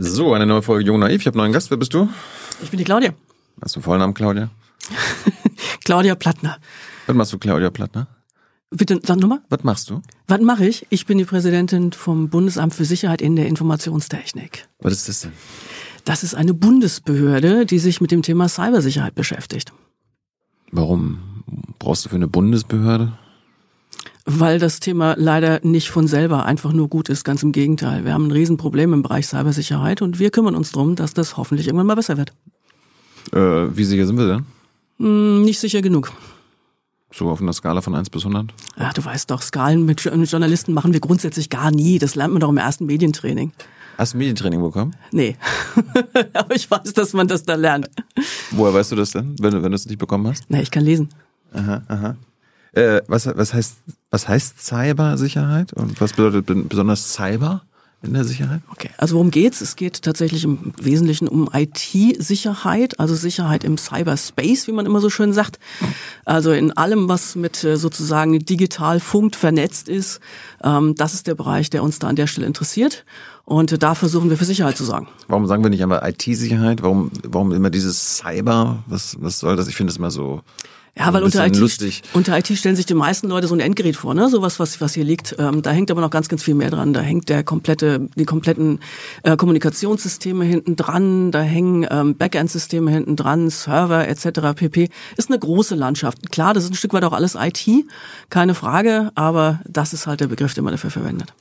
So, eine neue Folge Jung Naiv. Ich habe einen neuen Gast. Wer bist du? Ich bin die Claudia. Hast du einen Vollnamen, Claudia? Claudia Plattner. Was machst du, Claudia Plattner? Bitte, sag nochmal. Was machst du? Was mache ich? Ich bin die Präsidentin vom Bundesamt für Sicherheit in der Informationstechnik. Was ist das denn? Das ist eine Bundesbehörde, die sich mit dem Thema Cybersicherheit beschäftigt. Warum brauchst du für eine Bundesbehörde? Weil das Thema leider nicht von selber einfach nur gut ist, ganz im Gegenteil. Wir haben ein Riesenproblem im Bereich Cybersicherheit und wir kümmern uns darum, dass das hoffentlich irgendwann mal besser wird. Äh, wie sicher sind wir denn? Hm, nicht sicher genug. So auf einer Skala von 1 bis 100? Ja, du weißt doch, Skalen mit, mit Journalisten machen wir grundsätzlich gar nie. Das lernt man doch im ersten Medientraining. Hast du Medientraining bekommen? Nee. Aber ich weiß, dass man das da lernt. Woher weißt du das denn, wenn, du- wenn du es nicht bekommen hast? Na, ich kann lesen. Aha, aha. Äh, was, was heißt, was heißt Cybersicherheit? Und was bedeutet be- besonders Cyber in der Sicherheit? Okay, also worum geht's? Es geht tatsächlich im Wesentlichen um IT-Sicherheit, also Sicherheit im Cyberspace, wie man immer so schön sagt. Also in allem, was mit äh, sozusagen digital funkt vernetzt ist. Ähm, das ist der Bereich, der uns da an der Stelle interessiert. Und äh, da versuchen wir für Sicherheit zu sorgen. Warum sagen wir nicht einmal IT-Sicherheit? Warum, warum immer dieses Cyber? Was, was soll das? Ich finde es immer so. Ja, weil unter IT, lustig. unter IT stellen sich die meisten Leute so ein Endgerät vor, ne? Sowas, was, was hier liegt. Ähm, da hängt aber noch ganz, ganz viel mehr dran. Da hängt der komplette, die kompletten äh, Kommunikationssysteme hinten dran, da hängen ähm, Backend-Systeme hinten dran, Server etc. pp. Ist eine große Landschaft. Klar, das ist ein Stück weit auch alles IT, keine Frage, aber das ist halt der Begriff, den man dafür verwendet.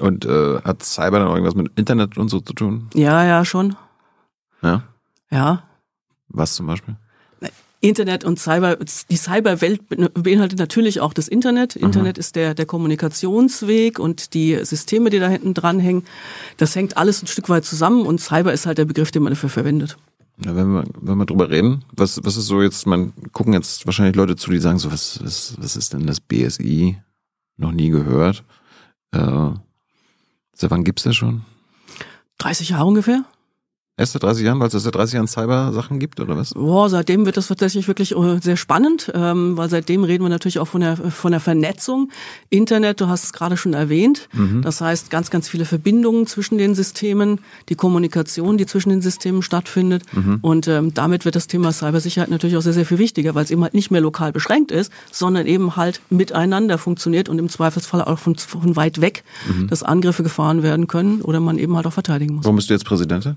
Und äh, hat Cyber dann auch irgendwas mit Internet und so zu tun? Ja, ja, schon. Ja. Ja. Was zum Beispiel? Internet und Cyber, die Cyberwelt beinhaltet natürlich auch das Internet. Internet ist der, der Kommunikationsweg und die Systeme, die da hinten dranhängen. Das hängt alles ein Stück weit zusammen und Cyber ist halt der Begriff, den man dafür verwendet. Ja, wenn wir, wenn wir drüber reden, was, was ist so jetzt, man gucken jetzt wahrscheinlich Leute zu, die sagen so, was, was, was ist denn das BSI? Noch nie gehört. Äh, seit wann gibt's das schon? 30 Jahre ungefähr? Erst seit 30 Jahren, weil es seit 30 Jahren Cyber-Sachen gibt, oder was? Boah, seitdem wird das tatsächlich wirklich äh, sehr spannend, ähm, weil seitdem reden wir natürlich auch von der, von der Vernetzung. Internet, du hast es gerade schon erwähnt. Das heißt, ganz, ganz viele Verbindungen zwischen den Systemen, die Kommunikation, die zwischen den Systemen stattfindet. Und ähm, damit wird das Thema Cybersicherheit natürlich auch sehr, sehr viel wichtiger, weil es eben halt nicht mehr lokal beschränkt ist, sondern eben halt miteinander funktioniert und im Zweifelsfall auch von, von weit weg, dass Angriffe gefahren werden können oder man eben halt auch verteidigen muss. Warum bist du jetzt Präsidentin?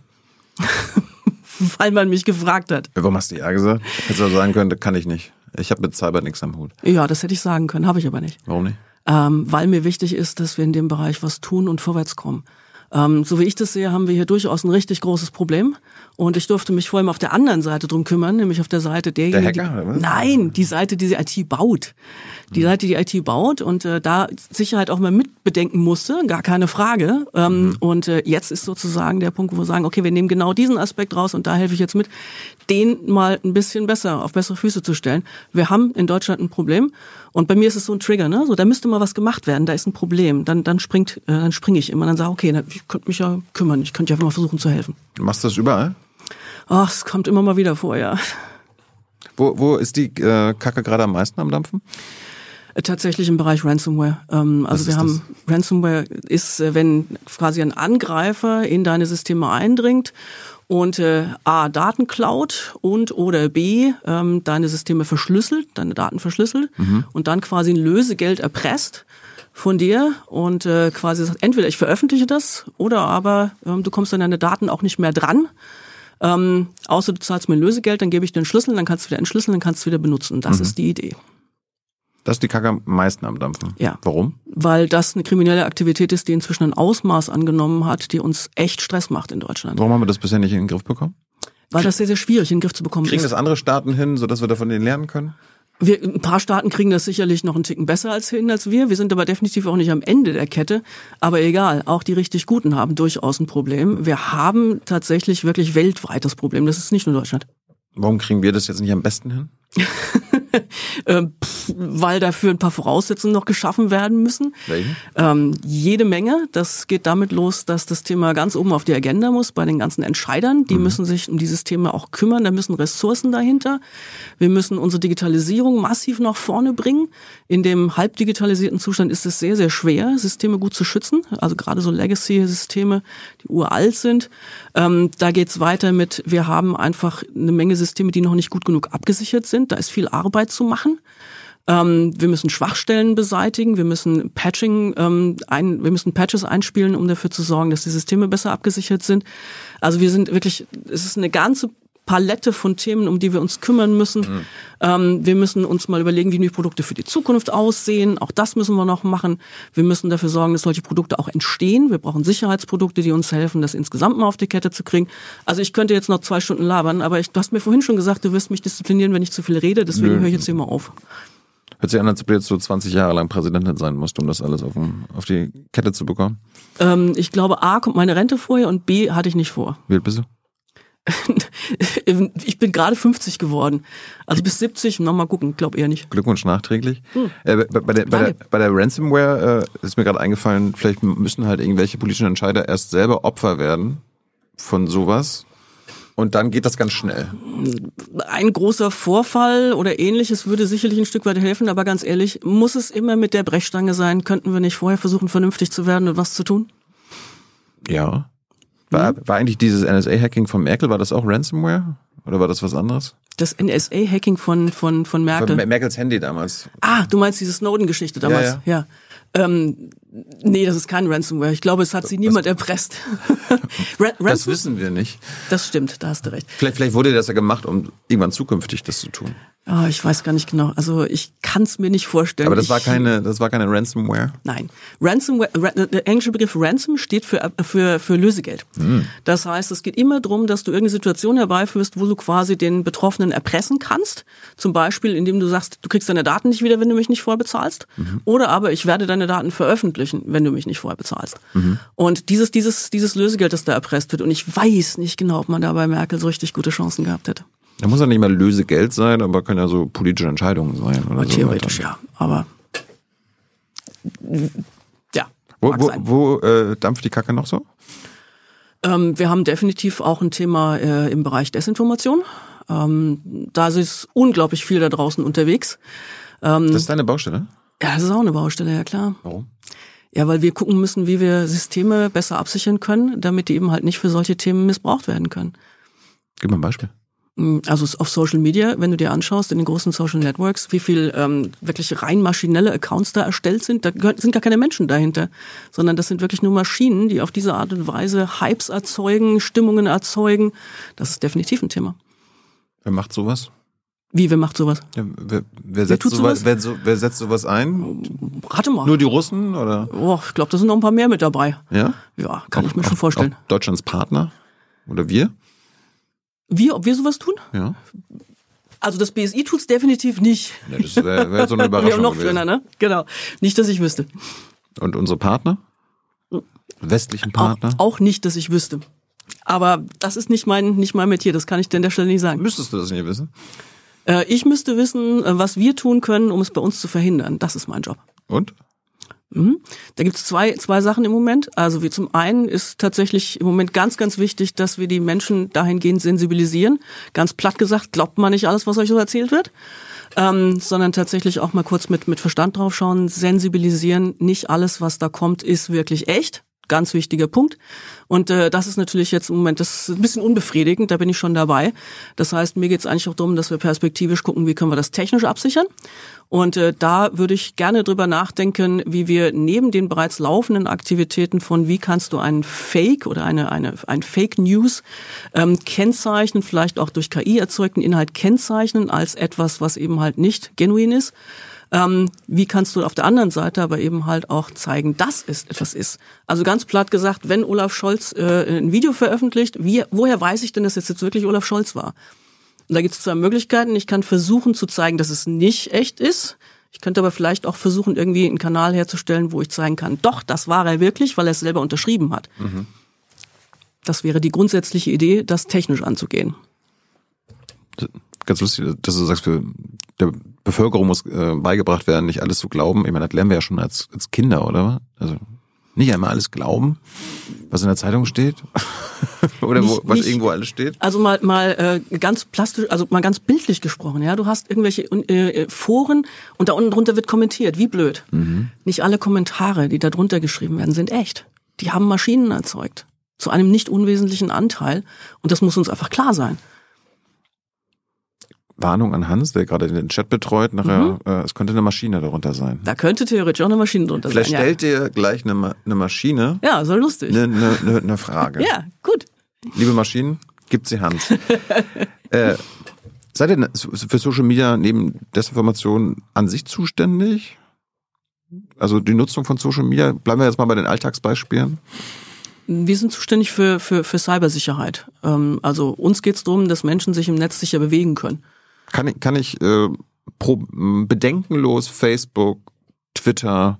Weil man mich gefragt hat. Warum hast du ja gesagt? Hättest du sagen können, das kann ich nicht. Ich habe mit Cyber nichts am Hut. Ja, das hätte ich sagen können, habe ich aber nicht. Warum nicht? ähm, weil mir wichtig ist, dass wir in dem Bereich was tun und vorwärts kommen. Ähm, so wie ich das sehe, haben wir hier durchaus ein richtig großes Problem. Und ich durfte mich vor allem auf der anderen Seite drum kümmern, nämlich auf der Seite derjenigen, Hacker, die, oder was? nein, die Seite, die die IT baut. Die Seite, die IT baut und äh, da Sicherheit auch mal mitbedenken musste, gar keine Frage. Ähm, Und äh, jetzt ist sozusagen der Punkt, wo wir sagen, okay, wir nehmen genau diesen Aspekt raus und da helfe ich jetzt mit, den mal ein bisschen besser, auf bessere Füße zu stellen. Wir haben in Deutschland ein Problem und bei mir ist es so ein Trigger, ne? So, da müsste mal was gemacht werden, da ist ein Problem. Dann, dann springt, äh, dann springe ich immer, dann sage okay, ich könnte mich ja kümmern, ich könnte ja mal versuchen zu helfen. Du machst das überall? Ach, es kommt immer mal wieder vor, ja. Wo, wo ist die äh, Kacke gerade am meisten am Dampfen? Tatsächlich im Bereich Ransomware. Ähm, also wir haben Ransomware ist, äh, wenn quasi ein Angreifer in deine Systeme eindringt und äh, A Daten klaut und oder B ähm, deine Systeme verschlüsselt, deine Daten verschlüsselt und dann quasi ein Lösegeld erpresst von dir und äh, quasi sagt, entweder ich veröffentliche das oder aber ähm, du kommst an deine Daten auch nicht mehr dran. Ähm, außer du zahlst mir ein Lösegeld, dann gebe ich dir einen Schlüssel, dann kannst du wieder entschlüsseln, dann kannst du wieder benutzen. Das ist die Idee. Das ist die Kacke am meisten am Dampfen. Ja. Warum? weil das eine kriminelle Aktivität ist, die inzwischen ein Ausmaß angenommen hat, die uns echt Stress macht in Deutschland. Warum haben wir das bisher nicht in den Griff bekommen? Weil das sehr, sehr schwierig in den Griff zu bekommen Kriegen ist. das andere Staaten hin, sodass wir davon lernen können? Wir, ein paar Staaten kriegen das sicherlich noch einen Ticken besser als hin als wir. Wir sind aber definitiv auch nicht am Ende der Kette. Aber egal, auch die richtig Guten haben durchaus ein Problem. Wir haben tatsächlich wirklich weltweit das Problem. Das ist nicht nur Deutschland. Warum kriegen wir das jetzt nicht am besten hin? ähm, weil dafür ein paar Voraussetzungen noch geschaffen werden müssen. Ähm, jede Menge. Das geht damit los, dass das Thema ganz oben auf die Agenda muss bei den ganzen Entscheidern. Die müssen sich um dieses Thema auch kümmern. Da müssen Ressourcen dahinter. Wir müssen unsere Digitalisierung massiv nach vorne bringen. In dem halb digitalisierten Zustand ist es sehr, sehr schwer, Systeme gut zu schützen. Also gerade so Legacy-Systeme, die uralt sind. Ähm, da geht's weiter mit, wir haben einfach eine Menge Systeme, die noch nicht gut genug abgesichert sind. Da ist viel Arbeit zu machen. Ähm, wir müssen Schwachstellen beseitigen, wir müssen Patching, ähm, ein, wir müssen Patches einspielen, um dafür zu sorgen, dass die Systeme besser abgesichert sind. Also wir sind wirklich, es ist eine ganze Palette von Themen, um die wir uns kümmern müssen. Mhm. Ähm, wir müssen uns mal überlegen, wie die Produkte für die Zukunft aussehen. Auch das müssen wir noch machen. Wir müssen dafür sorgen, dass solche Produkte auch entstehen. Wir brauchen Sicherheitsprodukte, die uns helfen, das insgesamt mal auf die Kette zu kriegen. Also ich könnte jetzt noch zwei Stunden labern, aber ich, du hast mir vorhin schon gesagt, du wirst mich disziplinieren, wenn ich zu viel rede. Deswegen Nö. höre ich jetzt hier mal auf. Hört sich an, als ob du jetzt so 20 Jahre lang Präsidentin sein musst, um das alles auf, dem, auf die Kette zu bekommen. Ähm, ich glaube, A kommt meine Rente vorher und B hatte ich nicht vor. Wie alt bist du? ich bin gerade 50 geworden. Also bis 70, noch mal gucken, glaub eher nicht. Glückwunsch nachträglich. Äh, bei, bei, der, bei, der, bei der Ransomware äh, ist mir gerade eingefallen, vielleicht müssen halt irgendwelche politischen Entscheider erst selber Opfer werden von sowas. Und dann geht das ganz schnell. Ein großer Vorfall oder ähnliches würde sicherlich ein Stück weit helfen, aber ganz ehrlich, muss es immer mit der Brechstange sein? Könnten wir nicht vorher versuchen, vernünftig zu werden und was zu tun? Ja. War, war eigentlich dieses NSA-Hacking von Merkel, war das auch Ransomware? Oder war das was anderes? Das NSA-Hacking von, von, von Merkel. Von Merkels Handy damals. Ah, du meinst diese Snowden-Geschichte damals? Ja, ja. Ähm, nee, das ist kein Ransomware. Ich glaube, es hat sie niemand erpresst. Ra das wissen wir nicht. Das stimmt, da hast du recht. Vielleicht, vielleicht wurde das ja gemacht, um irgendwann zukünftig das zu tun. Oh, ich weiß gar nicht genau. Also ich kann es mir nicht vorstellen. Aber das war keine, das war keine Ransomware. Nein, Ransomware. Der englische Begriff Ransom steht für für für Lösegeld. Hm. Das heißt, es geht immer darum, dass du irgendeine Situation herbeiführst, wo du quasi den Betroffenen erpressen kannst. Zum Beispiel, indem du sagst, du kriegst deine Daten nicht wieder, wenn du mich nicht vorher bezahlst. Mhm. Oder aber ich werde deine Daten veröffentlichen, wenn du mich nicht vorher bezahlst. Mhm. Und dieses dieses dieses Lösegeld, das da erpresst wird. Und ich weiß nicht genau, ob man da bei Merkel so richtig gute Chancen gehabt hätte. Da muss ja nicht mal Lösegeld sein, aber können ja so politische Entscheidungen sein. Oder aber so theoretisch ja, aber ja. Wo, wo, wo äh, dampft die Kacke noch so? Ähm, wir haben definitiv auch ein Thema äh, im Bereich Desinformation. Ähm, da ist unglaublich viel da draußen unterwegs. Ähm, das ist deine Baustelle? Ja, das ist auch eine Baustelle, ja klar. Warum? Ja, weil wir gucken müssen, wie wir Systeme besser absichern können, damit die eben halt nicht für solche Themen missbraucht werden können. Gib mal ein Beispiel. Also auf Social Media, wenn du dir anschaust, in den großen Social Networks, wie viel ähm, wirklich rein maschinelle Accounts da erstellt sind, da sind gar keine Menschen dahinter, sondern das sind wirklich nur Maschinen, die auf diese Art und Weise Hypes erzeugen, Stimmungen erzeugen. Das ist definitiv ein Thema. Wer macht sowas? Wie, wer macht sowas? Ja, wer, wer, setzt wer, sowas? Wer, so, wer, setzt sowas ein? Rate mal. Nur die Russen oder? Oh, ich glaube, da sind noch ein paar mehr mit dabei. Ja? Ja, kann auch, ich mir schon vorstellen. Deutschlands Partner? Oder wir? Wir, ob wir sowas tun? Ja. Also das BSI tut's definitiv nicht. Ja, das wäre wär so eine Überraschung. wir noch schöner, ne? Genau. Nicht, dass ich wüsste. Und unsere Partner? Westlichen Partner? Auch, auch nicht, dass ich wüsste. Aber das ist nicht mein, nicht mein Metier, das kann ich dir an der Stelle nicht sagen. Müsstest du das nicht wissen? Äh, ich müsste wissen, äh, was wir tun können, um es bei uns zu verhindern. Das ist mein Job. Und? Mhm. Da gibt's zwei, zwei Sachen im Moment. Also wie zum einen ist tatsächlich im Moment ganz, ganz wichtig, dass wir die Menschen dahingehend sensibilisieren. Ganz platt gesagt, glaubt man nicht alles, was euch so erzählt wird. Ähm, sondern tatsächlich auch mal kurz mit, mit Verstand draufschauen, sensibilisieren. Nicht alles, was da kommt, ist wirklich echt. Ganz wichtiger Punkt. Und äh, das ist natürlich jetzt im Moment, das ist ein bisschen unbefriedigend, da bin ich schon dabei. Das heißt, mir geht es eigentlich auch darum, dass wir perspektivisch gucken, wie können wir das technisch absichern. Und äh, da würde ich gerne drüber nachdenken, wie wir neben den bereits laufenden Aktivitäten von wie kannst du einen Fake oder eine, eine ein Fake News ähm, kennzeichnen, vielleicht auch durch KI erzeugten Inhalt kennzeichnen als etwas, was eben halt nicht genuin ist. Ähm, wie kannst du auf der anderen Seite aber eben halt auch zeigen, dass es etwas ist? Also ganz platt gesagt, wenn Olaf Scholz äh, ein Video veröffentlicht, wie, woher weiß ich denn, dass es jetzt wirklich Olaf Scholz war? Und da gibt es zwei Möglichkeiten. Ich kann versuchen zu zeigen, dass es nicht echt ist. Ich könnte aber vielleicht auch versuchen, irgendwie einen Kanal herzustellen, wo ich zeigen kann, doch, das war er wirklich, weil er es selber unterschrieben hat. Mhm. Das wäre die grundsätzliche Idee, das technisch anzugehen. Ganz lustig, dass du sagst, der Bevölkerung muss äh, beigebracht werden, nicht alles zu glauben. Ich meine, das lernen wir ja schon als, als Kinder, oder? Also nicht einmal alles glauben, was in der Zeitung steht oder Nicht- wo, was nicht- irgendwo alles steht. Also mal mal äh, ganz plastisch, also mal ganz bildlich gesprochen, ja, du hast irgendwelche äh, Foren und da unten drunter wird kommentiert, wie blöd. Nicht alle Kommentare, die da drunter geschrieben werden, sind echt. Die haben Maschinen erzeugt zu einem nicht unwesentlichen Anteil und das muss uns einfach klar sein. Warnung an Hans, der gerade den Chat betreut. Nachher, Mhm. äh, es könnte eine Maschine darunter sein. Da könnte theoretisch auch eine Maschine drunter Vielleicht sein. stellt dir gleich eine, Ma- eine Maschine Ja, ja so lustig. eine, eine, eine, eine Frage. Ja, gut. Liebe Maschinen, gibt sie Hans. äh, seid ihr für Social Media neben Desinformation an sich zuständig? Also die Nutzung von Social Media, bleiben wir jetzt mal bei den Alltagsbeispielen. Wir sind zuständig für, für, für Cybersicherheit. Ähm, also uns geht es darum, dass Menschen sich im Netz sicher bewegen können. Kann ich, kann ich äh, pro, bedenkenlos Facebook, Twitter,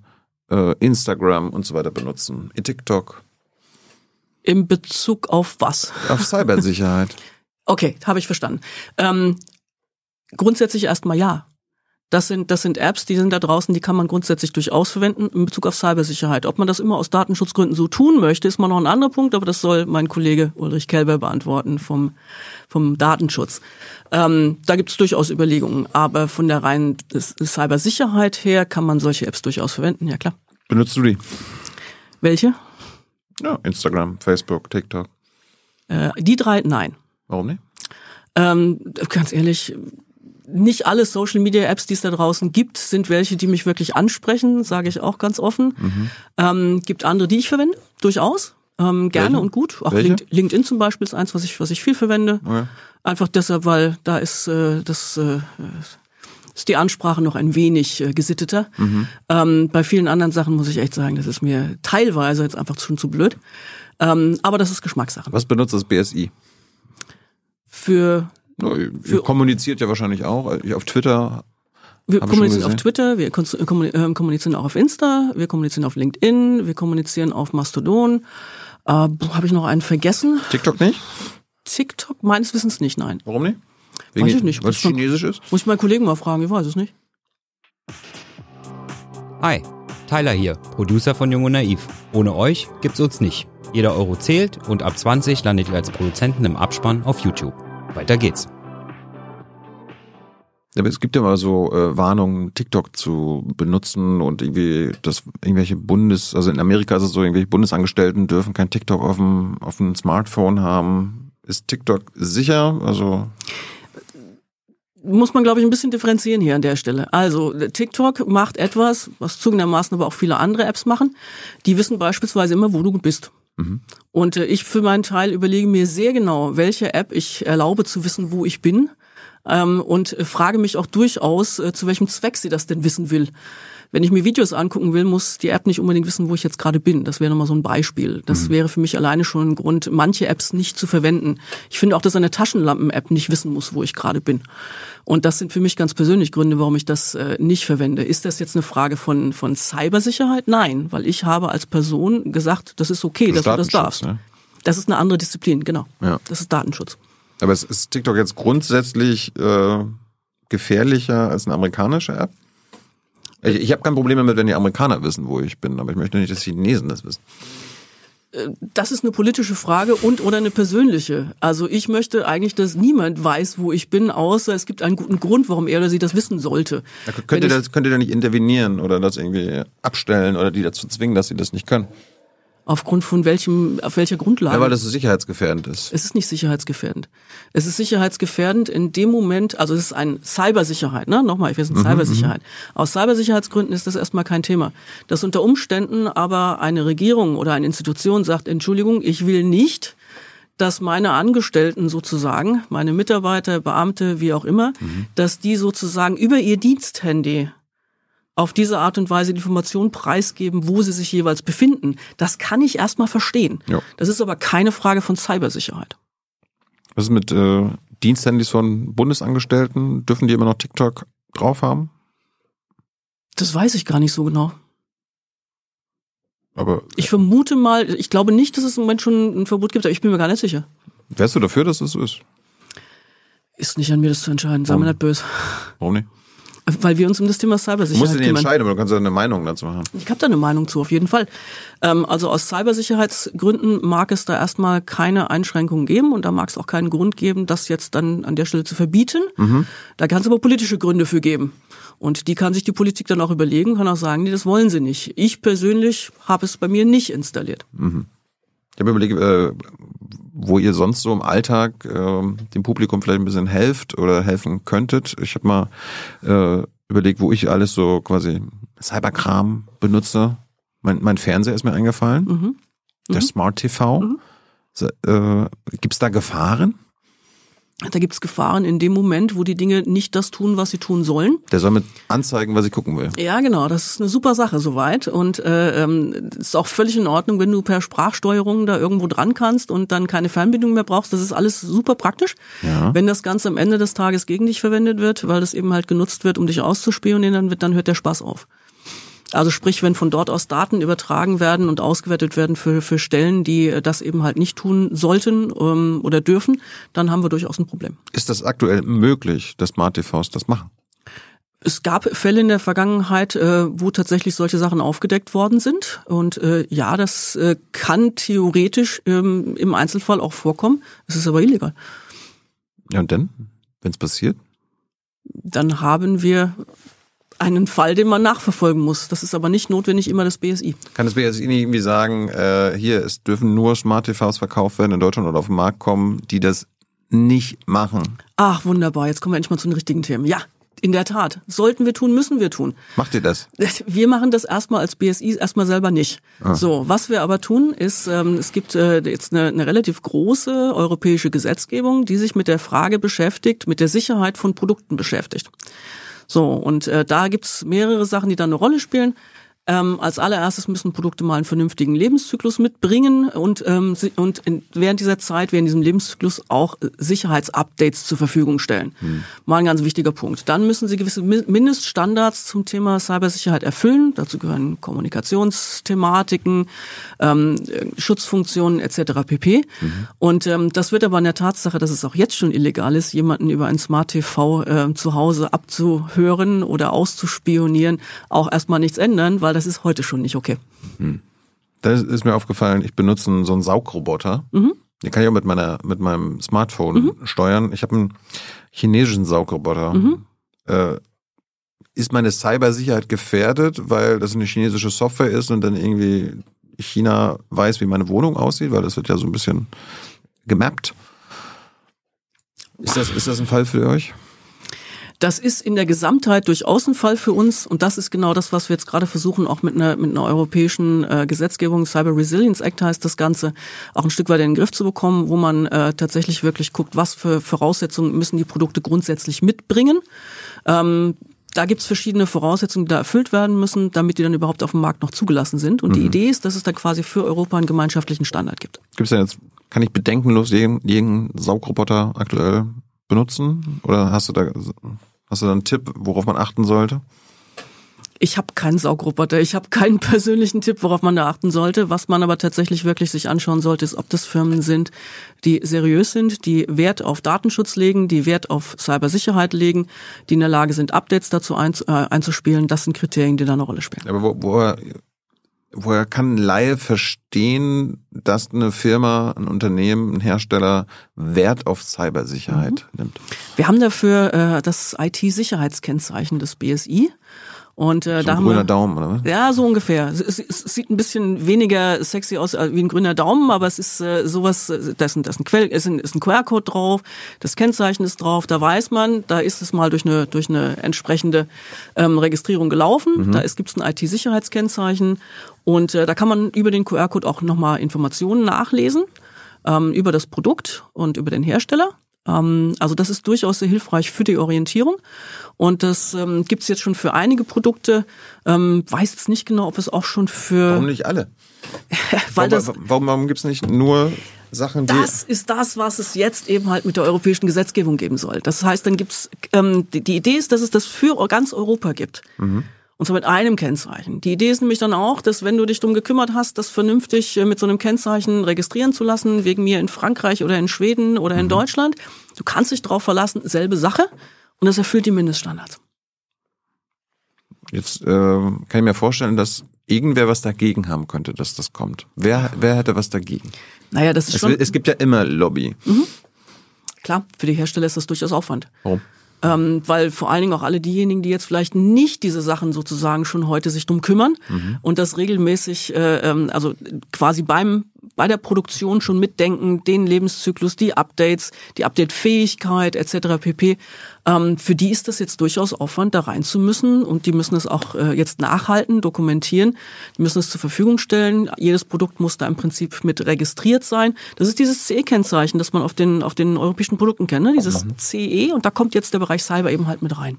äh, Instagram und so weiter benutzen? TikTok In Bezug auf was? auf Cybersicherheit. Okay, habe ich verstanden. Ähm, grundsätzlich erstmal ja. Das sind, das sind Apps, die sind da draußen, die kann man grundsätzlich durchaus verwenden in Bezug auf Cybersicherheit. Ob man das immer aus Datenschutzgründen so tun möchte, ist mal noch ein anderer Punkt, aber das soll mein Kollege Ulrich Kelber beantworten vom, vom Datenschutz. Ähm, da gibt es durchaus Überlegungen, aber von der reinen Cybersicherheit her kann man solche Apps durchaus verwenden, ja klar. Benutzt du die? Welche? Ja, Instagram, Facebook, TikTok. Äh, die drei, nein. Warum nicht? Ähm, ganz ehrlich, nicht alle Social Media Apps, die es da draußen gibt, sind welche, die mich wirklich ansprechen, sage ich auch ganz offen. Ähm, gibt andere, die ich verwende, durchaus. Ähm, gerne Welche? und gut. Auch Welche? Link- LinkedIn zum Beispiel ist eins, was ich, was ich viel verwende. Okay. Einfach deshalb, weil da ist äh, das äh, ist die Ansprache noch ein wenig äh, gesitteter. Ähm, bei vielen anderen Sachen muss ich echt sagen, das ist mir teilweise jetzt einfach schon zu blöd. Ähm, aber das ist Geschmackssache. Was benutzt das BSI? Für ihr Für- kommuniziert ja wahrscheinlich auch. Ich auf Twitter. Wir Hab kommunizieren auf Twitter, wir kommuni- äh, kommunizieren auch auf Insta, wir kommunizieren auf LinkedIn, wir kommunizieren auf Mastodon. Äh, Habe ich noch einen vergessen? TikTok nicht? TikTok meines Wissens nicht, nein. Warum nicht? Weiß ich nicht. Weil es chinesisch ist? Muss ich meinen Kollegen mal fragen, ich weiß es nicht. Hi, Tyler hier, Producer von Jung und Naiv. Ohne euch gibt's uns nicht. Jeder Euro zählt und ab 20 landet ihr als Produzenten im Abspann auf YouTube. Weiter geht's. Aber es gibt ja mal so äh, Warnungen, TikTok zu benutzen und irgendwie das irgendwelche Bundes, also in Amerika ist es so, irgendwelche Bundesangestellten dürfen kein TikTok auf dem auf dem Smartphone haben. Ist TikTok sicher? Also Muss man, glaube ich, ein bisschen differenzieren hier an der Stelle. Also TikTok macht etwas, was zugegebenermaßen aber auch viele andere Apps machen. Die wissen beispielsweise immer, wo du bist. Und äh, ich für meinen Teil überlege mir sehr genau, welche App ich erlaube zu wissen, wo ich bin. Ähm, und frage mich auch durchaus, äh, zu welchem Zweck sie das denn wissen will. Wenn ich mir Videos angucken will, muss die App nicht unbedingt wissen, wo ich jetzt gerade bin. Das wäre nochmal so ein Beispiel. Das wäre für mich alleine schon ein Grund, manche Apps nicht zu verwenden. Ich finde auch, dass eine Taschenlampen-App nicht wissen muss, wo ich gerade bin. Und das sind für mich ganz persönlich Gründe, warum ich das äh, nicht verwende. Ist das jetzt eine Frage von, von Cybersicherheit? Nein, weil ich habe als Person gesagt, das ist okay, dass du das darfst. ne? Das ist eine andere Disziplin, genau. Ja. Das ist Datenschutz. Aber es ist TikTok jetzt grundsätzlich äh, gefährlicher als eine amerikanische App? Ich, ich habe kein Problem damit, wenn die Amerikaner wissen, wo ich bin, aber ich möchte nicht, dass die Chinesen das wissen. Das ist eine politische Frage und oder eine persönliche. Also ich möchte eigentlich, dass niemand weiß, wo ich bin, außer es gibt einen guten Grund, warum er oder sie das wissen sollte. Ja, könnt, ihr das, könnt ihr da nicht intervenieren oder das irgendwie abstellen oder die dazu zwingen, dass sie das nicht können? Aufgrund von welchem, auf welcher Grundlage? Ja, weil das so sicherheitsgefährdend ist. Es ist nicht sicherheitsgefährdend. Es ist sicherheitsgefährdend in dem Moment, also es ist ein Cybersicherheit, ne? Nochmal, wir sind Cybersicherheit. Aus Cybersicherheitsgründen ist das erstmal kein Thema. Dass unter Umständen aber eine Regierung oder eine Institution sagt, Entschuldigung, ich will nicht, dass meine Angestellten sozusagen, meine Mitarbeiter, Beamte, wie auch immer, dass die sozusagen über ihr Diensthandy auf diese Art und Weise die Information preisgeben, wo sie sich jeweils befinden. Das kann ich erstmal verstehen. Ja. Das ist aber keine Frage von Cybersicherheit. Was ist mit äh, Diensthandys von Bundesangestellten? Dürfen die immer noch TikTok drauf haben? Das weiß ich gar nicht so genau. Aber Ich vermute mal, ich glaube nicht, dass es im Moment schon ein Verbot gibt, aber ich bin mir gar nicht sicher. wärst du dafür, dass es so ist? Ist nicht an mir, das zu entscheiden. Sei mir nicht böse. Warum nicht? Weil wir uns um das Thema Du Cybersicherheit musst dich nicht kümmern. entscheiden, aber du kannst ja eine Meinung dazu haben. Ich habe da eine Meinung zu, auf jeden Fall. Ähm, also aus Cybersicherheitsgründen mag es da erstmal keine Einschränkungen geben und da mag es auch keinen Grund geben, das jetzt dann an der Stelle zu verbieten. Da kann es aber politische Gründe für geben. Und die kann sich die Politik dann auch überlegen, kann auch sagen, nee, das wollen sie nicht. Ich persönlich habe es bei mir nicht installiert. Ich habe überlegt, äh, wo ihr sonst so im Alltag äh, dem Publikum vielleicht ein bisschen helft oder helfen könntet. Ich habe mal äh, überlegt, wo ich alles so quasi Cyberkram benutze. Mein, mein Fernseher ist mir eingefallen. Der Smart TV. So, Äh, Gibt es da Gefahren? Da gibt es Gefahren in dem Moment, wo die Dinge nicht das tun, was sie tun sollen. Der soll mit anzeigen, was ich gucken will. Ja, genau, das ist eine super Sache soweit und äh, ähm, ist auch völlig in Ordnung, wenn du per Sprachsteuerung da irgendwo dran kannst und dann keine Fernbedienung mehr brauchst. Das ist alles super praktisch. Ja. Wenn das Ganze am Ende des Tages gegen dich verwendet wird, weil das eben halt genutzt wird, um dich auszuspionieren, dann wird dann hört der Spaß auf. Also sprich, wenn von dort aus Daten übertragen werden und ausgewertet werden für, für Stellen, die äh, das eben halt nicht tun sollten ähm, oder dürfen, dann haben wir durchaus ein Problem. Ist das aktuell möglich, dass Smart TVs das machen? Es gab Fälle in der Vergangenheit, äh, wo tatsächlich solche Sachen aufgedeckt worden sind. Und äh, ja, das äh, kann theoretisch ähm, im Einzelfall auch vorkommen. Es ist aber illegal. Ja, und dann, wenn es passiert? Dann haben wir einen Fall, den man nachverfolgen muss. Das ist aber nicht notwendig immer das BSI. Kann das BSI nicht irgendwie sagen, äh, hier, es dürfen nur Smart TVs verkauft werden in Deutschland oder auf den Markt kommen, die das nicht machen? Ach, wunderbar. Jetzt kommen wir endlich mal zu den richtigen Themen. Ja, in der Tat. Sollten wir tun, müssen wir tun. Macht ihr das? Wir machen das erstmal als BSI erstmal selber nicht. So, was wir aber tun, ist, ähm, es gibt äh, jetzt eine, eine relativ große europäische Gesetzgebung, die sich mit der Frage beschäftigt, mit der Sicherheit von Produkten beschäftigt. So, und äh, da gibt's mehrere Sachen, die da eine Rolle spielen. Ähm, als allererstes müssen Produkte mal einen vernünftigen Lebenszyklus mitbringen und, ähm, und in, während dieser Zeit, während diesem Lebenszyklus auch äh, Sicherheitsupdates zur Verfügung stellen. Mal ein ganz wichtiger Punkt. Dann müssen sie gewisse Mi- Mindeststandards zum Thema Cybersicherheit erfüllen. Dazu gehören Kommunikationsthematiken, ähm, äh, Schutzfunktionen etc. pp. Und ähm, das wird aber an der Tatsache, dass es auch jetzt schon illegal ist, jemanden über ein Smart TV äh, zu Hause abzuhören oder auszuspionieren, auch erstmal nichts ändern, weil das ist heute schon nicht okay. Da ist- ist mir aufgefallen, ich benutze so einen Saugroboter. Den kann ich auch mit meiner, mit meinem Smartphone steuern. Ich habe einen chinesischen Saugroboter. Äh, ist meine Cybersicherheit gefährdet, weil das eine chinesische Software ist und dann irgendwie China weiß, wie meine Wohnung aussieht, weil das wird ja so ein bisschen gemappt. Ist das, ist das ein Fall für euch? Das ist in der Gesamtheit durchaus ein Fall für uns und das ist genau das, was wir jetzt gerade versuchen, auch mit einer, mit einer europäischen äh, Gesetzgebung, Cyber Resilience Act heißt das Ganze, auch ein Stück weit in den Griff zu bekommen, wo man äh, tatsächlich wirklich guckt, was für Voraussetzungen müssen die Produkte grundsätzlich mitbringen. Ähm, da gibt's verschiedene Voraussetzungen, die da erfüllt werden müssen, damit die dann überhaupt auf dem Markt noch zugelassen sind. Und die Idee ist, dass es dann quasi für Europa einen gemeinschaftlichen Standard gibt. Gibt's denn jetzt, kann ich bedenkenlos jeden, jeden Saugroboter aktuell benutzen? Oder hast du da, hast du da einen Tipp, worauf man achten sollte? Ich habe keinen Saugroboter, ich habe keinen persönlichen Tipp, worauf man da achten sollte. Was man aber tatsächlich wirklich sich anschauen sollte, ist, ob das Firmen sind, die seriös sind, die Wert auf Datenschutz legen, die Wert auf Cybersicherheit legen, die in der Lage sind, Updates dazu äh, einzuspielen. Das sind Kriterien, die da eine Rolle spielen. Aber wo, woher, woher kann ein Laie verstehen, dass eine Firma, ein Unternehmen, ein Hersteller Wert auf Cybersicherheit nimmt? Wir haben dafür äh, das IT-Sicherheitskennzeichen des BSI. Und äh, So da ein haben grüner wir, Daumen, oder was? Ja, so ungefähr. Es, es, es sieht ein bisschen weniger sexy aus wie ein grüner Daumen, aber es ist äh, sowas, äh, da ist ein, da ist ein Quell, ist ein, ist ein QR-Code drauf, das Kennzeichen ist drauf, da weiß man, da ist es mal durch eine, durch eine entsprechende ähm, Registrierung gelaufen, da ist, gibt's ein IT-Sicherheitskennzeichen und äh, da kann man über den QR-Code auch nochmal Informationen nachlesen ähm, über das Produkt und über den Hersteller. Ähm, also das ist durchaus sehr hilfreich für die Orientierung. Und das ähm, gibt es jetzt schon für einige Produkte. Ähm, weiß jetzt nicht genau, ob es auch schon für... Warum nicht alle? weil das, warum warum, warum gibt's nicht nur Sachen, die... das ist das, was es jetzt eben halt mit der europäischen Gesetzgebung geben soll. Das heißt, dann gibt's ähm, die, die Idee ist, dass es das für ganz Europa gibt. Und zwar mit einem Kennzeichen. Die Idee ist nämlich dann auch, dass wenn du dich drum gekümmert hast, das vernünftig äh, mit so einem Kennzeichen registrieren zu lassen, wegen mir in Frankreich oder in Schweden oder in Deutschland, du kannst dich darauf verlassen, selbe Sache und das erfüllt die Mindeststandards. Jetzt äh, kann ich mir vorstellen, dass irgendwer was dagegen haben könnte, dass das kommt. Wer, wer hätte was dagegen? Naja, das ist Es, schon, es gibt ja immer Lobby. klar, für die Hersteller ist das durchaus Aufwand. Warum? Ähm, weil vor allen Dingen auch alle diejenigen, die jetzt vielleicht nicht diese Sachen sozusagen schon heute sich drum kümmern und das regelmäßig, äh, ähm, also quasi beim bei der Produktion schon mitdenken, den Lebenszyklus, die Updates, die Update-Fähigkeit etc. pp. Ähm, für die ist das jetzt durchaus Aufwand, da rein zu müssen und die müssen es auch äh, jetzt nachhalten, dokumentieren, die müssen es zur Verfügung stellen. Jedes Produkt muss da im Prinzip mit registriert sein. Das ist dieses CE-Kennzeichen, das man auf den auf den europäischen Produkten kennt, ne? dieses CE und da kommt jetzt der Bereich Cyber eben halt mit rein.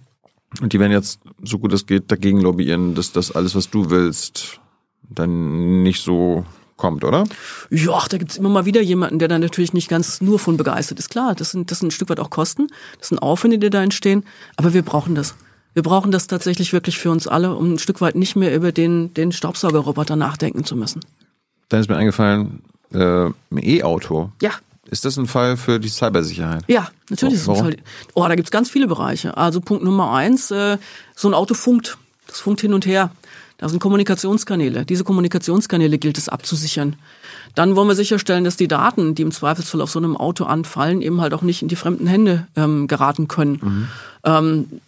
Und die werden jetzt, so gut es geht, dagegen lobbyieren, dass das alles, was du willst, dann nicht so kommt, oder? Ja, da gibt's immer mal wieder jemanden, der dann natürlich nicht ganz nur von begeistert ist. Klar, das sind, das sind ein Stück weit auch Kosten, das sind Aufwände, die da entstehen, aber wir brauchen das. Wir brauchen das tatsächlich wirklich für uns alle, um ein Stück weit nicht mehr über den, den Staubsaugerroboter nachdenken zu müssen. Dann ist mir eingefallen, äh, ein E-Auto. Ja, Ist das ein Fall für die Cybersicherheit? ja, natürlich ist es ein? Fall. Oh, da gibt's ganz viele Bereiche. Also Punkt Nummer eins, äh, so ein Auto funkt. Das funkt hin und her. Da sind Kommunikationskanäle. Diese Kommunikationskanäle gilt es abzusichern. Dann wollen wir sicherstellen, dass die Daten, die im Zweifelsfall auf so einem Auto anfallen, eben halt auch nicht in die fremden Hände ähm, geraten können. Ähm,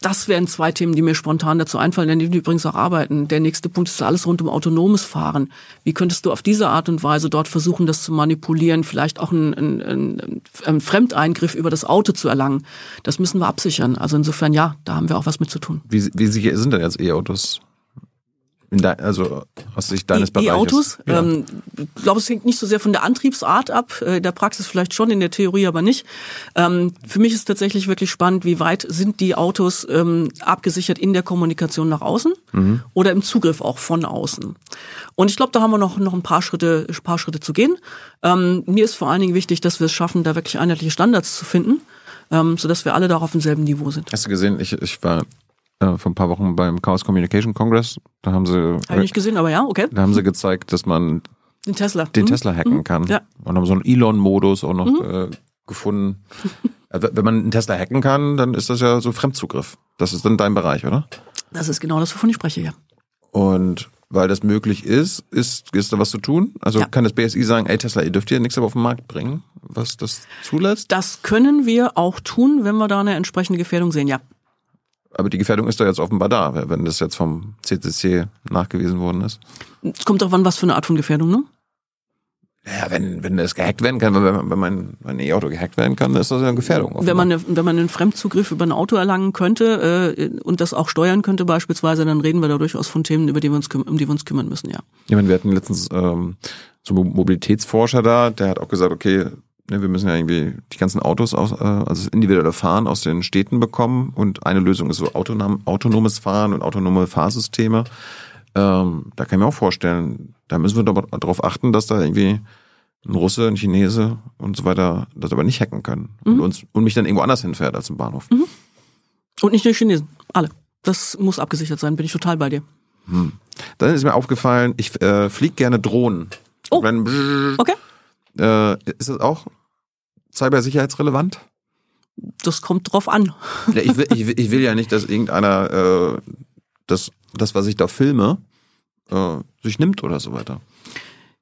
das wären zwei Themen, die mir spontan dazu einfallen, an denen wir übrigens auch arbeiten. Der nächste Punkt ist alles rund um autonomes Fahren. Wie könntest du auf diese Art und Weise dort versuchen, das zu manipulieren, vielleicht auch einen, einen, einen, einen Fremdeingriff über das Auto zu erlangen? Das müssen wir absichern. Also insofern, ja, da haben wir auch was mit zu tun. Wie, wie sicher sind denn jetzt E-Autos? Dein, also aus Sicht deines E- Bereiches? E-Autos, Ja. ähm, ich glaube, es hängt nicht so sehr von der Antriebsart ab, äh, in der Praxis vielleicht schon, in der Theorie aber nicht. Ähm, für mich ist tatsächlich wirklich spannend, wie weit sind die Autos ähm, abgesichert in der Kommunikation nach außen Mhm. oder im Zugriff auch von außen. Und ich glaube, da haben wir noch, noch ein paar Schritte, paar Schritte zu gehen. Ähm, mir ist vor allen Dingen wichtig, dass wir es schaffen, da wirklich einheitliche Standards zu finden, ähm, sodass wir alle da auf demselben Niveau sind. Hast du gesehen, ich, ich war äh, vor ein paar Wochen beim Chaos Communication Congress, da haben sie, Habe ich nicht gesehen, aber ja, okay. da haben sie gezeigt, dass man Den Tesla. den Mhm. Tesla hacken kann. Ja. Und haben so einen Elon-Modus auch noch äh, gefunden. Also, wenn man einen Tesla hacken kann, dann ist das ja so Fremdzugriff. Das ist dann dein Bereich, oder? Das ist genau das, wovon ich spreche, ja. Und weil das möglich ist, ist, ist da was zu tun? Also Ja. kann das BSI sagen, ey Tesla, ihr dürft hier nichts auf den Markt bringen, was das zulässt? Das können wir auch tun, wenn wir da eine entsprechende Gefährdung sehen, ja. Aber die Gefährdung ist doch jetzt offenbar da, wenn das jetzt vom CCC nachgewiesen worden ist. Es kommt darauf an, was für eine Art von Gefährdung, ne? Ja, wenn, wenn das gehackt werden kann, wenn, wenn mein, mein E-Auto gehackt werden kann, dann ist das ja eine Gefährdung. Wenn man, wenn man einen Fremdzugriff über ein Auto erlangen könnte äh, und das auch steuern könnte beispielsweise, dann reden wir da durchaus von Themen, über die wir uns, um die wir uns kümmern müssen, ja. Ich meine, wir hatten letztens ähm, so einen Mobilitätsforscher da, der hat auch gesagt, okay, ne, wir müssen ja irgendwie die ganzen Autos, aus, äh, also das individuelle Fahren aus den Städten bekommen und eine Lösung ist so autonom, autonomes Fahren und autonome Fahrsysteme. Ähm, da kann ich mir auch vorstellen, da müssen wir darauf achten, dass da irgendwie ein Russe, ein Chinese und so weiter das aber nicht hacken können und uns und mich dann irgendwo anders hinfährt als im Bahnhof. Und nicht nur Chinesen, alle. Das muss abgesichert sein, bin ich total bei dir. Dann ist mir aufgefallen, ich äh, fliege gerne Drohnen. Oh. Okay. äh, ist das auch cybersicherheitsrelevant? Das kommt drauf an. Ja, ich, will, ich, will, ich will ja nicht, dass irgendeiner äh, das, das, was ich da filme, äh, sich nimmt oder so weiter.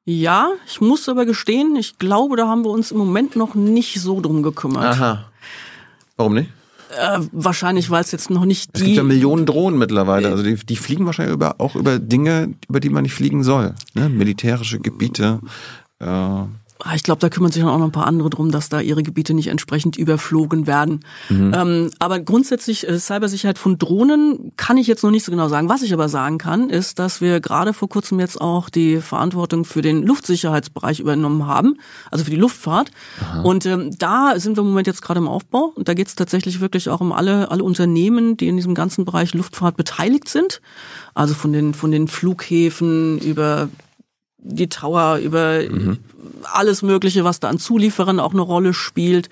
Ja, ich muss aber gestehen, ich glaube, da haben wir uns im Moment noch nicht so drum gekümmert. Aha. Warum nicht? Äh, wahrscheinlich, weil es jetzt noch nicht Es die. gibt ja Millionen Drohnen mittlerweile. Also die, die fliegen wahrscheinlich über, auch über Dinge, über die man nicht fliegen soll. Ne? Militärische Gebiete. Äh, Ich glaube, da kümmern sich dann auch noch ein paar andere drum, dass da ihre Gebiete nicht entsprechend überflogen werden. Ähm, aber grundsätzlich äh, Cybersicherheit von Drohnen kann ich jetzt noch nicht so genau sagen. Was ich aber sagen kann, ist, dass wir gerade vor kurzem jetzt auch die Verantwortung für den Luftsicherheitsbereich übernommen haben, also für die Luftfahrt. Und ähm, da sind wir im Moment jetzt gerade im Aufbau. Und da geht es tatsächlich wirklich auch um alle, alle Unternehmen, die in diesem ganzen Bereich Luftfahrt beteiligt sind. Also von den, von den Flughäfen über die Tower, über alles Mögliche, was da an Zulieferern auch eine Rolle spielt.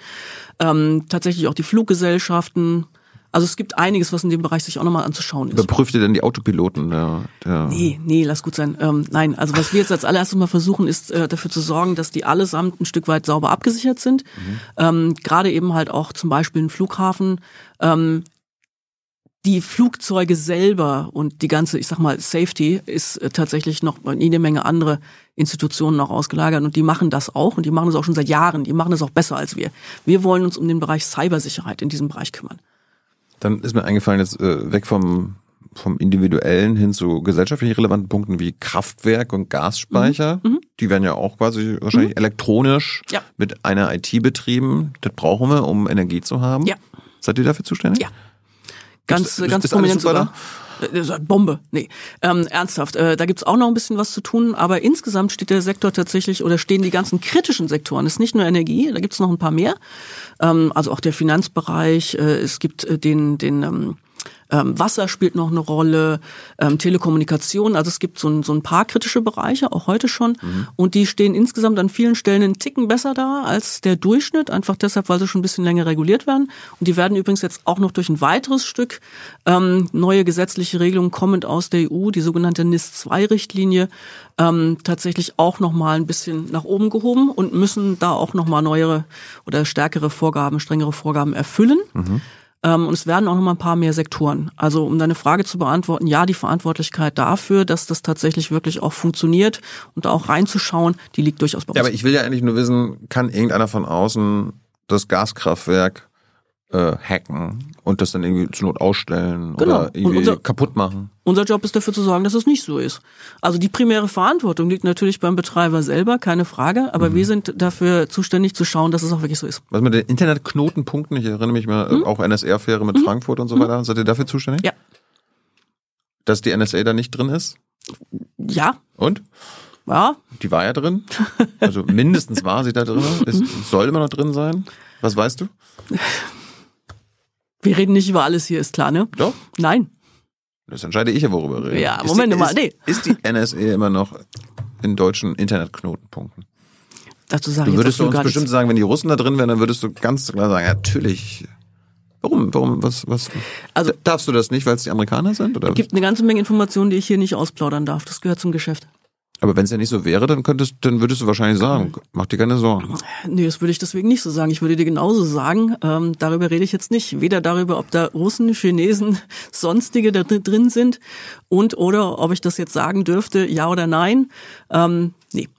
Ähm, tatsächlich auch die Fluggesellschaften. Also es gibt einiges, was in dem Bereich sich auch nochmal anzuschauen ist. überprüft ihr denn die Autopiloten? Der, der Nee, nee, lass gut sein. Ähm, nein, also was wir jetzt als allererstes mal versuchen, ist äh, dafür zu sorgen, dass die allesamt ein Stück weit sauber abgesichert sind. Ähm, Gerade eben halt auch zum Beispiel ein Flughafen. Ähm, die Flugzeuge selber und die ganze, ich sag mal, Safety ist äh, tatsächlich noch jede Menge andere Institutionen noch ausgelagert und die machen das auch und die machen das auch schon seit Jahren. Die machen das auch besser als wir. Wir wollen uns um den Bereich Cybersicherheit in diesem Bereich kümmern. Dann ist mir eingefallen, jetzt äh, weg vom, vom individuellen hin zu gesellschaftlich relevanten Punkten wie Kraftwerk und Gasspeicher. Mhm. Die werden ja auch quasi wahrscheinlich mhm. elektronisch ja. mit einer IT betrieben. Das brauchen wir, um Energie zu haben. Ja. Seid ihr dafür zuständig? Ja. Ganz, ist, ganz ist prominent sogar. Da? Bombe, nee. Ähm, ernsthaft, äh, da gibt's auch noch ein bisschen was zu tun, aber insgesamt steht der Sektor tatsächlich oder stehen die ganzen kritischen Sektoren. Es ist nicht nur Energie, da gibt's noch ein paar mehr. Ähm, also auch der Finanzbereich, äh, es gibt äh, den, den ähm, ähm, Wasser spielt noch eine Rolle, ähm, Telekommunikation. Also es gibt so ein, so ein paar kritische Bereiche, auch heute schon. Mhm. Und die stehen insgesamt an vielen Stellen einen Ticken besser da als der Durchschnitt, einfach deshalb, weil sie schon ein bisschen länger reguliert werden. Und die werden übrigens jetzt auch noch durch ein weiteres Stück ähm, neue gesetzliche Regelungen kommend aus der EU, die sogenannte NIS-2-Richtlinie, ähm, tatsächlich auch noch mal ein bisschen nach oben gehoben und müssen da auch noch mal neuere oder stärkere Vorgaben, strengere Vorgaben erfüllen. Mhm. Ähm, und es werden auch noch mal ein paar mehr Sektoren. Also um deine Frage zu beantworten, ja, die Verantwortlichkeit dafür, dass das tatsächlich wirklich auch funktioniert und da auch reinzuschauen, die liegt durchaus bei uns. Ja, aber ich will ja eigentlich nur wissen, kann irgendeiner von außen das Gaskraftwerk äh, hacken und das dann irgendwie zur Not ausstellen genau. oder irgendwie unser, kaputt machen. Unser Job ist dafür zu sorgen, dass es nicht so ist. Also die primäre Verantwortung liegt natürlich beim Betreiber selber, keine Frage, aber mhm. wir sind dafür zuständig zu schauen, dass es auch wirklich so ist. Was mit den Internetknotenpunkten, ich erinnere mich mal, mhm. auch NSR-Fähre mit mhm. Frankfurt und so weiter, mhm. seid ihr dafür zuständig? Ja. Dass die NSA da nicht drin ist? Ja. Und? Ja. Die war ja drin. Also mindestens war sie da drin. Es soll immer noch drin sein. Was weißt du? Wir reden nicht über alles hier, ist klar, ne? Doch? Nein. Das entscheide ich ja, worüber wir reden. Ja, ist Moment die, mal, nee. Ist, ist die NSA immer noch in deutschen Internetknotenpunkten? Dazu sage du würdest du uns bestimmt sagen, wenn die Russen da drin wären, dann würdest du ganz klar sagen, natürlich. Warum? Warum? Was? Was? Also darfst du das nicht, weil es die Amerikaner sind? Oder? Es gibt eine ganze Menge Informationen, die ich hier nicht ausplaudern darf. Das gehört zum Geschäft. Aber wenn es ja nicht so wäre, dann könntest, dann würdest du wahrscheinlich sagen, mach dir keine Sorgen. Nee, das würde ich deswegen nicht so sagen. Ich würde dir genauso sagen, ähm, darüber rede ich jetzt nicht. Weder darüber, ob da Russen, Chinesen, sonstige da drin sind und oder ob ich das jetzt sagen dürfte, ja oder nein. Ähm, nee.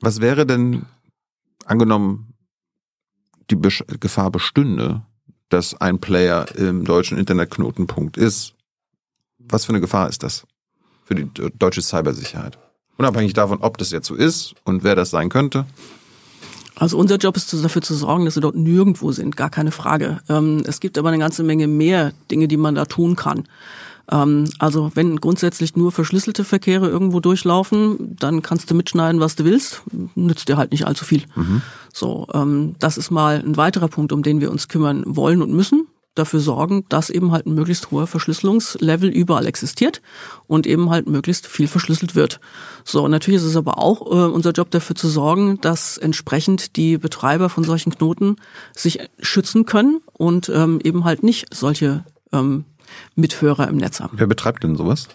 Was wäre denn, angenommen, die Besch Gefahr bestünde, dass ein Player im deutschen Internetknotenpunkt ist? Was für eine Gefahr ist das für die deutsche Cybersicherheit? Unabhängig davon, ob das jetzt so ist und wer das sein könnte. Also unser Job ist dafür zu sorgen, dass sie dort nirgendwo sind, gar keine Frage. Ähm, es gibt aber eine ganze Menge mehr Dinge, die man da tun kann. Ähm, also wenn grundsätzlich nur verschlüsselte Verkehre irgendwo durchlaufen, dann kannst du mitschneiden, was du willst, nützt dir halt nicht allzu viel. Mhm. So, ähm, das ist mal ein weiterer Punkt, um den wir uns kümmern wollen und müssen dafür sorgen, dass eben halt ein möglichst hoher Verschlüsselungslevel überall existiert und eben halt möglichst viel verschlüsselt wird. So, natürlich ist es aber auch äh, unser Job dafür zu sorgen, dass entsprechend die Betreiber von solchen Knoten sich schützen können und ähm, eben halt nicht solche ähm, Mithörer im Netz haben. Wer betreibt denn sowas?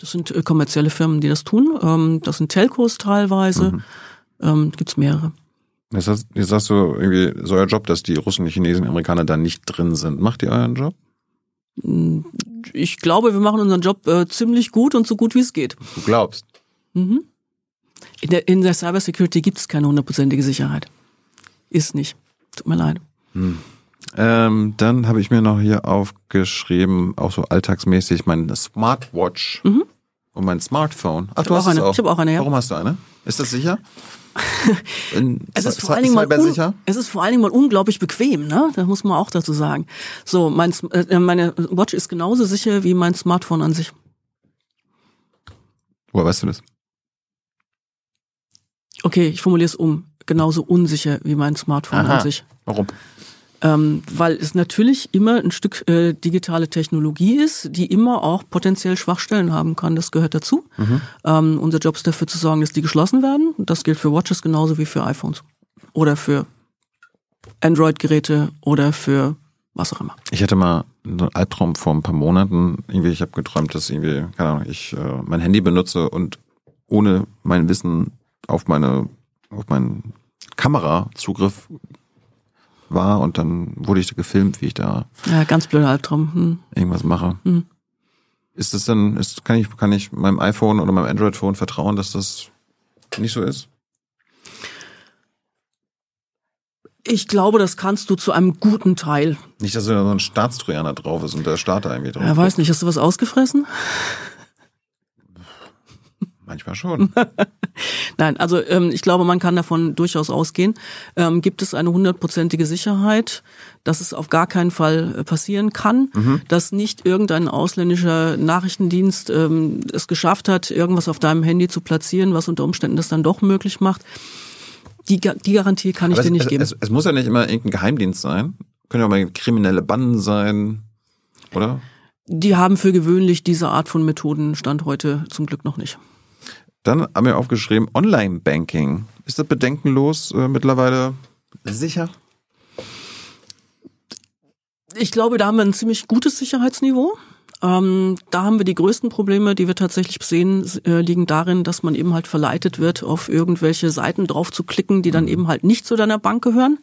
Das sind äh, kommerzielle Firmen, die das tun. Ähm, das sind Telcos teilweise. Mhm. Ähm, Gibt mehrere. Jetzt, hast, jetzt sagst du irgendwie, so euer Job, dass die Russen, die Chinesen, die Amerikaner da nicht drin sind. Macht ihr euren Job? Ich glaube, wir machen unseren Job äh, ziemlich gut und so gut wie es geht. Du glaubst? Mhm. In der, in der Cybersecurity gibt es keine hundertprozentige Sicherheit. Ist nicht. Tut mir leid. Hm. Ähm, dann habe ich mir noch hier aufgeschrieben, auch so alltagsmäßig, mein Smartwatch mhm. und mein Smartphone. Ach, ich du hast auch eine. auch. Ich habe auch eine, ja. Warum hast du eine? Ist das sicher? es, ist vor allen Dingen mal es ist vor allen Dingen mal unglaublich bequem, ne? Das muss man auch dazu sagen. So, mein, äh, meine Watch ist genauso sicher wie mein Smartphone an sich. Woher weißt du das? Okay, ich formuliere es um. Genauso unsicher wie mein Smartphone Aha. an sich. Warum? Ähm, weil es natürlich immer ein Stück äh, digitale Technologie ist, die immer auch potenziell Schwachstellen haben kann. Das gehört dazu. Mhm. Ähm, unser Job ist dafür zu sorgen, dass die geschlossen werden. Das gilt für Watches genauso wie für iPhones. Oder für Android-Geräte oder für was auch immer. Ich hatte mal einen Albtraum vor ein paar Monaten. Irgendwie, ich habe geträumt, dass irgendwie, keine Ahnung, ich äh, mein Handy benutze und ohne mein Wissen auf meine, auf meinen Kamerazugriff war und dann wurde ich da gefilmt, wie ich da Ja, ganz blöder Albtraum. Hm. irgendwas mache. Hm. Ist das dann, ist, kann ich, kann ich meinem iPhone oder meinem Android-Phone vertrauen, dass das nicht so ist? Ich glaube, das kannst du zu einem guten Teil. Nicht, dass da so ein Staatstrojaner drauf ist und der Starter irgendwie drauf Er weiß nicht, hast du was ausgefressen? Manchmal schon. Nein, also ähm, ich glaube, man kann davon durchaus ausgehen. Ähm, gibt es eine hundertprozentige Sicherheit, dass es auf gar keinen Fall äh, passieren kann, dass nicht irgendein ausländischer Nachrichtendienst ähm, es geschafft hat, irgendwas auf deinem Handy zu platzieren, was unter Umständen das dann doch möglich macht. Die, die Garantie kann ich Aber dir nicht es, geben. Es, es muss ja nicht immer irgendein Geheimdienst sein. Können ja auch mal kriminelle Banden sein, oder? Die haben für gewöhnlich diese Art von Methoden Stand heute zum Glück noch nicht. Dann haben wir aufgeschrieben, Online-Banking. Ist das bedenkenlos äh, mittlerweile sicher? Ich glaube, da haben wir ein ziemlich gutes Sicherheitsniveau. Ähm, da haben wir die größten Probleme, die wir tatsächlich sehen, äh, liegen darin, dass man eben halt verleitet wird, auf irgendwelche Seiten drauf zu klicken, die dann eben halt nicht zu deiner Bank gehören.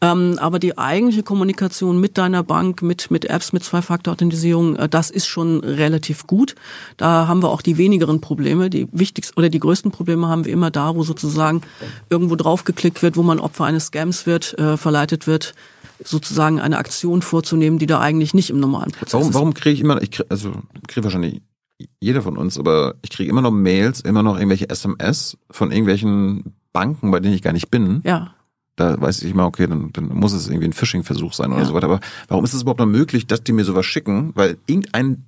Ähm, aber die eigentliche Kommunikation mit deiner Bank, mit, mit Apps, mit Zwei-Faktor-Authentisierung, äh, das ist schon relativ gut. Da haben wir auch die wenigeren Probleme. Die wichtigsten oder die größten Probleme haben wir immer da, wo sozusagen irgendwo drauf geklickt wird, wo man Opfer eines Scams wird, äh, verleitet wird, sozusagen eine Aktion vorzunehmen, die da eigentlich nicht im normalen Prozess Warum, ist. warum kriege ich immer, ich krieg, also kriege wahrscheinlich jeder von uns, aber ich kriege immer noch Mails, immer noch irgendwelche SMS von irgendwelchen Banken, bei denen ich gar nicht bin. Ja. Da weiß ich immer, okay, dann, dann muss es irgendwie ein Phishing-Versuch sein oder Ja. so weiter. Aber warum ist es überhaupt noch möglich, dass die mir sowas schicken? Weil irgendein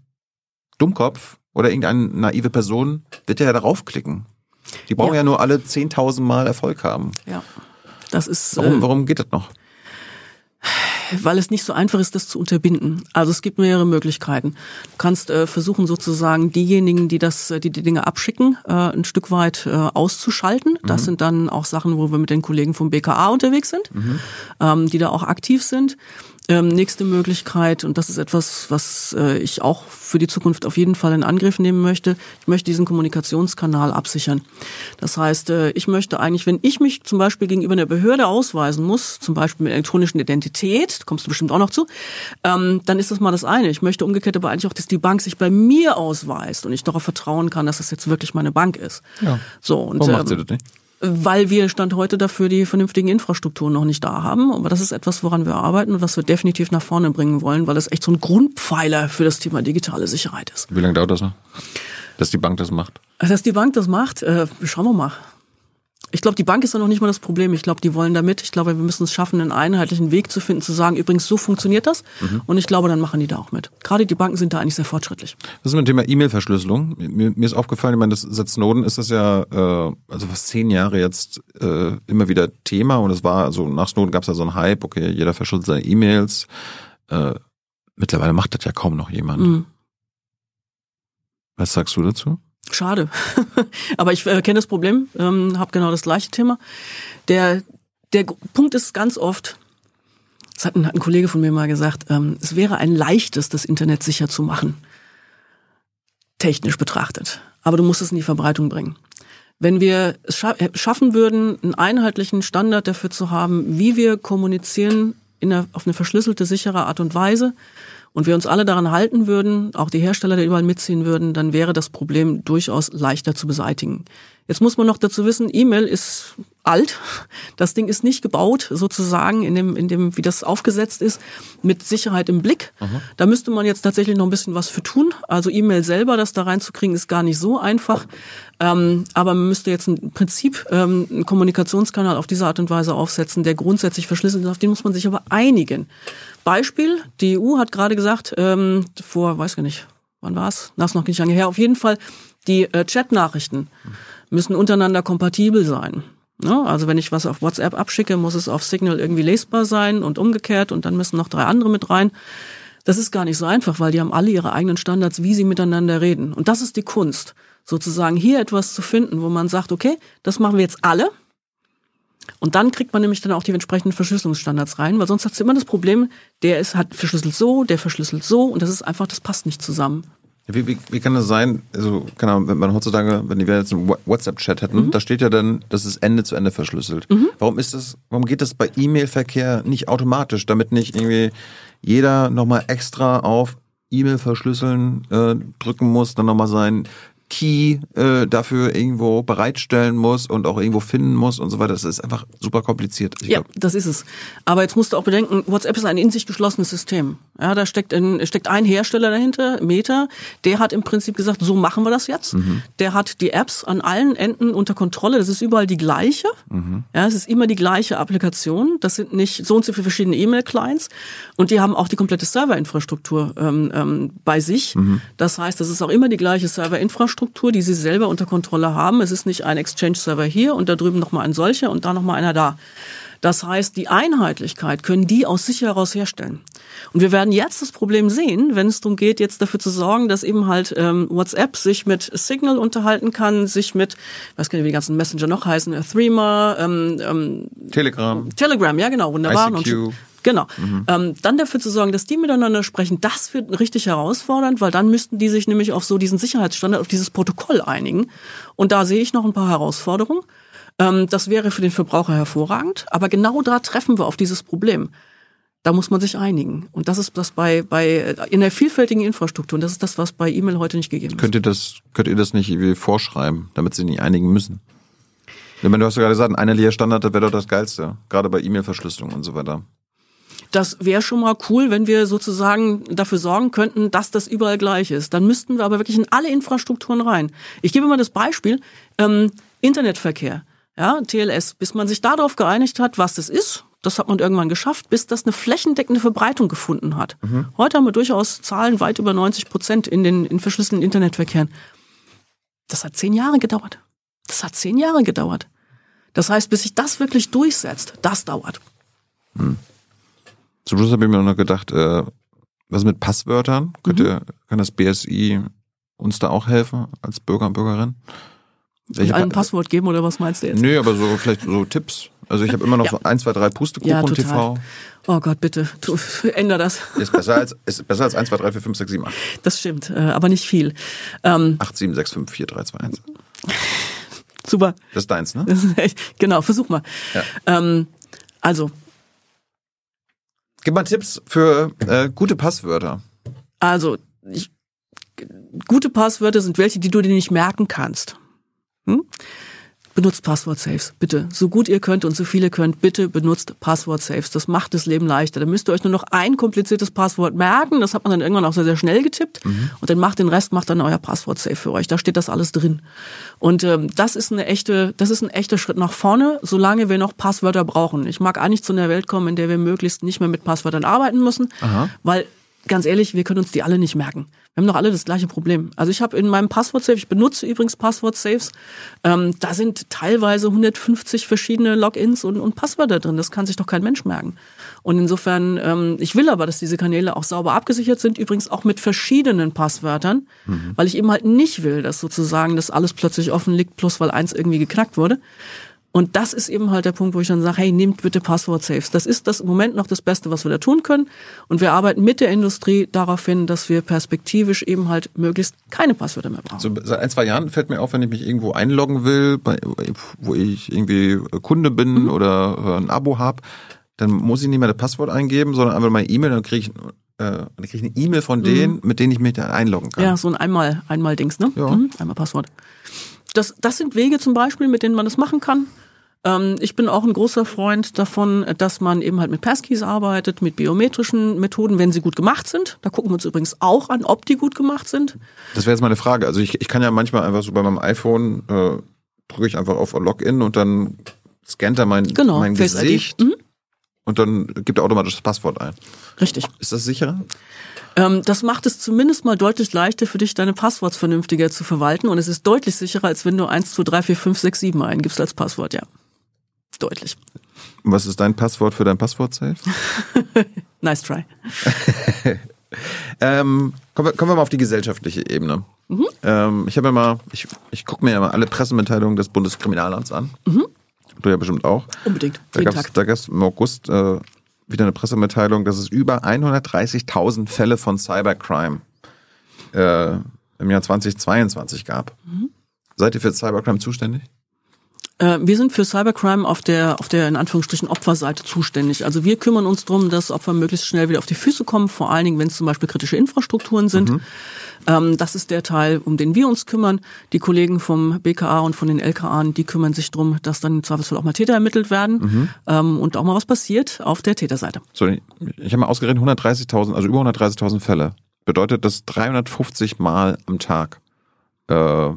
Dummkopf oder irgendeine naive Person wird ja darauf klicken. Die brauchen ja, Ja. nur alle 10.000 Mal Erfolg haben. Ja. Das ist, Warum, äh, warum geht das noch? Weil es nicht so einfach ist, das zu unterbinden. Also es gibt mehrere Möglichkeiten. Du kannst äh, versuchen sozusagen diejenigen, die das, äh, die die Dinge abschicken, äh, ein Stück weit äh, auszuschalten. Das sind dann auch Sachen, wo wir mit den Kollegen vom BKA unterwegs sind, ähm, die da auch aktiv sind. Ähm, nächste Möglichkeit, und das ist etwas, was äh, ich auch für die Zukunft auf jeden Fall in Angriff nehmen möchte, ich möchte diesen Kommunikationskanal absichern. Das heißt, äh, ich möchte eigentlich, wenn ich mich zum Beispiel gegenüber einer Behörde ausweisen muss, zum Beispiel mit elektronischen Identität, kommst du bestimmt auch noch zu, ähm, dann ist das mal das eine. Ich möchte umgekehrt aber eigentlich auch, dass die Bank sich bei mir ausweist und ich darauf vertrauen kann, dass das jetzt wirklich meine Bank ist. Ja. So, und, Warum macht sie ähm, das nicht? Weil wir Stand heute dafür die vernünftigen Infrastrukturen noch nicht da haben. Aber das ist etwas, woran wir arbeiten und was wir definitiv nach vorne bringen wollen, weil das echt so ein Grundpfeiler für das Thema digitale Sicherheit ist. Wie lange dauert das noch? Dass die Bank das macht? Dass die Bank das macht, äh, schauen wir mal. Ich glaube, die Bank ist da noch nicht mal das Problem. Ich glaube, die wollen damit. Ich glaube, wir müssen es schaffen, einen einheitlichen Weg zu finden, zu sagen, übrigens, so funktioniert das. Und ich glaube, dann machen die da auch mit. Gerade die Banken sind da eigentlich sehr fortschrittlich. Das ist mit dem Thema E-Mail-Verschlüsselung. Mir, mir ist aufgefallen, ich meine, das, seit Snowden ist das ja, äh, also fast zehn Jahre jetzt äh, immer wieder Thema und es war, also nach Snowden gab es ja so einen Hype, okay, jeder verschlüsselt seine E-Mails. Äh, mittlerweile macht das ja kaum noch jemand. Mhm. Was sagst du dazu? Schade. Aber ich äh, kenne das Problem, ähm, habe genau das gleiche Thema. Der, der Punkt ist ganz oft, das hat ein, hat ein Kollege von mir mal gesagt, ähm, es wäre ein leichtes, das Internet sicher zu machen. Technisch betrachtet. Aber du musst es in die Verbreitung bringen. Wenn wir es scha äh, schaffen würden, einen einheitlichen Standard dafür zu haben, wie wir kommunizieren in einer, auf eine verschlüsselte, sichere Art und Weise, und wir uns alle daran halten würden, auch die Hersteller da überall mitziehen würden, dann wäre das Problem durchaus leichter zu beseitigen. Jetzt muss man noch dazu wissen, E-Mail ist alt. Das Ding ist nicht gebaut, sozusagen, in dem, in dem, wie das aufgesetzt ist, mit Sicherheit im Blick. Da müsste man jetzt tatsächlich noch ein bisschen was für tun. Also E-Mail selber, das da reinzukriegen, ist gar nicht so einfach. Ähm, aber man müsste jetzt im Prinzip ähm, einen Kommunikationskanal auf diese Art und Weise aufsetzen, der grundsätzlich verschlüsselt ist. Auf den muss man sich aber einigen. Beispiel, die EU hat gerade gesagt, ähm, vor, weiß gar nicht, wann war's? Das ist noch nicht lange her. Auf jeden Fall, die äh, Chat-Nachrichten müssen untereinander kompatibel sein. Ne? Also wenn ich was auf WhatsApp abschicke, muss es auf Signal irgendwie lesbar sein und umgekehrt und dann müssen noch drei andere mit rein. Das ist gar nicht so einfach, weil die haben alle ihre eigenen Standards, wie sie miteinander reden. Und das ist die Kunst, sozusagen hier etwas zu finden, wo man sagt, okay, das machen wir jetzt alle. Und dann kriegt man nämlich dann auch die entsprechenden Verschlüsselungsstandards rein, weil sonst hast du immer das Problem, der ist, hat verschlüsselt so, der verschlüsselt so und das ist einfach, das passt nicht zusammen. Wie, wie, wie kann das sein, also, keine Ahnung, wenn man heutzutage, wenn wir jetzt einen Wha- WhatsApp-Chat hätten, Mhm. da steht ja dann, das ist Ende zu Ende verschlüsselt. Warum ist das, warum geht das bei E-Mail-Verkehr nicht automatisch, damit nicht irgendwie jeder nochmal extra auf E-Mail verschlüsseln äh, drücken muss, dann nochmal sein Key äh, dafür irgendwo bereitstellen muss und auch irgendwo finden muss und so weiter. Das ist einfach super kompliziert. Ich Ja, glaub, das ist es. Aber jetzt musst du auch bedenken, WhatsApp ist ein in sich geschlossenes System. Ja, da steckt ein, steckt ein Hersteller dahinter, Meta, der hat im Prinzip gesagt, so machen wir das jetzt. Der hat die Apps an allen Enden unter Kontrolle. Das ist überall die gleiche. Ja, es ist immer die gleiche Applikation. Das sind nicht so und so viele verschiedene E-Mail-Clients. Und die haben auch die komplette Serverinfrastruktur ähm, ähm, bei sich. Das heißt, das ist auch immer die gleiche Serverinfrastruktur, die sie selber unter Kontrolle haben. Es ist nicht ein Exchange-Server hier und da drüben nochmal ein solcher und da nochmal einer da. Das heißt, die Einheitlichkeit können die aus sich heraus herstellen. Und wir werden jetzt das Problem sehen, wenn es darum geht, jetzt dafür zu sorgen, dass eben halt ähm, WhatsApp sich mit Signal unterhalten kann, sich mit, ich weiß gar nicht, wie die ganzen Messenger noch heißen, Threema, ähm, ähm, Telegram. Telegram, ja genau, wunderbar. ICQ. Und, genau. Ähm, dann dafür zu sorgen, dass die miteinander sprechen, das wird richtig herausfordernd, weil dann müssten die sich nämlich auf so diesen Sicherheitsstandard, auf dieses Protokoll einigen. Und da sehe ich noch ein paar Herausforderungen. Ähm, das wäre für den Verbraucher hervorragend, aber genau da treffen wir auf dieses Problem. Da muss man sich einigen. Und das ist das bei, bei in der vielfältigen Infrastruktur. Und das ist das, was bei E-Mail heute nicht gegeben ist. Könnt ihr das, könnt ihr das nicht irgendwie vorschreiben, damit sie nicht einigen müssen? Ich meine, du hast ja gerade gesagt, ein einheitlicher Standard, wäre doch das Geilste. Gerade bei E-Mail-Verschlüsselung und so weiter. Das wäre schon mal cool, wenn wir sozusagen dafür sorgen könnten, dass das überall gleich ist. Dann müssten wir aber wirklich in alle Infrastrukturen rein. Ich gebe mal das Beispiel, ähm, Internetverkehr, ja, TLS, bis man sich darauf geeinigt hat, was das ist, das hat man irgendwann geschafft, bis das eine flächendeckende Verbreitung gefunden hat. Heute haben wir durchaus Zahlen weit über 90 Prozent in den in verschlüsselten Internetverkehren. Das hat zehn Jahre gedauert. Das hat zehn Jahre gedauert. Das heißt, bis sich das wirklich durchsetzt, das dauert. Zum Schluss habe ich mir noch gedacht, äh, was mit Passwörtern? Könnt Mhm. ihr, kann das BSI uns da auch helfen als Bürger und Bürgerin? Ich ein Passwort geben oder was meinst du jetzt? Nee, aber so vielleicht so Tipps. Also ich habe immer noch Ja. so 1, 2, 3 Pustekuchen TV. Oh Gott, bitte, tu, änder das. Ist besser als, ist besser als 1, 2, 3, 4, 5, 6, 7, 8. Das stimmt, äh, aber nicht viel. Ähm, 8, 7, 6, 5, 4, 3, 2, 1. super. Das ist deins, ne? Genau, versuch mal. Ja. Ähm, also, Gib mal Tipps für äh, gute Passwörter. also ich, gute Passwörter sind welche, die du dir nicht merken kannst. Hm? Benutzt Passwort-Saves, bitte. So gut ihr könnt und so viele könnt, bitte benutzt Passwort-Saves. Das macht das Leben leichter. Da müsst ihr euch nur noch ein kompliziertes Passwort merken. Das hat man dann irgendwann auch sehr, sehr schnell getippt. Und dann macht den Rest, macht dann euer Passwort-Save für euch. Da steht das alles drin. Und ähm, das ist eine echte, das ist ein echter Schritt nach vorne, solange wir noch Passwörter brauchen. Ich mag eigentlich zu einer Welt kommen, in der wir möglichst nicht mehr mit Passwörtern arbeiten müssen, weil ganz ehrlich, wir können uns die alle nicht merken. Wir haben doch alle das gleiche Problem. Also ich habe in meinem Passwort-Safe, ich benutze übrigens Passwort-Saves, ähm, da sind teilweise 150 verschiedene Logins und, und Passwörter drin. Das kann sich doch kein Mensch merken. Und insofern, ähm, ich will aber, dass diese Kanäle auch sauber abgesichert sind, übrigens auch mit verschiedenen Passwörtern, weil ich eben halt nicht will, dass sozusagen das alles plötzlich offen liegt, plus weil eins irgendwie geknackt wurde. Und das ist eben halt der Punkt, wo ich dann sage, hey, nehmt bitte Passwort-Saves. Das ist das im Moment noch das Beste, was wir da tun können. Und wir arbeiten mit der Industrie darauf hin, dass wir perspektivisch eben halt möglichst keine Passwörter mehr brauchen. So seit ein, zwei Jahren fällt mir auf, wenn ich mich irgendwo einloggen will, wo ich irgendwie Kunde bin Mhm. oder äh, ein Abo hab, dann muss ich nicht mehr das Passwort eingeben, sondern einfach meine E-Mail, dann kriege ich, äh, dann krieg ich eine E-Mail von denen, mit denen ich mich da einloggen kann. Mhm. Ja, so ein einmal, einmal Dings, ne? Ja. Mhm, einmal Passwort. Das, das sind Wege zum Beispiel, mit denen man das machen kann. Ähm, ich bin auch ein großer Freund davon, dass man eben halt mit Passkeys arbeitet, mit biometrischen Methoden, wenn sie gut gemacht sind. Da gucken wir uns übrigens auch an, ob die gut gemacht sind. Das wäre jetzt meine Frage. Also ich, ich kann ja manchmal einfach so bei meinem iPhone äh, drücke ich einfach auf Login und dann scannt er mein, Genau, mein. Gesicht Mhm. und dann gibt er automatisch das Passwort ein. Richtig. Ist das sicherer? Ähm, das macht es zumindest mal deutlich leichter für dich, deine Passworts vernünftiger zu verwalten. Und es ist deutlich sicherer, als wenn du 1, 2, 3, 4, 5, 6, 7 eingibst als Passwort, ja. Deutlich. Was ist dein Passwort für dein Passwort-Safe? Nice try. Ähm, kommen, wir, kommen wir mal auf die gesellschaftliche Ebene. Ähm, ich habe ja mal, ich, ich gucke mir ja mal alle Pressemitteilungen des Bundeskriminalamts an. Du ja bestimmt auch. Unbedingt. Da gab es im August äh, wieder eine Pressemitteilung, dass es über 130.000 Fälle von Cybercrime äh, im Jahr 2022 gab. Mhm. Seid ihr für Cybercrime zuständig? Äh, wir sind für Cybercrime auf der, auf der in Anführungsstrichen Opferseite zuständig. Also wir kümmern uns darum, dass Opfer möglichst schnell wieder auf die Füße kommen, vor allen Dingen, wenn es zum Beispiel kritische Infrastrukturen sind. Mhm. Ähm, das ist der Teil, um den wir uns kümmern. Die Kollegen vom BKA und von den LKA, die kümmern sich darum, dass dann im Zweifelsfall auch mal Täter ermittelt werden Mhm. ähm, und auch mal was passiert auf der Täterseite. So, ich habe mal ausgerechnet 130.000, also über 130.000 Fälle. Bedeutet, dass 350 Mal am Tag äh,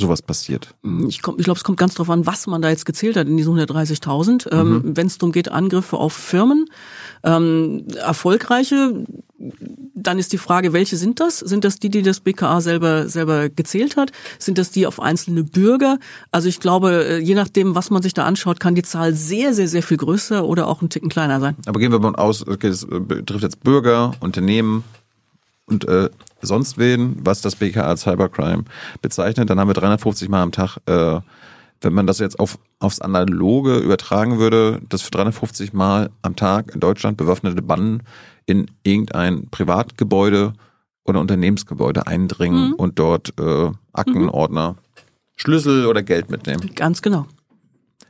sowas passiert. Ich, komm- ich glaube, es kommt ganz drauf an, was man da jetzt gezählt hat in diesen 130.000. Ähm, Wenn es darum geht, Angriffe auf Firmen, ähm, erfolgreiche, dann ist die Frage, welche sind das? Sind das die, die das BKA selber selber gezählt hat? Sind das die auf einzelne Bürger? Also ich glaube, äh, je nachdem, was man sich da anschaut, kann die Zahl sehr, sehr, sehr viel größer oder auch ein Ticken kleiner sein. Aber gehen wir mal aus, okay, das äh, betrifft jetzt Bürger, Unternehmen und äh, sonst wen, was das BKA als Cybercrime bezeichnet, dann haben wir 350 Mal am Tag. Äh, wenn man das jetzt auf, aufs Analoge übertragen würde, dass für 350 Mal am Tag in Deutschland bewaffnete Banden in irgendein Privatgebäude oder Unternehmensgebäude eindringen und dort äh, Aktenordner, Schlüssel oder Geld mitnehmen. Ganz genau.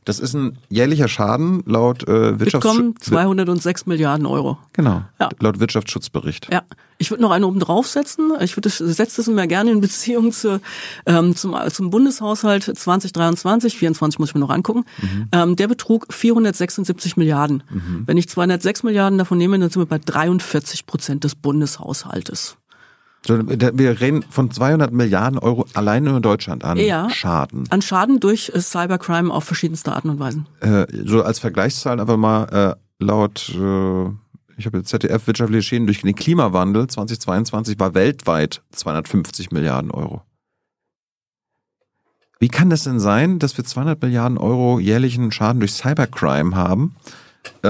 Das ist ein jährlicher Schaden laut äh, Wirtschafts Bitkom 206 Milliarden Euro. Genau, Ja. laut Wirtschaftsschutzbericht. Ja, ich würde noch eine oben draufsetzen. Ich würde setze das immer gerne in Beziehung zu, ähm, zum, zum Bundeshaushalt 2023, 24 muss ich mir noch angucken. Ähm, der betrug 476 Milliarden. Wenn ich 206 Milliarden davon nehme, dann sind wir bei 43 Prozent des Bundeshaushaltes. Wir reden von 200 Milliarden Euro allein nur in Deutschland an Ja. Schaden. An Schaden durch äh, Cybercrime auf verschiedenste Arten und Weisen. Äh, so als Vergleichszahl einfach mal äh, laut, äh, ich habe jetzt ZDF wirtschaftliche Schäden durch den Klimawandel 2022 war weltweit 250 Milliarden Euro. Wie kann das denn sein, dass wir 200 Milliarden Euro jährlichen Schaden durch Cybercrime haben, äh,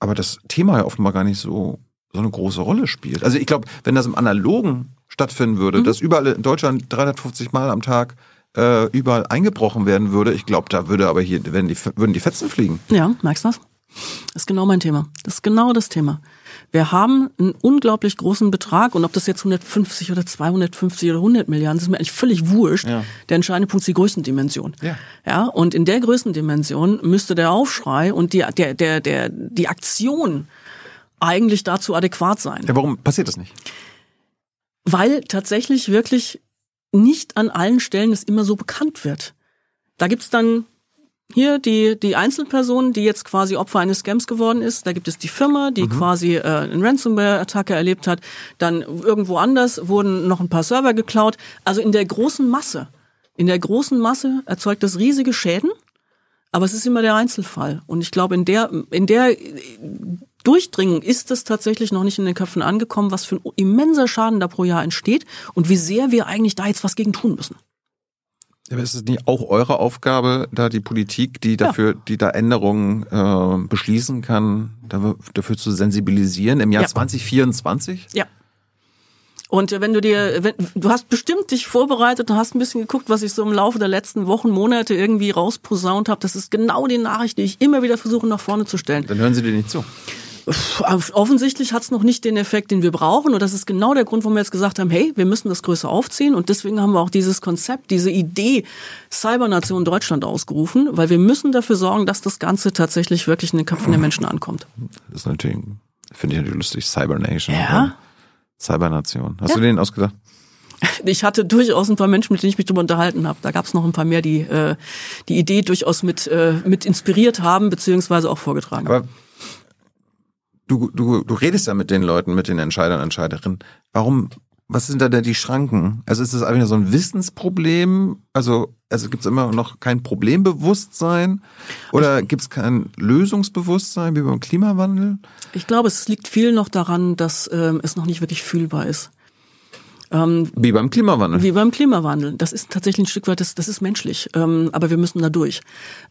aber das Thema ja offenbar gar nicht so so eine große Rolle spielt? Also ich glaube, wenn das im Analogen stattfinden würde, dass überall in Deutschland 350 Mal am Tag äh, überall eingebrochen werden würde, ich glaube, da würde aber hier werden die, würden die Fetzen fliegen. Ja, merkst du was? Das ist genau mein Thema. Das ist genau das Thema. Wir haben einen unglaublich großen Betrag und ob das jetzt 150 oder 250 oder 100 Milliarden, das ist mir eigentlich völlig wurscht. Ja. Der entscheidende Punkt ist die Größendimension. Ja. Ja, und in der Größendimension müsste der Aufschrei und die, der, der, der, die Aktion eigentlich dazu adäquat sein. Ja, warum passiert das nicht? Weil tatsächlich wirklich nicht an allen Stellen es immer so bekannt wird. Da gibt's dann hier die, die Einzelperson, die jetzt quasi Opfer eines Scams geworden ist. Da gibt es die Firma, die quasi äh, eine Ransomware-Attacke erlebt hat. Dann irgendwo anders wurden noch ein paar Server geklaut. Also in der großen Masse, in der großen Masse erzeugt das riesige Schäden. Aber es ist immer der Einzelfall. Und ich glaube, in der, in der Durchdringung ist es tatsächlich noch nicht in den Köpfen angekommen, was für ein immenser Schaden da pro Jahr entsteht und wie sehr wir eigentlich da jetzt was gegen tun müssen. Aber ist es nicht auch eure Aufgabe, da die Politik, die dafür, die da Änderungen äh, beschließen kann, da- dafür zu sensibilisieren im Jahr Ja. 2024? Ja. Und äh, wenn du dir, wenn, du hast bestimmt dich vorbereitet und hast ein bisschen geguckt, was ich so im Laufe der letzten Wochen, Monate irgendwie rausposaunt habe. Das ist genau die Nachricht, die ich immer wieder versuche nach vorne zu stellen. Dann hören sie dir nicht zu. Offensichtlich hat es noch nicht den Effekt, den wir brauchen. Und das ist genau der Grund, warum wir jetzt gesagt haben, hey, wir müssen das größer aufziehen. Und deswegen haben wir auch dieses Konzept, diese Idee Cybernation Deutschland ausgerufen, weil wir müssen dafür sorgen, dass das Ganze tatsächlich wirklich in den Köpfen der Menschen ankommt. Das ist natürlich, finde ich natürlich lustig, Cybernation. Ja. Cybernation. Hast du den ausgedacht? Ich hatte durchaus ein paar Menschen, mit denen ich mich darüber unterhalten habe. Da gab es noch ein paar mehr, die äh, die Idee durchaus mit, äh, mit inspiriert haben, beziehungsweise auch vorgetragen haben. Aber du, du, du redest ja mit den Leuten, mit den Entscheidern und Entscheiderinnen. Warum, was sind da denn die Schranken? Also ist das einfach so ein Wissensproblem? Also, also gibt es immer noch kein Problembewusstsein? Oder gibt es kein Lösungsbewusstsein wie beim Klimawandel? Ich glaube, es liegt viel noch daran, dass ähm, es noch nicht wirklich fühlbar ist. Ähm, wie beim Klimawandel. Wie beim Klimawandel. Das ist tatsächlich ein Stück weit, das, das ist menschlich. Ähm, aber wir müssen da durch.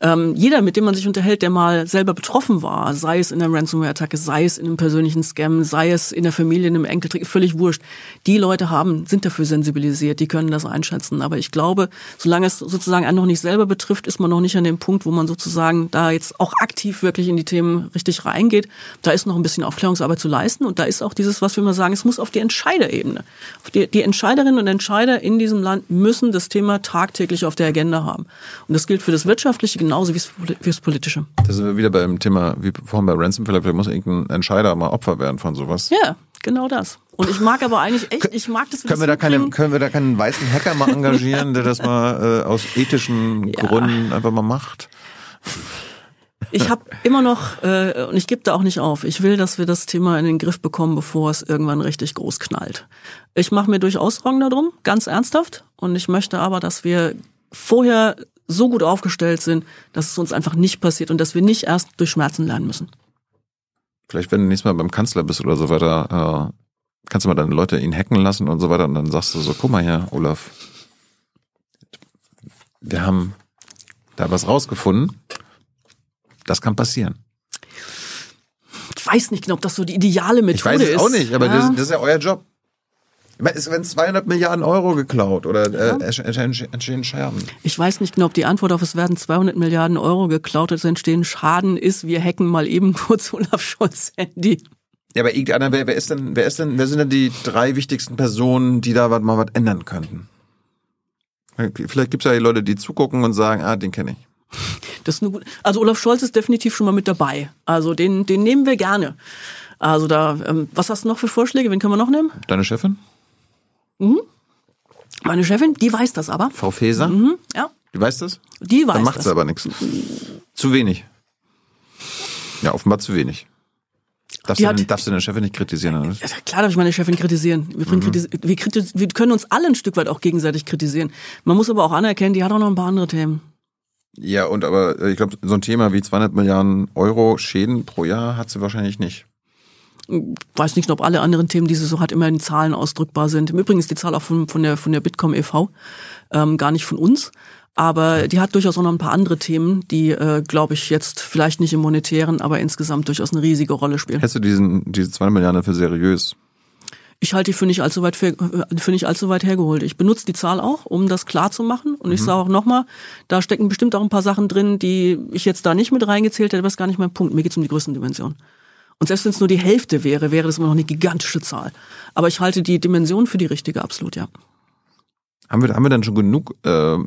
Ähm, jeder, mit dem man sich unterhält, der mal selber betroffen war, sei es in der Ransomware-Attacke, sei es in einem persönlichen Scam, sei es in der Familie, in einem Enkeltrick, völlig wurscht. Die Leute haben, sind dafür sensibilisiert, die können das einschätzen. Aber ich glaube, solange es sozusagen einen noch nicht selber betrifft, ist man noch nicht an dem Punkt, wo man sozusagen da jetzt auch aktiv wirklich in die Themen richtig reingeht. Da ist noch ein bisschen Aufklärungsarbeit zu leisten. Und da ist auch dieses, was wir immer sagen, es muss auf die Entscheiderebene. Auf die, die Entscheiderinnen und Entscheider in diesem Land müssen das Thema tagtäglich auf der Agenda haben. Und das gilt für das Wirtschaftliche genauso wie fürs Politische. Da sind wir wieder beim Thema, wie vorhin bei Ransom, vielleicht muss irgendein Entscheider mal Opfer werden von sowas. Ja, genau das. Und ich mag aber eigentlich echt, ich mag das. Können wir da keine, können wir da keinen weißen Hacker mal engagieren, der das mal äh, aus ethischen ja. Gründen einfach mal macht? Ich habe immer noch, äh, und ich gebe da auch nicht auf, ich will, dass wir das Thema in den Griff bekommen, bevor es irgendwann richtig groß knallt. Ich mache mir durchaus Sorgen darum, ganz ernsthaft. Und ich möchte aber, dass wir vorher so gut aufgestellt sind, dass es uns einfach nicht passiert und dass wir nicht erst durch Schmerzen lernen müssen. Vielleicht, wenn du nächstes Mal beim Kanzler bist oder so weiter, äh, kannst du mal deine Leute ihn hacken lassen und so weiter. Und dann sagst du so, guck mal her, Olaf, wir haben da was rausgefunden das kann passieren. Ich weiß nicht genau, ob das so die ideale Methode ist. Ich weiß es ist. auch nicht, aber ja. das, das, ist ja euer Job. Es werden 200 Milliarden Euro geklaut oder äh, entstehen Scherben. Ich weiß nicht genau, ob die Antwort auf es werden 200 Milliarden Euro geklaut, es entstehen Schaden ist, wir hacken mal eben kurz Olaf Scholz Handy. Ja, aber irgendeiner, wer, wer ist denn, wer ist denn, wer sind denn die drei wichtigsten Personen, die da mal was ändern könnten? Vielleicht gibt es ja die Leute, die zugucken und sagen, ah, den kenne ich. Das ist eine gute, also Olaf Scholz ist definitiv schon mal mit dabei. Also den, den nehmen wir gerne. Also da, ähm, was hast du noch für Vorschläge? Wen können wir noch nehmen? Deine Chefin? Mhm. Meine Chefin, die weiß das aber. Frau Feser? Mhm, ja. Die weiß das? Die weiß Dann macht sie aber nichts. Zu wenig. Ja, offenbar zu wenig. Darfst, du, hat, darfst du deine Chefin nicht kritisieren? Oder? Ja, klar darf ich meine Chefin kritisieren. Wir, mhm. kritis wir, kritis wir können uns alle ein Stück weit auch gegenseitig kritisieren. Man muss aber auch anerkennen, die hat auch noch ein paar andere Themen. Ja, und aber äh, ich glaube, so ein Thema wie 200 Milliarden Euro Schäden pro Jahr hat sie wahrscheinlich nicht. Ich weiß nicht, ob alle anderen Themen, die sie so hat, immer in Zahlen ausdrückbar sind. Im Übrigen ist die Zahl auch von, von der, von der Bitkom e.V., ähm, gar nicht von uns. Aber die hat durchaus auch noch ein paar andere Themen, die, äh, glaube ich, jetzt vielleicht nicht im monetären, aber insgesamt durchaus eine riesige Rolle spielen. Hältst du diesen, diese 200 Milliarden für seriös? Ich halte die für nicht allzu weit für, für nicht allzu weit hergeholt. Ich benutze die Zahl auch, um das klar zu machen. Und ich mhm. sage auch nochmal, da stecken bestimmt auch ein paar Sachen drin, die ich jetzt da nicht mit reingezählt hätte, aber das ist gar nicht mein Punkt. Mir geht es um die Größendimension. Und selbst wenn es nur die Hälfte wäre, wäre das immer noch eine gigantische Zahl. Aber ich halte die Dimension für die richtige, absolut, ja. Haben wir, haben wir dann schon genug äh,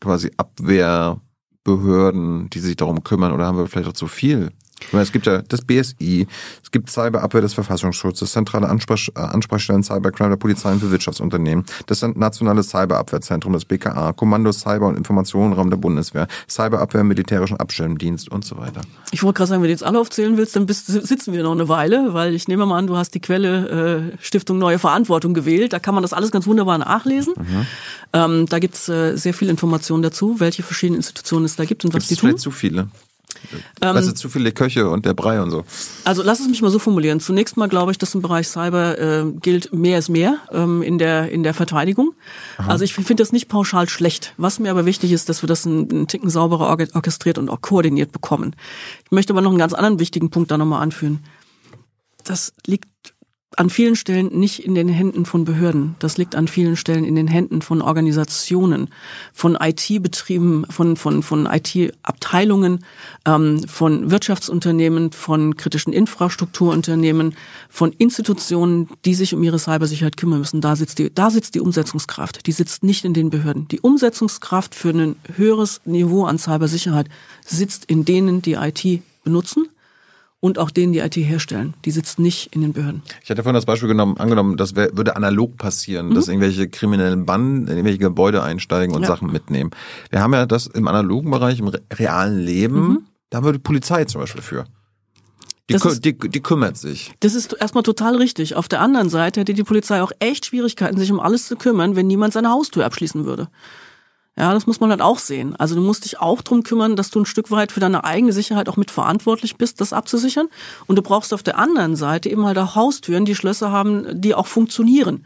quasi Abwehrbehörden, die sich darum kümmern, oder haben wir vielleicht auch zu viel? Es gibt ja das BSI, es gibt Cyberabwehr des Verfassungsschutzes, zentrale Ansprech äh, Ansprechstellen Cybercrime der Polizei und für Wirtschaftsunternehmen, das nationale Cyberabwehrzentrum, das BKA, Kommando Cyber- und Informationenraum der Bundeswehr, Cyberabwehr im militärischen Abschirmdienst und so weiter. Ich wollte gerade sagen, wenn du jetzt alle aufzählen willst, dann bist, sitzen wir noch eine Weile, weil ich nehme mal an, du hast die Quelle äh, Stiftung Neue Verantwortung gewählt. Da kann man das alles ganz wunderbar nachlesen. Mhm. Ähm, da gibt's äh, sehr viel Informationen dazu, welche verschiedenen Institutionen es da gibt und was Gibt's die tun. zu viele. Ähm, du, zu viele Köche und der Brei und so. Also lass es mich mal so formulieren. Zunächst mal glaube ich, dass im Bereich Cyber äh, gilt mehr ist mehr ähm, in der in der Verteidigung. Aha. Also ich finde das nicht pauschal schlecht. Was mir aber wichtig ist, dass wir das einen, einen Ticken sauberer orchestriert und auch koordiniert bekommen. Ich möchte aber noch einen ganz anderen wichtigen Punkt da nochmal anführen. Das liegt an vielen Stellen nicht in den Händen von Behörden. Das liegt an vielen Stellen in den Händen von Organisationen, von IT-Betrieben, von, von, von IT-Abteilungen, ähm, von Wirtschaftsunternehmen, von kritischen Infrastrukturunternehmen, von Institutionen, die sich um ihre Cybersicherheit kümmern müssen. Da sitzt die, da sitzt die Umsetzungskraft. Die sitzt nicht in den Behörden. Die Umsetzungskraft für ein höheres Niveau an Cybersicherheit sitzt in denen, die IT benutzen und auch denen, die IT herstellen. Die sitzen nicht in den Behörden. Ich hatte vorhin das Beispiel genommen, angenommen, das wär, würde analog passieren, mhm. dass irgendwelche kriminellen Banden in irgendwelche Gebäude einsteigen und ja. Sachen mitnehmen. Wir haben ja das im analogen Bereich, im realen Leben, mhm. da haben wir die Polizei zum Beispiel für. Die, ist, die, die, kümmert sich. Das ist erstmal total richtig. Auf der anderen Seite hätte die Polizei auch echt Schwierigkeiten, sich um alles zu kümmern, wenn niemand seine Haustür abschließen würde. Ja, das muss man halt auch sehen. Also du musst dich auch drum kümmern, dass du ein Stück weit für deine eigene Sicherheit auch mitverantwortlich bist, das abzusichern. Und du brauchst auf der anderen Seite eben halt auch Haustüren, die Schlösser haben, die auch funktionieren.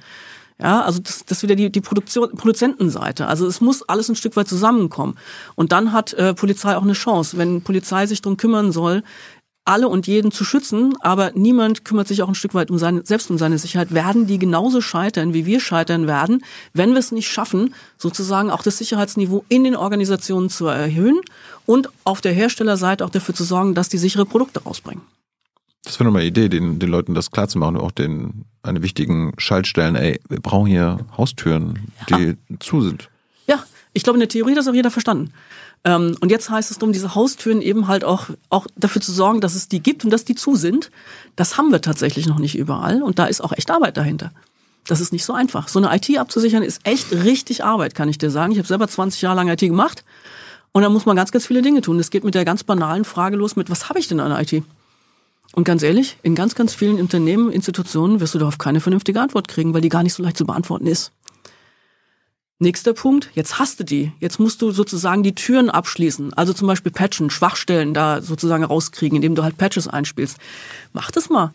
Ja, also das, das ist wieder die, die Produktion, Produzentenseite. Also es muss alles ein Stück weit zusammenkommen. Und dann hat äh, Polizei auch eine Chance. Wenn Polizei sich drum kümmern soll, alle und jeden zu schützen, aber niemand kümmert sich auch ein Stück weit um seine, selbst um seine Sicherheit, werden die genauso scheitern, wie wir scheitern werden, wenn wir es nicht schaffen, sozusagen auch das Sicherheitsniveau in den Organisationen zu erhöhen und auf der Herstellerseite auch dafür zu sorgen, dass die sichere Produkte rausbringen. Das wäre nochmal eine Idee, den, den Leuten das klar zu machen, auch den eine wichtigen Schaltstellen, ey, wir brauchen hier Haustüren, die ja. zu sind. Ja, ich glaube, in der Theorie hat das auch jeder verstanden. Ähm, und jetzt heißt es darum, diese Haustüren eben halt auch, auch dafür zu sorgen, dass es die gibt und dass die zu sind. Das haben wir tatsächlich noch nicht überall und da ist auch echt Arbeit dahinter. Das ist nicht so einfach. So eine IT abzusichern ist echt richtig Arbeit, kann ich dir sagen. Ich habe selber 20 Jahre lang IT gemacht und da muss man ganz, ganz viele Dinge tun. Es geht mit der ganz banalen Frage los mit, was habe ich denn an IT? Und ganz ehrlich, in ganz, ganz vielen Unternehmen, Institutionen wirst du darauf keine vernünftige Antwort kriegen, weil die gar nicht so leicht zu beantworten ist. Nächster Punkt, jetzt hast du die. Jetzt musst du sozusagen die Türen abschließen. Also zum Beispiel Patchen, Schwachstellen da sozusagen rauskriegen, indem du halt Patches einspielst. Mach das mal.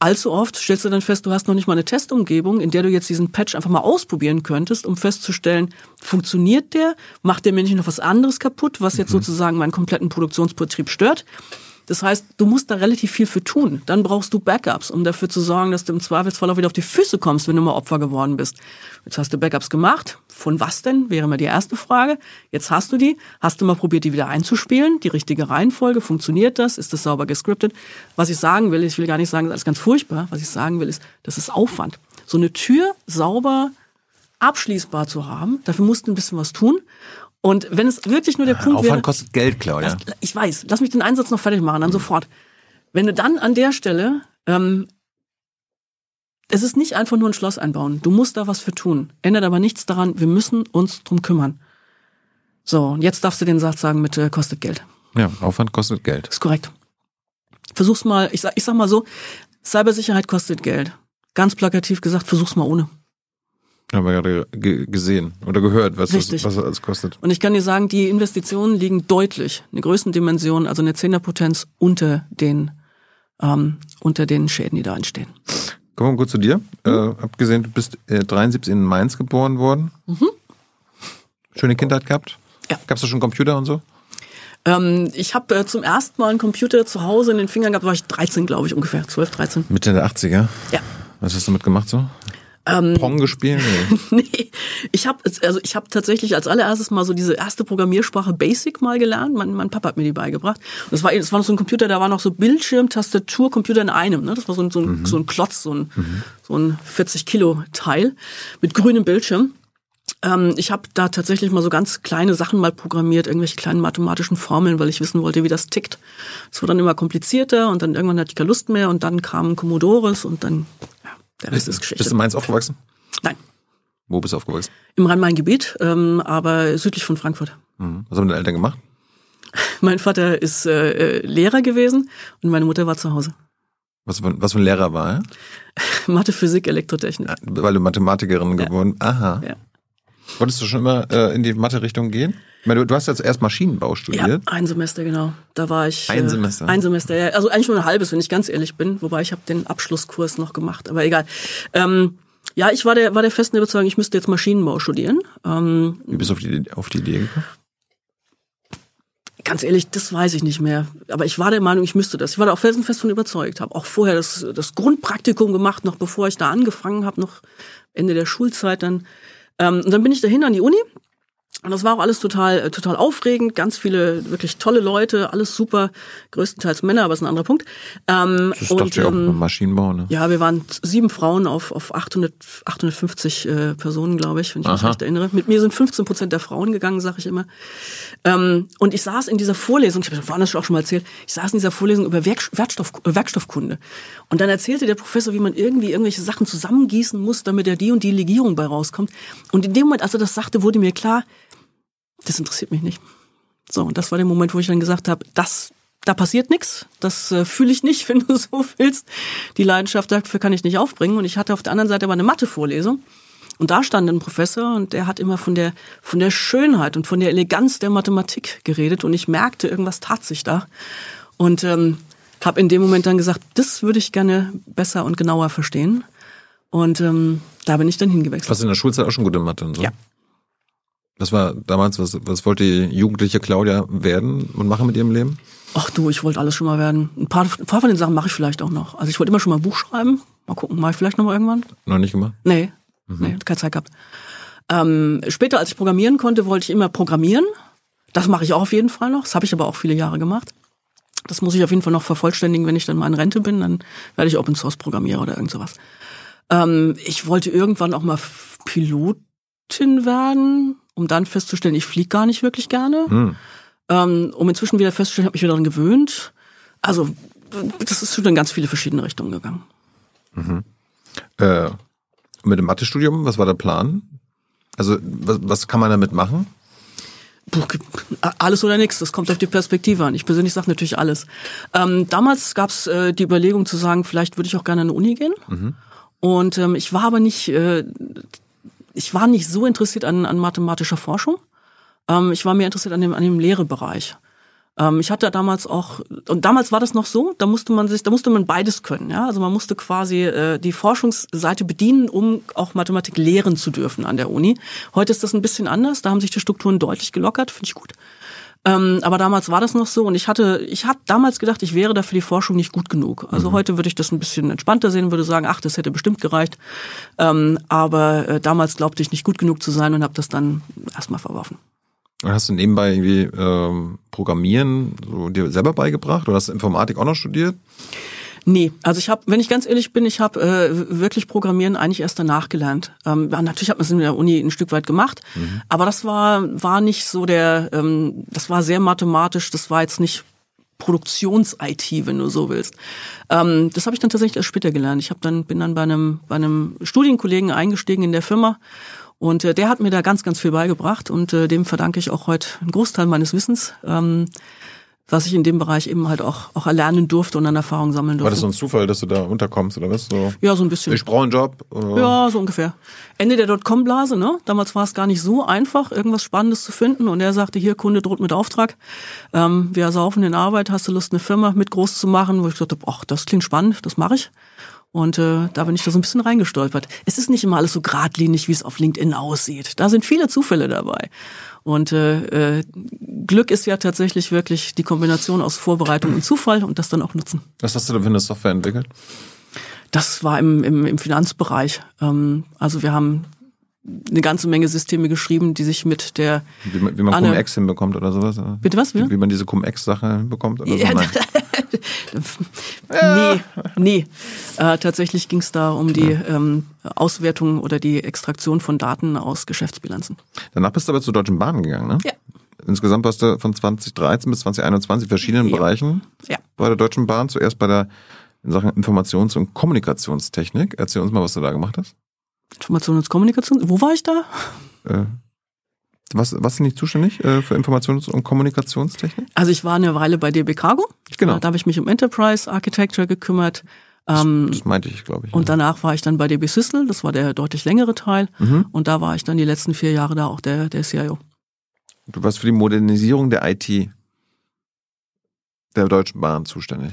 Allzu oft stellst du dann fest, du hast noch nicht mal eine Testumgebung, in der du jetzt diesen Patch einfach mal ausprobieren könntest, um festzustellen, funktioniert der? Macht der mir nicht noch was anderes kaputt, was jetzt mhm. sozusagen meinen kompletten Produktionsbetrieb stört? Das heißt, du musst da relativ viel für tun. Dann brauchst du Backups, um dafür zu sorgen, dass du im Zweifelsfall auch wieder auf die Füße kommst, wenn du mal Opfer geworden bist. Jetzt hast du Backups gemacht. Von was denn? Wäre mal die erste Frage. Jetzt hast du die. Hast du mal probiert, die wieder einzuspielen? Die richtige Reihenfolge? Funktioniert das? Ist das sauber gescriptet? Was ich sagen will, ich will gar nicht sagen, das ist ganz furchtbar. Was ich sagen will, ist, das ist Aufwand. So eine Tür sauber abschließbar zu haben, dafür musst du ein bisschen was tun. Und wenn es wirklich nur der Punkt Aufwand wäre, kostet Geld, Claudia. Das, ich weiß. Lass mich den Einsatz noch fertig machen, dann mhm. sofort. Wenn du dann an der Stelle, ähm, es ist nicht einfach nur ein Schloss einbauen. Du musst da was für tun. Ändert aber nichts daran. Wir müssen uns drum kümmern. So, und jetzt darfst du den Satz sagen mit äh, kostet Geld. Ja, Aufwand kostet Geld. Ist korrekt. Versuch's mal, ich sag, ich sag mal so, Cybersicherheit kostet Geld. Ganz plakativ gesagt, versuch's mal ohne. Haben wir gerade gesehen oder gehört, was das, was alles kostet. Und ich kann dir sagen, die Investitionen liegen deutlich, eine Größendimension, also eine Zehnerpotenz unter den, ähm, unter den Schäden, die da entstehen. Kommen wir mal kurz zu dir. Mhm. Äh, hab gesehen, du bist äh, 73 in Mainz geboren worden. Mhm. Schöne Kindheit gehabt? Ja. Gab's da schon Computer und so? Ähm, ich habe äh, zum ersten Mal einen Computer zu Hause in den Fingern gehabt, war ich 13, glaube ich, ungefähr. 12, 13. Mitte der 80er? Ja. Was hast du damit gemacht so? Ähm, Pong gespielt? Nee. nee. Ich habe also ich habe tatsächlich als allererstes mal so diese erste Programmiersprache Basic mal gelernt. Mein, mein Papa hat mir die beigebracht. Und das war das war noch so ein Computer, da war noch so Bildschirm, Tastatur, Computer in einem. Ne? Das war so ein, so ein, mhm. so ein Klotz, so ein, mhm. so ein 40 Kilo Teil mit grünem Bildschirm. Ähm, ich habe da tatsächlich mal so ganz kleine Sachen mal programmiert, irgendwelche kleinen mathematischen Formeln, weil ich wissen wollte, wie das tickt. Es wurde dann immer komplizierter und dann irgendwann hatte ich keine Lust mehr und dann kam Commodores und dann der Rest ist Geschichte. Bist du in Mainz aufgewachsen? Nein. Wo bist du aufgewachsen? Im Rhein-Main-Gebiet, ähm, aber südlich von Frankfurt. Mhm. Was haben deine Eltern gemacht? Mein Vater ist äh, äh, Lehrer gewesen und meine Mutter war zu Hause. Was für, was für ein Lehrer war er? Mathe, Physik, Elektrotechnik. Ja, weil du Mathematikerin ja. geworden. Aha. Ja. Wolltest du schon immer äh, in die Mathe-Richtung gehen? Du, du hast jetzt erst Maschinenbau studiert. Ja, ein Semester, genau. Da war ich. Ein äh, Semester. Ein Semester, ja. Also eigentlich nur ein halbes, wenn ich ganz ehrlich bin. Wobei ich habe den Abschlusskurs noch gemacht, aber egal. Ähm, ja, ich war der, war der festen Überzeugung, ich müsste jetzt Maschinenbau studieren. Ähm, Wie bist du auf die, auf die Idee gekommen? Ganz ehrlich, das weiß ich nicht mehr. Aber ich war der Meinung, ich müsste das. Ich war da auch felsenfest von überzeugt. Habe auch vorher das, das Grundpraktikum gemacht, noch bevor ich da angefangen habe, noch Ende der Schulzeit dann. Ähm, und dann bin ich dahin an die Uni und das war auch alles total, äh, total aufregend, ganz viele wirklich tolle Leute, alles super, größtenteils Männer, aber ist ein anderer Punkt. Ähm, das ist und, doch ähm, Maschinenbau, ne? Ja, wir waren sieben Frauen auf, auf 800, 850 äh, Personen, glaube ich, wenn ich mich recht erinnere. Mit mir sind 15 Prozent der Frauen gegangen, sag ich immer. Ähm, und ich saß in dieser Vorlesung, ich habe das woanders auch schon mal erzählt, ich saß in dieser Vorlesung über Werk, Werkstoff, Werkstoffkunde. Und dann erzählte der Professor, wie man irgendwie irgendwelche Sachen zusammengießen muss, damit er die und die Legierung bei rauskommt. Und in dem Moment, als er das sagte, wurde mir klar, das interessiert mich nicht. So, und das war der Moment, wo ich dann gesagt habe, das, da passiert nichts, das äh, fühle ich nicht, wenn du so willst. Die Leidenschaft dafür kann ich nicht aufbringen. Und ich hatte auf der anderen Seite aber eine Mathe-Vorlesung. Und da stand ein Professor und der hat immer von der, von der Schönheit und von der Eleganz der Mathematik geredet. Und ich merkte, irgendwas tat sich da. Und ähm, habe in dem Moment dann gesagt, das würde ich gerne besser und genauer verstehen. Und ähm, da bin ich dann hingewechselt. Warst du in der Schulzeit auch schon gut in Mathe und so? Ja. Was war damals, was, was wollte die jugendliche Claudia werden und machen mit ihrem Leben? Ach du, ich wollte alles schon mal werden. Ein paar, ein paar von den Sachen mache ich vielleicht auch noch. Also ich wollte immer schon mal ein Buch schreiben. Mal gucken, mache ich vielleicht noch mal irgendwann? Noch nicht gemacht? Nee, nee, keine Zeit gehabt. Ähm, später, als ich programmieren konnte, wollte ich immer programmieren. Das mache ich auch auf jeden Fall noch. Das habe ich aber auch viele Jahre gemacht. Das muss ich auf jeden Fall noch vervollständigen, wenn ich dann mal in Rente bin. Dann werde ich Open Source Programmierer oder irgend sowas. Ähm, ich wollte irgendwann auch mal Pilotin werden, um dann festzustellen, ich fliege gar nicht wirklich gerne. Hm. Ähm, um inzwischen wieder festzustellen, ich habe mich wieder daran gewöhnt. Also das ist schon in ganz viele verschiedene Richtungen gegangen. Äh, mit dem Mathestudium, was war der Plan? Also, was, was kann man damit machen? Puh, alles oder nichts, das kommt auf die Perspektive an. Ich persönlich sage natürlich alles. Ähm, damals gab es äh, die Überlegung zu sagen, vielleicht würde ich auch gerne an eine Uni gehen. Und ähm, ich war aber nicht, äh, ich war nicht so interessiert an, an mathematischer Forschung. Ähm, ich war mehr interessiert an dem, an dem Lehrbereich. Ähm, ich hatte damals auch, und damals war das noch so, da musste man sich, da musste man beides können, ja. Also man musste quasi äh, die Forschungsseite bedienen, um auch Mathematik lehren zu dürfen an der Uni. Heute ist das ein bisschen anders, da haben sich die Strukturen deutlich gelockert, finde ich gut. Ähm, aber damals war das noch so und ich hatte, ich habe damals gedacht, ich wäre da für die Forschung nicht gut genug. Also heute würde ich das ein bisschen entspannter sehen, würde sagen, ach, das hätte bestimmt gereicht. Ähm, aber äh, damals glaubte ich nicht gut genug zu sein und habe das dann erstmal verworfen. Und Hast du nebenbei irgendwie ähm, Programmieren so dir selber beigebracht oder hast du Informatik auch noch studiert? Nee, also ich habe, wenn ich ganz ehrlich bin, ich habe äh, wirklich Programmieren eigentlich erst danach gelernt. Ähm, ja, natürlich hat man es in der Uni ein Stück weit gemacht, aber das war war nicht so der, ähm, das war sehr mathematisch, das war jetzt nicht Produktions-IT, wenn du so willst. Ähm, das habe ich dann tatsächlich erst später gelernt. Ich habe dann bin dann bei einem bei einem Studienkollegen eingestiegen in der Firma und äh, der hat mir da ganz ganz viel beigebracht und äh, dem verdanke ich auch heute einen Großteil meines Wissens. Ähm, was ich in dem Bereich eben halt auch, auch erlernen durfte und an Erfahrung sammeln durfte. War das so ein Zufall, dass du da unterkommst oder was? So, Ja, so ein bisschen. ich brauche einen Job. Oder? Ja, so ungefähr. Ende der Dotcom-Blase, ne? Damals war es gar nicht so einfach, irgendwas Spannendes zu finden. Und er sagte, hier, Kunde droht mit Auftrag. Ähm, wir saufen in Arbeit, hast du Lust, eine Firma mit groß zu machen? Wo ich habe, ach, das klingt spannend, das mache ich. Und äh, da bin ich da so ein bisschen reingestolpert. Es ist nicht immer alles so geradlinig, wie es auf LinkedIn aussieht. Da sind viele Zufälle dabei. Und äh, äh, Glück ist ja tatsächlich wirklich die Kombination aus Vorbereitung und Zufall und das dann auch nutzen. Was hast du da für eine Software entwickelt? Das war im, im, im Finanzbereich. Ähm, also wir haben eine ganze Menge Systeme geschrieben, die sich mit der Wie man, wie man Cum-Ex hinbekommt oder sowas? Bitte was? Wie, wie man diese Cum-Ex-Sache hinbekommt oder so? Ja, Nein. nee, nee. Äh, tatsächlich ging es da um die ähm, Auswertung oder die Extraktion von Daten aus Geschäftsbilanzen. Danach bist du aber zur Deutschen Bahn gegangen, ne? Ja. Insgesamt warst du von 2013 bis 2021 in verschiedenen Ja. Bereichen Ja. bei der Deutschen Bahn. Zuerst bei der in Sachen Informations- und Kommunikationstechnik. Erzähl uns mal, was du da gemacht hast. Information und Kommunikation. Wo war ich da? Äh, was, was sind nicht zuständig äh, für Informations- und Kommunikationstechnik? Also ich war eine Weile bei DB Cargo. Genau. Da habe ich mich um Enterprise Architecture gekümmert. Ähm, Das meinte ich, glaube ich. und danach war ich dann bei DB Systel, das war der deutlich längere Teil. Mhm. Und da war ich dann die letzten vier Jahre da auch der, der CIO. Du warst für die Modernisierung der IT der Deutschen Bahn zuständig.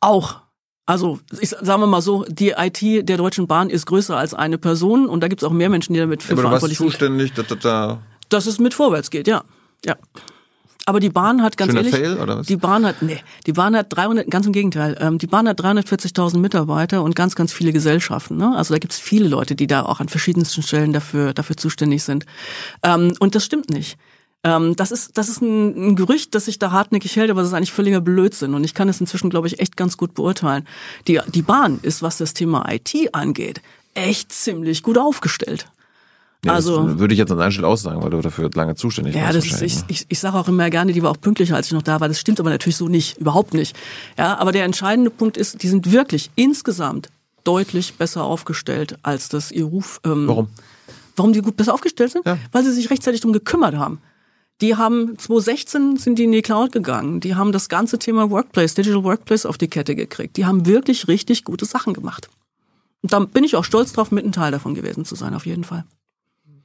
Auch. Also, ich sagen wir mal so, die IT der Deutschen Bahn ist größer als eine Person und da gibt es auch mehr Menschen, die damit für Aber du warst verantwortlich sind. zuständig, da, da, da. Dass es mit vorwärts geht, ja. Ja. Aber die Bahn hat ganz Schöner ehrlich, Fail, oder was? die Bahn hat, nee, die Bahn hat 300, ganz im Gegenteil, ähm, die Bahn hat 340.000 Mitarbeiter und ganz, ganz viele Gesellschaften. Ne? Also da gibt es viele Leute, die da auch an verschiedensten Stellen dafür, dafür zuständig sind. Ähm, und das stimmt nicht. Ähm, das ist, das ist ein, ein Gerücht, das sich da hartnäckig hält, aber das ist eigentlich völliger Blödsinn. Und ich kann es inzwischen, glaube ich, echt ganz gut beurteilen. Die, die Bahn ist, was das Thema IT angeht, echt ziemlich gut aufgestellt. Ja, also- das würde ich jetzt an deiner Stelle aussagen, weil du dafür lange zuständig Ja, warst. das ist, ich, ne? ich, ich sage auch immer gerne, die war auch pünktlicher, als ich noch da war. Das stimmt aber natürlich so nicht, überhaupt nicht. Ja, aber der entscheidende Punkt ist, die sind wirklich insgesamt deutlich besser aufgestellt als das ihr Ruf. Ähm, Warum? Warum die gut besser aufgestellt sind? Ja. Weil sie sich rechtzeitig drum gekümmert haben. Die haben 2016 sind die in die Cloud gegangen. Die haben das ganze Thema Workplace, Digital Workplace auf die Kette gekriegt. Die haben wirklich richtig gute Sachen gemacht. Und da bin ich auch stolz drauf, mit ein Teil davon gewesen zu sein, auf jeden Fall.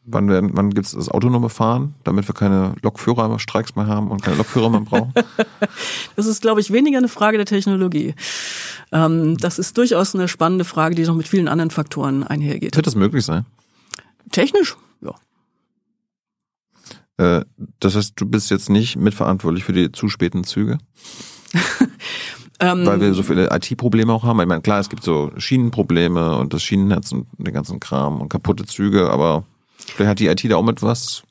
Wann, werden, wann gibt's das autonome Fahren, damit wir keine Lokführerstreiks mehr haben und keine Lokführer mehr brauchen? Das ist, glaube ich, weniger eine Frage der Technologie. Ähm, das ist durchaus eine spannende Frage, die noch mit vielen anderen Faktoren einhergeht. Wird das möglich sein? Technisch, ja. Äh, das heißt, du bist jetzt nicht mitverantwortlich für die zu späten Züge? Ähm, Weil wir so viele IT-Probleme auch haben. Ich meine, klar, es gibt so Schienenprobleme und das Schienennetz und den ganzen Kram und kaputte Züge, aber vielleicht hat die IT da auch mit was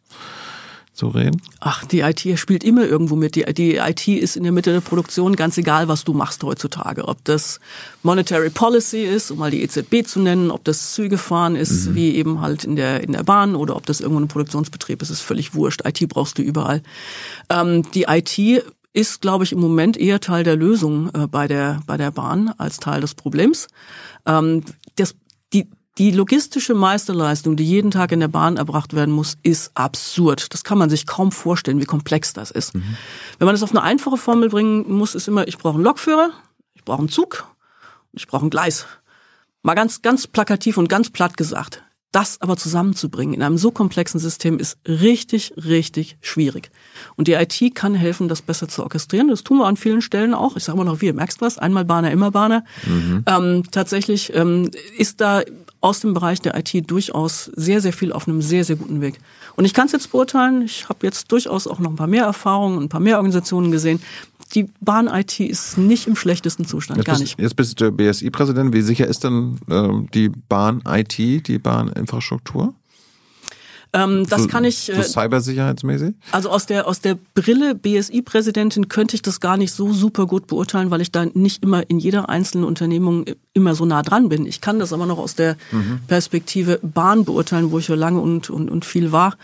zu reden? Ach, die IT spielt immer irgendwo mit. Die, die IT ist in der Mitte der Produktion, ganz egal, was du machst heutzutage. Ob das Monetary Policy ist, um mal die EZB zu nennen, ob das Zügefahren ist, Mhm. wie eben halt in der, in der Bahn oder ob das irgendwo ein Produktionsbetrieb ist, ist völlig wurscht. IT brauchst du überall. Ähm, die IT ist, glaube ich, im Moment eher Teil der Lösung äh, bei, der, bei der Bahn als Teil des Problems. Ähm, das, die, die logistische Meisterleistung, die jeden Tag in der Bahn erbracht werden muss, ist absurd. Das kann man sich kaum vorstellen, wie komplex das ist. Wenn man das auf eine einfache Formel bringen muss, ist immer, ich brauche einen Lokführer, ich brauche einen Zug und ich brauche ein Gleis. Mal ganz, ganz plakativ und ganz platt gesagt. Das aber zusammenzubringen in einem so komplexen System ist richtig, richtig schwierig. Und die IT kann helfen, das besser zu orchestrieren. Das tun wir an vielen Stellen auch. Ich sage immer noch, wir merkst was, einmal Bahner, immer Bahner. Ähm, tatsächlich ähm, ist da aus dem Bereich der IT durchaus sehr, sehr viel auf einem sehr, sehr guten Weg. Und ich kann es jetzt beurteilen, ich habe jetzt durchaus auch noch ein paar mehr Erfahrungen und ein paar mehr Organisationen gesehen. Die Bahn-IT ist nicht im schlechtesten Zustand, Jetzt gar bist, nicht. jetzt bist du BSI-Präsident. Wie sicher ist denn ähm, die Bahn-IT, die Bahninfrastruktur? Ähm, das so, kann ich, So äh, cybersicherheitsmäßig? also aus der, aus der Brille BSI-Präsidentin könnte ich das gar nicht so super gut beurteilen, weil ich da nicht immer in jeder einzelnen Unternehmung immer so nah dran bin. Ich kann das aber noch aus der Perspektive Bahn beurteilen, wo ich ja lange und, und, und viel war.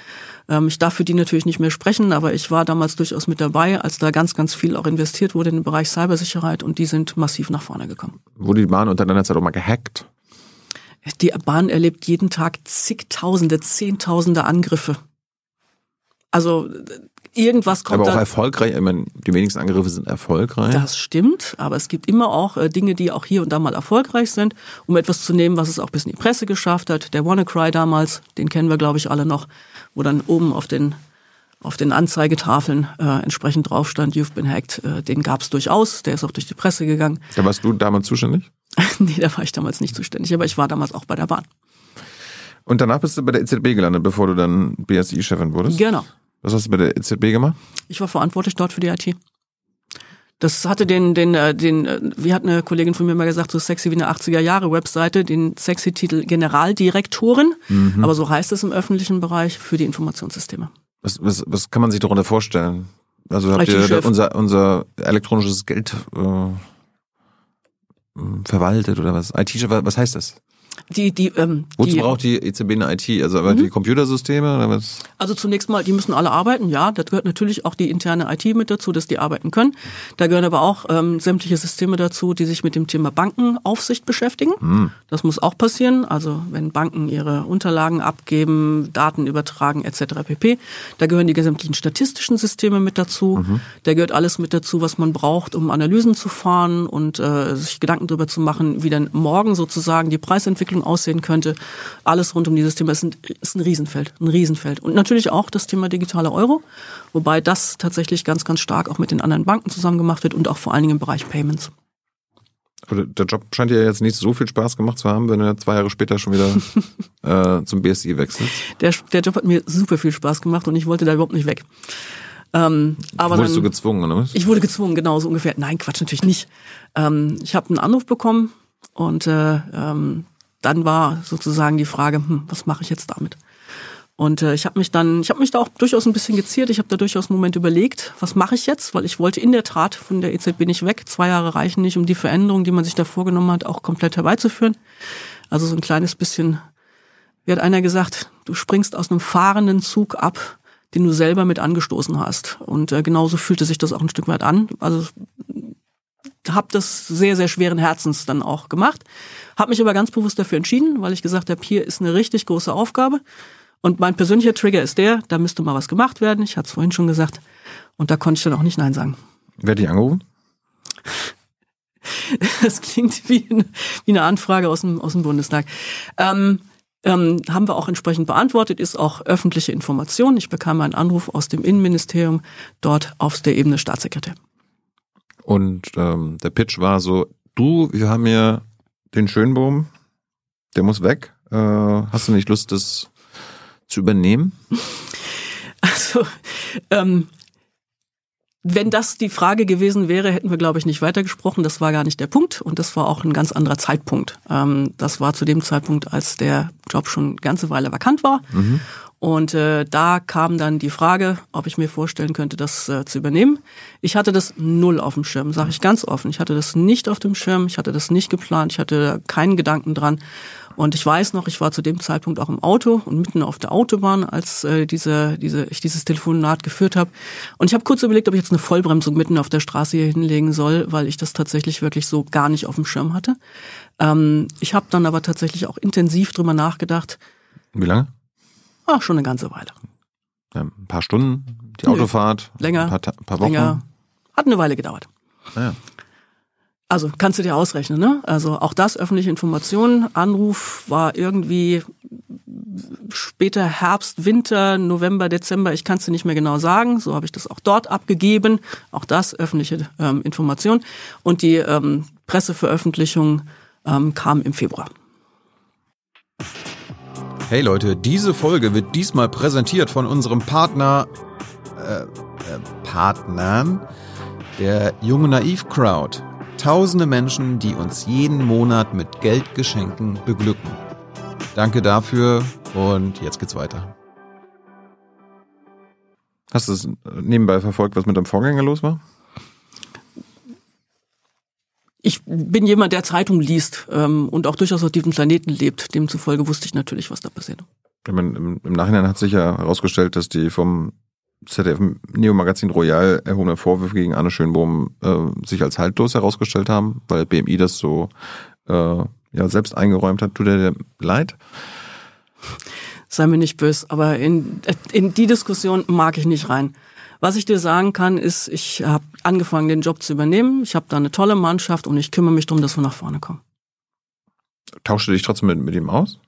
Ähm, ich darf für die natürlich nicht mehr sprechen, aber ich war damals durchaus mit dabei, als da ganz, ganz viel auch investiert wurde in den Bereich Cybersicherheit und die sind massiv nach vorne gekommen. Wurde die Bahn unter deiner Zeit auch mal gehackt? Die Bahn erlebt jeden Tag zigtausende, zehntausende Angriffe. Also irgendwas kommt Aber auch erfolgreich. Ich meine, die wenigsten Angriffe sind erfolgreich. Das stimmt, aber es gibt immer auch äh, Dinge, die auch hier und da mal erfolgreich sind. Um etwas zu nehmen, was es auch bis in die Presse geschafft hat. Der WannaCry damals, den kennen wir, glaube ich, alle noch, wo dann oben auf den auf den Anzeigetafeln äh, entsprechend drauf stand, you've been hacked. Äh, den gab es durchaus, der ist auch durch die Presse gegangen. Da warst du damals zuständig? nee, da war ich damals nicht zuständig, aber ich war damals auch bei der Bahn. Und danach bist du bei der EZB gelandet, bevor du dann BSI-Chefin wurdest? Genau. Was hast du bei der EZB gemacht? Ich war verantwortlich dort für die IT. Das hatte den, den, äh, den, äh, wie hat eine Kollegin von mir mal gesagt, so sexy wie eine 80er Jahre Webseite, den sexy Titel Generaldirektorin, aber so heißt es im öffentlichen Bereich für die Informationssysteme. Was, was, was kann man sich darunter vorstellen? Also habt ihr unser, unser elektronisches Geld äh, verwaltet oder was? IT-Chef, was heißt das? Die, die, ähm, Wozu die, braucht die EZB eine IT? Also aber die Computersysteme oder was? Also zunächst mal, die müssen alle arbeiten, ja. Da gehört natürlich auch die interne IT mit dazu, dass die arbeiten können. Da gehören aber auch ähm, sämtliche Systeme dazu, die sich mit dem Thema Bankenaufsicht beschäftigen. Das muss auch passieren. Also wenn Banken ihre Unterlagen abgeben, Daten übertragen etc. pp. Da gehören die gesamtlichen statistischen Systeme mit dazu. Da gehört alles mit dazu, was man braucht, um Analysen zu fahren und äh, sich Gedanken darüber zu machen, wie dann morgen sozusagen die Preisentwicklung aussehen könnte. Alles rund um dieses Thema ist ein, ist ein Riesenfeld, ein Riesenfeld. Und natürlich auch das Thema digitale Euro, wobei das tatsächlich ganz, ganz stark auch mit den anderen Banken zusammen gemacht wird und auch vor allen Dingen im Bereich Payments. Aber der Job scheint dir jetzt nicht so viel Spaß gemacht zu haben, wenn du zwei Jahre später schon wieder äh, zum BSI wechselst. Der, der Job hat mir super viel Spaß gemacht und ich wollte da überhaupt nicht weg. Ähm, aber Wurdest dann, du gezwungen, oder was? Ich wurde gezwungen, genau so ungefähr. Nein, Quatsch, natürlich nicht. Ähm, ich habe einen Anruf bekommen und äh, ähm, dann war sozusagen die Frage, hm, was mache ich jetzt damit? Und äh, ich habe mich dann, ich habe mich da auch durchaus ein bisschen geziert. Ich habe da durchaus einen Moment überlegt, was mache ich jetzt? Weil ich wollte in der Tat von der EZB nicht weg. Zwei Jahre reichen nicht, um die Veränderung, die man sich da vorgenommen hat, auch komplett herbeizuführen. Also so ein kleines bisschen, wie hat einer gesagt, du springst aus einem fahrenden Zug ab, den du selber mit angestoßen hast. Und äh, genauso fühlte sich das auch ein Stück weit an. Also habe das sehr, sehr schweren Herzens dann auch gemacht. Habe mich aber ganz bewusst dafür entschieden, weil ich gesagt habe, hier ist eine richtig große Aufgabe. Und mein persönlicher Trigger ist der, da müsste mal was gemacht werden. Ich hatte es vorhin schon gesagt. Und da konnte ich dann auch nicht Nein sagen. Wer hat dich angerufen? Das klingt wie eine, wie eine Anfrage aus dem, aus dem Bundestag. Ähm, ähm, haben wir auch entsprechend beantwortet, ist auch öffentliche Information. Ich bekam einen Anruf aus dem Innenministerium, dort auf der Ebene Staatssekretär. Und ähm, der Pitch war so, Du, wir haben hier den Schönbohm, der muss weg. Äh, hast du nicht Lust, das zu übernehmen? Also, ähm, wenn das die Frage gewesen wäre, hätten wir, glaube ich, nicht weitergesprochen. Das war gar nicht der Punkt und das war auch ein ganz anderer Zeitpunkt. Ähm, das war zu dem Zeitpunkt, als der Job schon eine ganze Weile vakant war. Mhm. Und äh, da kam dann die Frage, ob ich mir vorstellen könnte, das äh, zu übernehmen. Ich hatte das null auf dem Schirm, sage ich ganz offen. Ich hatte das nicht auf dem Schirm, ich hatte das nicht geplant, ich hatte keinen Gedanken dran. Und ich weiß noch, ich war zu dem Zeitpunkt auch im Auto und mitten auf der Autobahn, als äh, diese, diese, ich dieses Telefonat geführt habe. Und ich habe kurz überlegt, ob ich jetzt eine Vollbremsung mitten auf der Straße hier hinlegen soll, weil ich das tatsächlich wirklich so gar nicht auf dem Schirm hatte. Ähm, ich habe dann aber tatsächlich auch intensiv drüber nachgedacht. Wie lange? Ach, schon eine ganze Weile. Ja, ein paar Stunden, die Nö. Autofahrt, Länger, ein paar, paar Wochen. Länger. Hat eine Weile gedauert. Ah, ja. Also kannst du dir ausrechnen, ne? Also auch das öffentliche Informationen. Anruf war irgendwie später Herbst, Winter, November, Dezember. Ich kann es dir nicht mehr genau sagen. So habe ich das auch dort abgegeben. Auch das öffentliche ähm, Information. Und die ähm, Presseveröffentlichung ähm, kam im Februar. Hey Leute, diese Folge wird diesmal präsentiert von unserem Partner, äh, äh, Partnern, der Junge Naiv Crowd. Tausende Menschen, die uns jeden Monat mit Geldgeschenken beglücken. Danke dafür und jetzt geht's weiter. Hast du es nebenbei verfolgt, was mit deinem Vorgänger los war? Ich bin jemand, der Zeitung liest ähm, und auch durchaus auf diesem Planeten lebt. Demzufolge wusste ich natürlich, was da passiert. Ich meine, im, Im Nachhinein hat sich ja herausgestellt, dass die vom ZDF Neo Magazin Royal erhobenen Vorwürfe gegen Anne Schönbohm äh, sich als haltlos herausgestellt haben, weil BMI das so äh, ja selbst eingeräumt hat. Tut dir leid? sei mir nicht böse, aber in, in die Diskussion mag ich nicht rein. Was ich dir sagen kann, ist, ich habe angefangen, den Job zu übernehmen. Ich habe da eine tolle Mannschaft und ich kümmere mich darum, dass wir nach vorne kommen. Tauschst du dich trotzdem mit, mit ihm aus?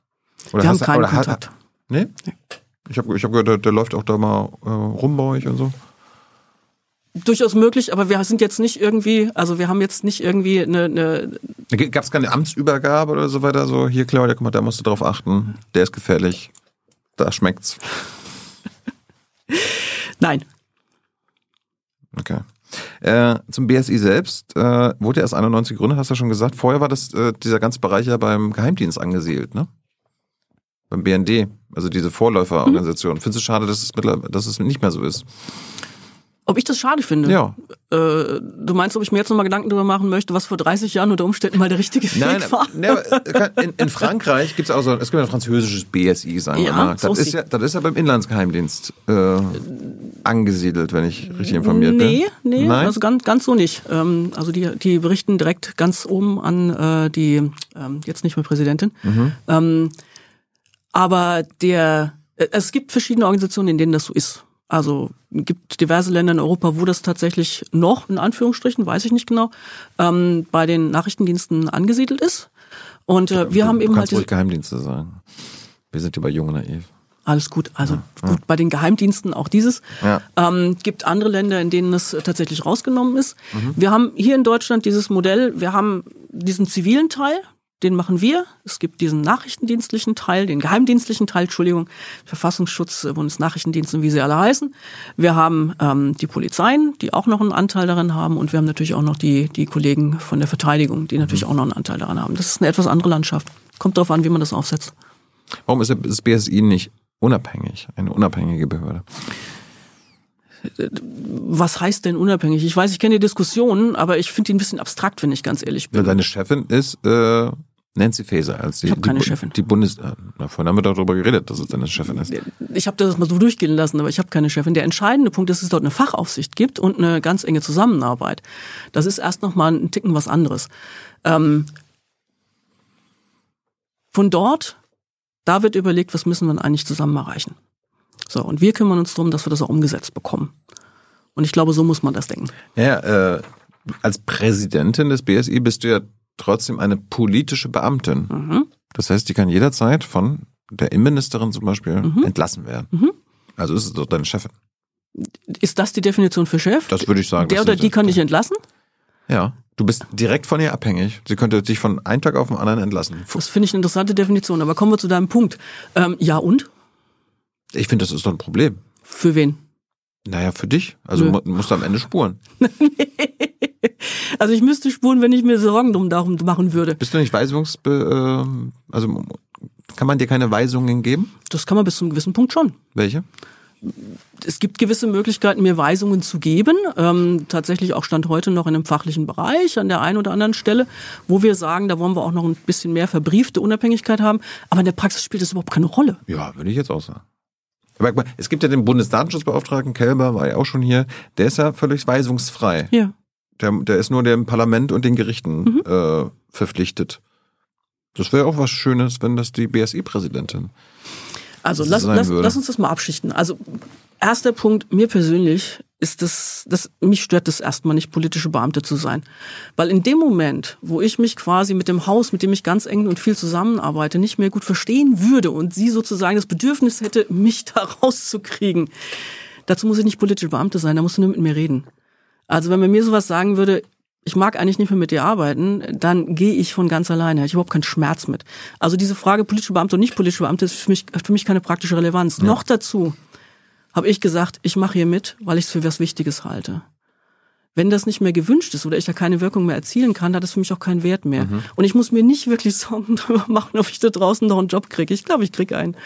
Oder wir haben keinen oder hat- Kontakt. Nee? Ich habe ich hab gehört, der, der läuft auch da mal äh, rum bei euch und so. Durchaus möglich, aber wir sind jetzt nicht irgendwie, also wir haben jetzt nicht irgendwie eine, eine Gab es keine Amtsübergabe oder so weiter? So, hier Claudia, guck mal, da musst du drauf achten. Der ist gefährlich. Da schmeckt's. nein. Okay. Äh, zum BSI selbst äh, wurde erst 91 gegründet, hast du ja schon gesagt. Vorher war das äh, dieser ganze Bereich ja beim Geheimdienst angesiedelt, ne? Beim BND, also diese Vorläuferorganisation. Findest du schade, dass es, mittlerweile, dass es nicht mehr so ist? Ob ich das schade finde? Ja. Äh, du meinst, ob ich mir jetzt nochmal Gedanken darüber machen möchte, was vor 30 Jahren unter Umständen mal der richtige Weg war? ne, aber in, in Frankreich gibt's auch so, es gibt ein französisches BSI, sagen wir Ja, mal. so Das ist sie- ja, das ist ja beim Inlandsgeheimdienst äh, angesiedelt, wenn ich richtig informiert Nee, bin. nee, Nein? also ganz, ganz so nicht. Ähm, also die, die berichten direkt ganz oben an äh, die, ähm, jetzt nicht mehr Präsidentin. Mhm. Ähm, aber der, äh, es gibt verschiedene Organisationen, in denen das so ist. Also gibt diverse Länder in Europa, wo das tatsächlich noch, in Anführungsstrichen, weiß ich nicht genau, ähm, bei den Nachrichtendiensten angesiedelt ist. Und äh, wir haben du eben halt kannst diese, ruhig Geheimdienste sagen. Wir sind hier bei Jung und Naiv. Alles gut. Also gut, bei den Geheimdiensten auch dieses. Ja. Ähm, gibt andere Länder, in denen es tatsächlich rausgenommen ist. Mhm. Wir haben hier in Deutschland dieses Modell, wir haben diesen zivilen Teil, den machen wir. Es gibt diesen nachrichtendienstlichen Teil, den geheimdienstlichen Teil, Entschuldigung, Verfassungsschutz, äh, Bundesnachrichtendienst und wie sie alle heißen. Wir haben ähm, die Polizeien, die auch noch einen Anteil daran haben und wir haben natürlich auch noch die, die Kollegen von der Verteidigung, die Mhm. natürlich auch noch einen Anteil daran haben. Das ist eine etwas andere Landschaft. Kommt darauf an, wie man das aufsetzt. Warum ist das BSI nicht unabhängig, eine unabhängige Behörde? Was heißt denn unabhängig? Ich weiß, ich kenne die Diskussionen, aber ich finde die ein bisschen abstrakt, wenn ich ganz ehrlich bin. Deine Chefin ist äh, Nancy Faeser. Als die, Ich keine die, Chefin. Die Bundes... äh, Na, vorhin haben wir darüber geredet, dass es deine Chefin ist. Ich habe das mal so durchgehen lassen, aber ich habe keine Chefin. Der entscheidende Punkt ist, dass es dort eine Fachaufsicht gibt und eine ganz enge Zusammenarbeit. Das ist erst noch mal ein Ticken was anderes. Ähm, von dort, da wird überlegt, was müssen wir denn eigentlich zusammen erreichen. So, und wir kümmern uns darum, dass wir das auch umgesetzt bekommen. Und ich glaube, so muss man das denken. Ja, äh, als Präsidentin des BSI bist du ja trotzdem eine politische Beamtin. Mhm. Das heißt, die kann jederzeit von der Innenministerin zum Beispiel Mhm. entlassen werden. Mhm. Also ist es doch deine Chefin. Ist das die Definition für Chef? Das würde ich sagen. Der oder die kann dich entlassen? Ja. Du bist direkt von ihr abhängig. Sie könnte dich von einem Tag auf den anderen entlassen. Das finde ich eine interessante Definition. Aber kommen wir zu deinem Punkt. Ähm, ja und? Ich finde, das ist doch ein Problem. Für wen? Naja, für dich. Also Nö. mu- musst du am Ende spuren. Also ich müsste spuren, wenn ich mir Sorgen drum darum machen würde. Bist du nicht weisungsbe... Äh, also kann man dir keine Weisungen geben? Das kann man bis zu einem gewissen Punkt schon. Welche? Es gibt gewisse Möglichkeiten, mir Weisungen zu geben. Ähm, tatsächlich auch Stand heute noch in einem fachlichen Bereich an der einen oder anderen Stelle, wo wir sagen, da wollen wir auch noch ein bisschen mehr verbriefte Unabhängigkeit haben. Aber in der Praxis spielt das überhaupt keine Rolle. Ja, würde ich jetzt auch sagen. Aber es gibt ja den Bundesdatenschutzbeauftragten, Kelber war ja auch schon hier, der ist ja völlig weisungsfrei. Ja. Der, der ist nur dem Parlament und den Gerichten äh, verpflichtet. Das wäre auch was Schönes, wenn das die BSI-Präsidentin. Also lass, lass, lass uns das mal abschichten. Also erster Punkt, mir persönlich ist das, das, mich stört das erstmal nicht, politische Beamte zu sein. Weil in dem Moment, wo ich mich quasi mit dem Haus, mit dem ich ganz eng und viel zusammenarbeite, nicht mehr gut verstehen würde und sie sozusagen das Bedürfnis hätte, mich da rauszukriegen, dazu muss ich nicht politische Beamte sein, da musst du nur mit mir reden. Also wenn man mir sowas sagen würde, ich mag eigentlich nicht mehr mit dir arbeiten, dann gehe ich von ganz alleine. Ich überhaupt keinen Schmerz mit. Also diese Frage politische Beamte und nicht politische Beamte ist für mich, hat für mich keine praktische Relevanz. Noch dazu habe ich gesagt, ich mache hier mit, weil ich es für was Wichtiges halte. Wenn das nicht mehr gewünscht ist oder ich da keine Wirkung mehr erzielen kann, hat das für mich auch keinen Wert mehr. Und ich muss mir nicht wirklich Sorgen darüber machen, ob ich da draußen noch einen Job kriege. Ich glaube, ich kriege einen.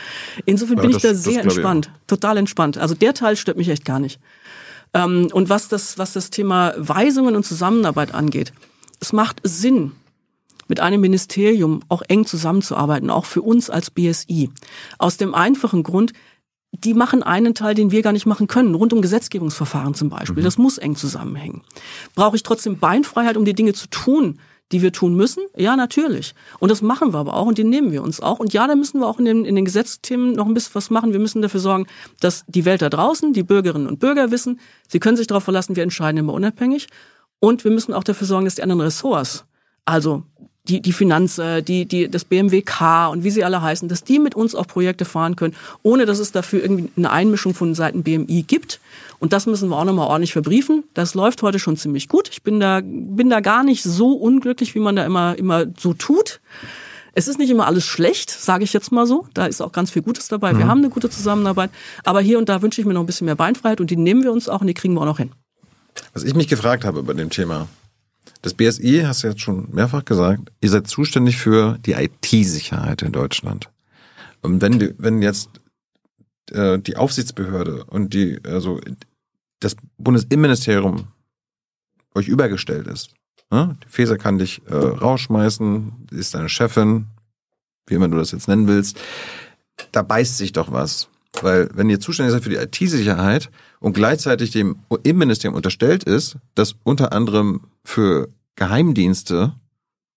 Insofern Ja, bin das- ich da sehr entspannt. Total entspannt. Also der Teil stört mich echt gar nicht. Ähm, und was das, was das Thema Weisungen und Zusammenarbeit angeht, es macht Sinn, mit einem Ministerium auch eng zusammenzuarbeiten, auch für uns als BSI. Aus dem einfachen Grund, die machen einen Teil, den wir gar nicht machen können, rund um Gesetzgebungsverfahren zum Beispiel. Das muss eng zusammenhängen. Brauche ich trotzdem Beinfreiheit, um die Dinge zu tun, die wir tun müssen? Ja, natürlich. Und das machen wir aber auch und die nehmen wir uns auch. Und ja, da müssen wir auch in den, in den Gesetzthemen noch ein bisschen was machen. Wir müssen dafür sorgen, dass die Welt da draußen, die Bürgerinnen und Bürger wissen, sie können sich darauf verlassen, wir entscheiden immer unabhängig. Und wir müssen auch dafür sorgen, dass die anderen Ressorts, also die, die Finanz, äh, die, die, das BMWK und wie sie alle heißen, dass die mit uns auch Projekte fahren können, ohne dass es dafür irgendwie eine Einmischung von Seiten BMI gibt. Und das müssen wir auch nochmal ordentlich verbriefen. Das läuft heute schon ziemlich gut. Ich bin da, bin da gar nicht so unglücklich, wie man da immer, immer so tut. Es ist nicht immer alles schlecht, sage ich jetzt mal so. Da ist auch ganz viel Gutes dabei. Wir haben eine gute Zusammenarbeit. Aber hier und da wünsche ich mir noch ein bisschen mehr Beinfreiheit und die nehmen wir uns auch und die kriegen wir auch noch hin. Was ich mich gefragt habe bei dem Thema. Das BSI, hast du jetzt schon mehrfach gesagt, ihr seid zuständig für die IT-Sicherheit in Deutschland. Und wenn, wenn jetzt äh, die Aufsichtsbehörde und die, also das Bundesinnenministerium euch übergestellt ist, ne? die Feser kann dich äh, rausschmeißen, ist deine Chefin, wie immer du das jetzt nennen willst, da beißt sich doch was. Weil wenn ihr zuständig seid für die IT-Sicherheit und gleichzeitig dem Innenministerium unterstellt ist, das unter anderem für Geheimdienste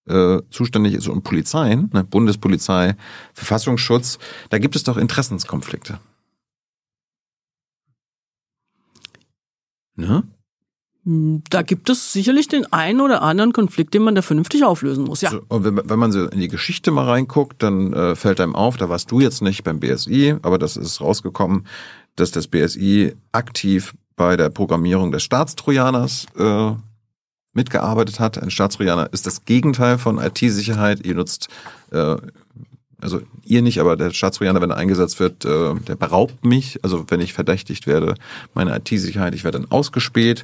äh, zuständig ist und Polizeien, ne, Bundespolizei, Verfassungsschutz, da gibt es doch Interessenskonflikte. Ne? Da gibt es sicherlich den einen oder anderen Konflikt, den man da vernünftig auflösen muss. Ja. So, und wenn, man- wenn man so in die Geschichte mal reinguckt, dann äh, fällt einem auf, da warst du jetzt nicht beim BSI, aber das ist rausgekommen, dass das BSI aktiv bei der Programmierung des Staatstrojaners äh, mitgearbeitet hat. Ein Staatstrojaner ist das Gegenteil von IT-Sicherheit. Ihr nutzt, äh, also ihr nicht, aber der Staatstrojaner, wenn er eingesetzt wird, äh, der beraubt mich. Also wenn ich verdächtigt werde, meine IT-Sicherheit, ich werde dann ausgespäht.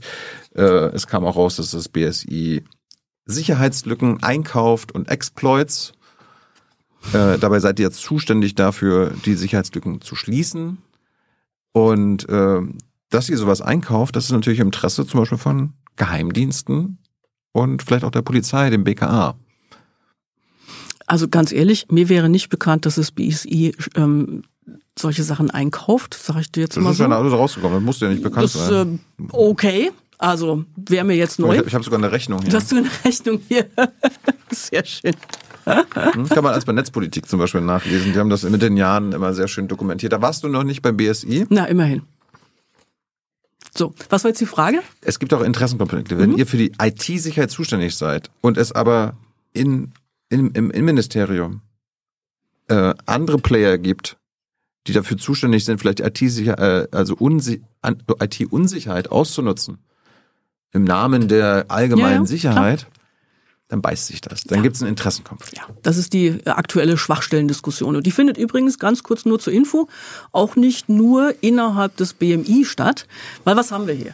Äh, es kam auch raus, dass das BSI Sicherheitslücken einkauft und Exploits. Äh, dabei seid ihr jetzt zuständig dafür, die Sicherheitslücken zu schließen. Und äh, dass ihr sowas einkauft, das ist natürlich im Interesse zum Beispiel von Geheimdiensten und vielleicht auch der Polizei, dem BKA. Also ganz ehrlich, mir wäre nicht bekannt, dass das BSI ähm, solche Sachen einkauft, sage ich dir jetzt Das mal ist so. ja alles rausgekommen, das muss ja nicht bekannt das, sein. ähm, okay, also wäre mir jetzt ich neu. habe hab sogar eine Rechnung hier. Du hast du eine Rechnung hier. Sehr schön. Hm, Kann man alles bei Netzpolitik zum Beispiel nachlesen. Die haben das mit den Jahren immer sehr schön dokumentiert. Da warst du noch nicht beim BSI. Na, immerhin. So, was war jetzt die Frage? Es gibt auch Interessenkonflikte. Wenn ihr für die IT-Sicherheit zuständig seid und es aber in, in, im Innenministerium äh, andere Player gibt, die dafür zuständig sind, vielleicht IT-Sicherheit, äh, also IT-Unsicherheit auszunutzen, im Namen der allgemeinen Ja, ja, Sicherheit, dann beißt sich das. Dann gibt es einen Interessenkonflikt. Ja, das ist die äh, aktuelle Schwachstellendiskussion. Und die findet übrigens ganz kurz nur zur Info auch nicht nur innerhalb des BMI statt. Weil was haben wir hier?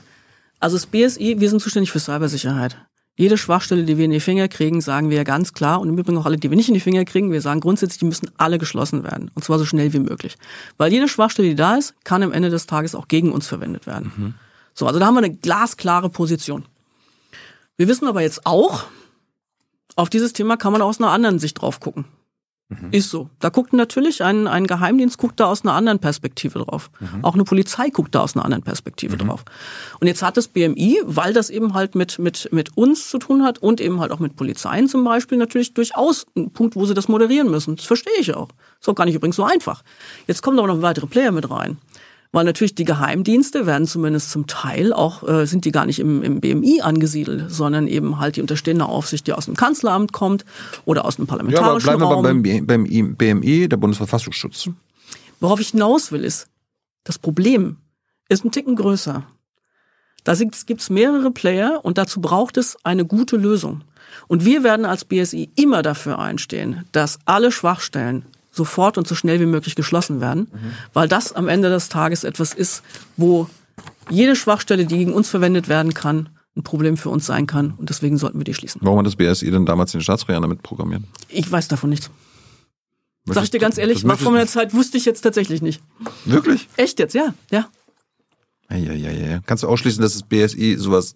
Also das BSI, wir sind zuständig für Cybersicherheit. Jede Schwachstelle, die wir in die Finger kriegen, sagen wir ja ganz klar, und im Übrigen auch alle, die wir nicht in die Finger kriegen, wir sagen grundsätzlich, die müssen alle geschlossen werden. Und zwar so schnell wie möglich. Weil jede Schwachstelle, die da ist, kann am Ende des Tages auch gegen uns verwendet werden. Mhm. So, also da haben wir eine glasklare Position. Wir wissen aber jetzt auch, auf dieses Thema kann man aus einer anderen Sicht drauf gucken. Mhm. Ist so. Da guckt natürlich ein, ein Geheimdienst guckt da aus einer anderen Perspektive drauf. Mhm. Auch eine Polizei guckt da aus einer anderen Perspektive mhm. drauf. Und jetzt hat das BMI, weil das eben halt mit, mit, mit uns zu tun hat und eben halt auch mit Polizeien zum Beispiel, natürlich durchaus ein Punkt, wo sie das moderieren müssen. Das verstehe ich auch. Ist auch gar nicht übrigens so einfach. Jetzt kommen aber noch weitere Player mit rein. Weil natürlich die Geheimdienste werden zumindest zum Teil auch, äh, sind die gar nicht im, im BMI angesiedelt, sondern eben halt die unterstehende Aufsicht, die aus dem Kanzleramt kommt oder aus dem parlamentarischen ja, aber bleiben Raum. wir beim, beim BMI, der Bundesverfassungsschutz. Worauf ich hinaus will, ist, das Problem ist ein Ticken größer. Da gibt es mehrere Player und dazu braucht es eine gute Lösung. Und wir werden als BSI immer dafür einstehen, dass alle Schwachstellen sofort und so schnell wie möglich geschlossen werden, mhm. weil das am Ende des Tages etwas ist, wo jede Schwachstelle, die gegen uns verwendet werden kann, ein Problem für uns sein kann und deswegen sollten wir die schließen. Warum hat das BSI denn damals den Staatstrojaner mit programmiert? Ich weiß davon nichts. Was Sag ich dir ganz ehrlich, war vor meiner Zeit wusste ich jetzt tatsächlich nicht. Wirklich? Echt jetzt, ja, ja. Ja, ja, ja, ja. Kannst du ausschließen, dass das BSI sowas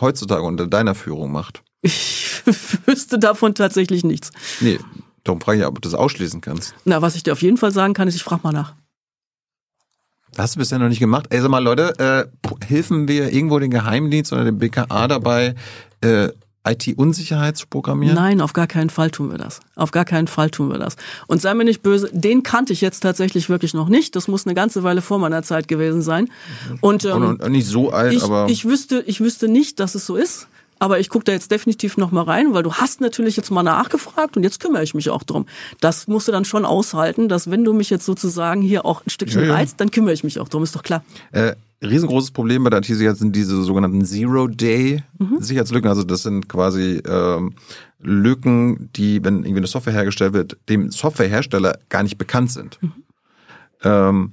heutzutage unter deiner Führung macht? Ich wüsste davon tatsächlich nichts. Nee, Darum frage ich, ob du das ausschließen kannst. Na, was ich dir auf jeden Fall sagen kann, ist, ich frage mal nach. Das hast du bisher noch nicht gemacht. Ey, sag mal, Leute, äh, helfen wir irgendwo den Geheimdienst oder dem BKA dabei, äh, IT-Unsicherheit zu programmieren? Nein, auf gar keinen Fall tun wir das. Auf gar keinen Fall tun wir das. Und sei mir nicht böse, den kannte ich jetzt tatsächlich wirklich noch nicht. Das muss eine ganze Weile vor meiner Zeit gewesen sein. Und, ähm, und, und nicht so alt, ich, aber ich wüsste, ich wüsste nicht, dass es so ist. Aber ich gucke da jetzt definitiv noch mal rein, weil du hast natürlich jetzt mal nachgefragt und jetzt kümmere ich mich auch drum. Das musst du dann schon aushalten, dass wenn du mich jetzt sozusagen hier auch ein Stückchen ja, reizt, dann kümmere ich mich auch drum, ist doch klar. Äh, riesengroßes Problem bei der IT-Sicherheit sind diese sogenannten Zero-Day-Sicherheitslücken. Mhm. Also das sind quasi ähm, Lücken, die, wenn irgendwie eine Software hergestellt wird, dem Softwarehersteller gar nicht bekannt sind. Mhm. Ähm,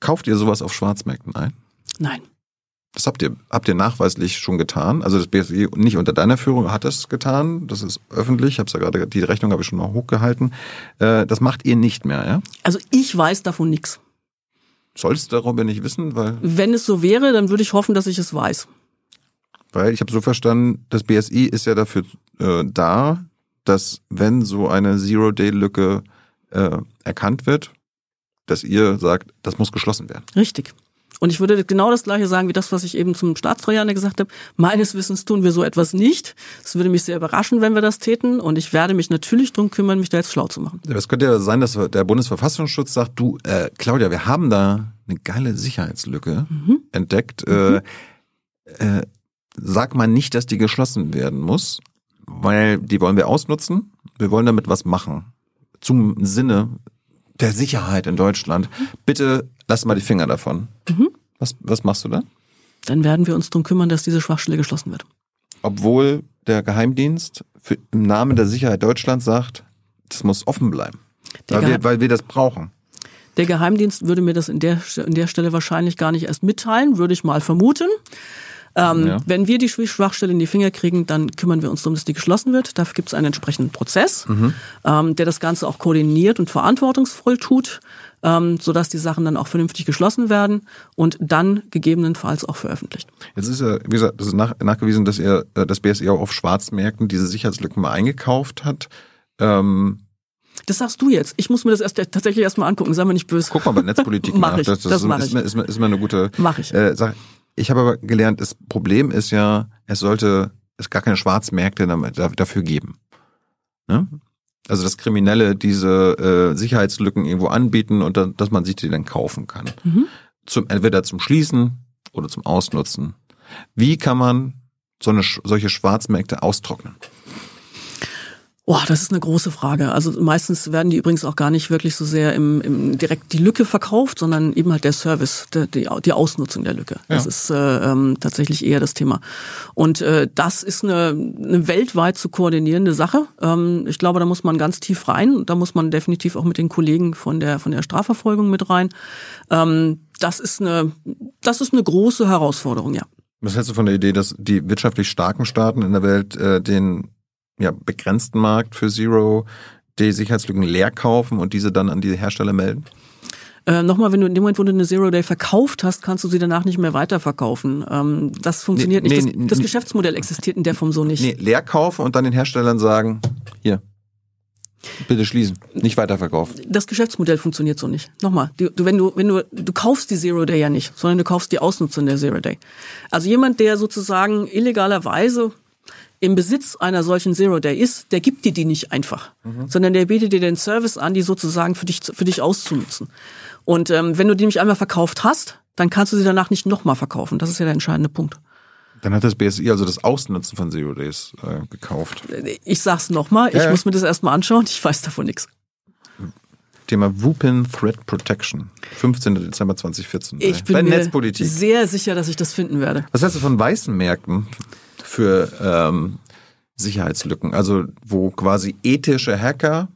kauft ihr sowas auf Schwarzmärkten ein? Nein. Das habt ihr, habt ihr nachweislich schon getan. Also das BSI nicht unter deiner Führung hat das getan. Das ist öffentlich. Ich habe ja gerade, die Rechnung habe ich schon noch hochgehalten. Äh, das macht ihr nicht mehr, ja? Also ich weiß davon nichts. Sollst du darüber nicht wissen? Weil Wenn es so wäre, dann würde ich hoffen, dass ich es weiß. Weil ich habe so verstanden, das BSI ist ja dafür äh, da, dass wenn so eine Zero-Day-Lücke äh, erkannt wird, dass ihr sagt, das muss geschlossen werden. Richtig. Und ich würde genau das Gleiche sagen wie das, was ich eben zum Staatstrojaner gesagt habe. Meines Wissens tun wir so etwas nicht. Es würde mich sehr überraschen, wenn wir das täten. Und ich werde mich natürlich drum kümmern, mich da jetzt schlau zu machen. Es könnte ja sein, dass der Bundesverfassungsschutz sagt, du, äh, Claudia, wir haben da eine geile Sicherheitslücke mhm. entdeckt. Mhm. Äh, äh, sag mal nicht, dass die geschlossen werden muss, weil die wollen wir ausnutzen. Wir wollen damit was machen. Zum Sinne der Sicherheit in Deutschland. Bitte lass mal die Finger davon. Mhm. Was, was machst du da? Dann werden wir uns darum kümmern, dass diese Schwachstelle geschlossen wird. Obwohl der Geheimdienst für, im Namen der Sicherheit Deutschlands sagt, das muss offen bleiben. Weil wir, weil wir das brauchen. Der Geheimdienst würde mir das in der, in der Stelle wahrscheinlich gar nicht erst mitteilen, würde ich mal vermuten. Ähm, ja. Wenn wir die Schwachstelle in die Finger kriegen, dann kümmern wir uns darum, dass die geschlossen wird. Dafür gibt es einen entsprechenden Prozess, mhm. ähm, der das Ganze auch koordiniert und verantwortungsvoll tut, ähm, sodass die Sachen dann auch vernünftig geschlossen werden und dann gegebenenfalls auch veröffentlicht. Jetzt ist ja, wie gesagt, das ist nach, nachgewiesen, dass ihr äh, das BSI auch auf Schwarzmärkten diese Sicherheitslücken mal eingekauft hat. Ähm das sagst du jetzt. Ich muss mir das erst tatsächlich erstmal angucken. Sei mir nicht böse. Guck mal bei Netzpolitik mach nach. Ich, das, das, das ist, ist, ist, ist, ist mir eine gute Mach ich. Äh, Sache. Ich habe aber gelernt, das Problem ist ja, es sollte es gar keine Schwarzmärkte dafür geben. Ne? Also dass Kriminelle diese äh, Sicherheitslücken irgendwo anbieten und dann, dass man sich die dann kaufen kann. Mhm. Zum, entweder zum Schließen oder zum Ausnutzen. Wie kann man so eine, solche Schwarzmärkte austrocknen? Boah, das ist eine große Frage. Also meistens werden die übrigens auch gar nicht wirklich so sehr im, im direkt die Lücke verkauft, sondern eben halt der Service, der, die, die Ausnutzung der Lücke. Ja. Das ist äh, ähm, tatsächlich eher das Thema. Und äh, das ist eine, eine weltweit zu koordinierende Sache. Ähm, ich glaube, da muss man ganz tief rein. Da muss man definitiv auch mit den Kollegen von der von der Strafverfolgung mit rein. Ähm, das ist eine das ist eine große Herausforderung, ja. Was hältst du von der Idee, dass die wirtschaftlich starken Staaten in der Welt äh, den ja, begrenzten Markt für Zero die Sicherheitslücken leer kaufen und diese dann an die Hersteller melden? Äh, Nochmal, wenn du in dem Moment, wo du eine Zero Day verkauft hast, kannst du sie danach nicht mehr weiterverkaufen. Ähm, das funktioniert nee, nicht. Nee, das, das, Geschäftsmodell existiert in der Form so nicht. Nee, leer kaufen und dann den Herstellern sagen, hier, Bitte schließen, nicht weiterverkaufen. Das Geschäftsmodell funktioniert so nicht. Nochmal, du, wenn du, wenn du, du kaufst die Zero Day ja nicht, sondern du kaufst die Ausnutzung der Zero Day. Also jemand, der sozusagen illegalerweise im Besitz einer solchen Zero Day ist, der gibt dir die nicht einfach, mhm. sondern der bietet dir den Service an, die sozusagen für dich, für dich auszunutzen. Und ähm, wenn du die nämlich einmal verkauft hast, dann kannst du sie danach nicht nochmal verkaufen. Das ist ja der entscheidende Punkt. Dann hat das BSI also das Ausnutzen von Zero Days äh, gekauft. Ich sag's nochmal, ich muss mir das erstmal anschauen, ich weiß davon nichts. Thema Wupin Threat Protection. 15. Dezember 2014. Ich bin mir Netzpolitik. sehr sicher, dass ich das finden werde. Was heißt du von weißen Märkten? Für ähm, Sicherheitslücken. Also wo quasi ethische Hacker,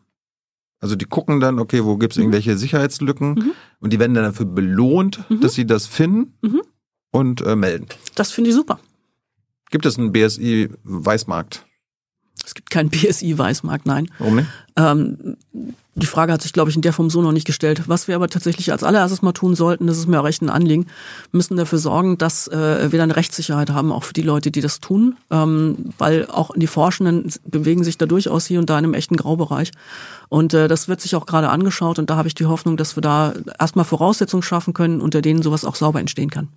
also die gucken dann, okay, wo gibt's mhm. irgendwelche Sicherheitslücken mhm. und die werden dann dafür belohnt, mhm. dass sie das finden mhm. und äh, melden. Das finde ich super. Gibt es einen BSI-Weißmarkt? Es gibt keinen BSI-Weißmarkt, nein. Warum nicht? Ähm, die Frage hat sich, glaube ich, in der Form so noch nicht gestellt. Was wir aber tatsächlich als allererstes mal tun sollten, das ist mir auch recht ein Anliegen, müssen dafür sorgen, dass äh, wir dann Rechtssicherheit haben, auch für die Leute, die das tun, ähm, weil auch die Forschenden bewegen sich da durchaus hier und da in einem echten Graubereich. Und äh, das wird sich auch gerade angeschaut und da habe ich die Hoffnung, dass wir da erstmal Voraussetzungen schaffen können, unter denen sowas auch sauber entstehen kann.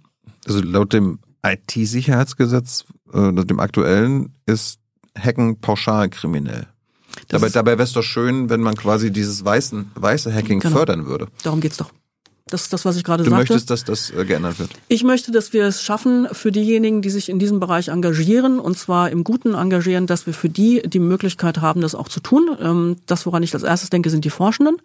Also laut dem IT-Sicherheitsgesetz, äh, dem aktuellen, ist Hacken pauschal kriminell. Dabei, dabei wäre es doch schön, wenn man quasi dieses weißen, weiße Hacking genau. fördern würde. Darum geht's doch. Das ist das, was ich gerade sagte. Du möchtest, dass das äh, geändert wird? Ich möchte, dass wir es schaffen, für diejenigen, die sich in diesem Bereich engagieren, und zwar im Guten engagieren, dass wir für die die Möglichkeit haben, das auch zu tun. Ähm, das, woran ich als erstes denke, sind die Forschenden.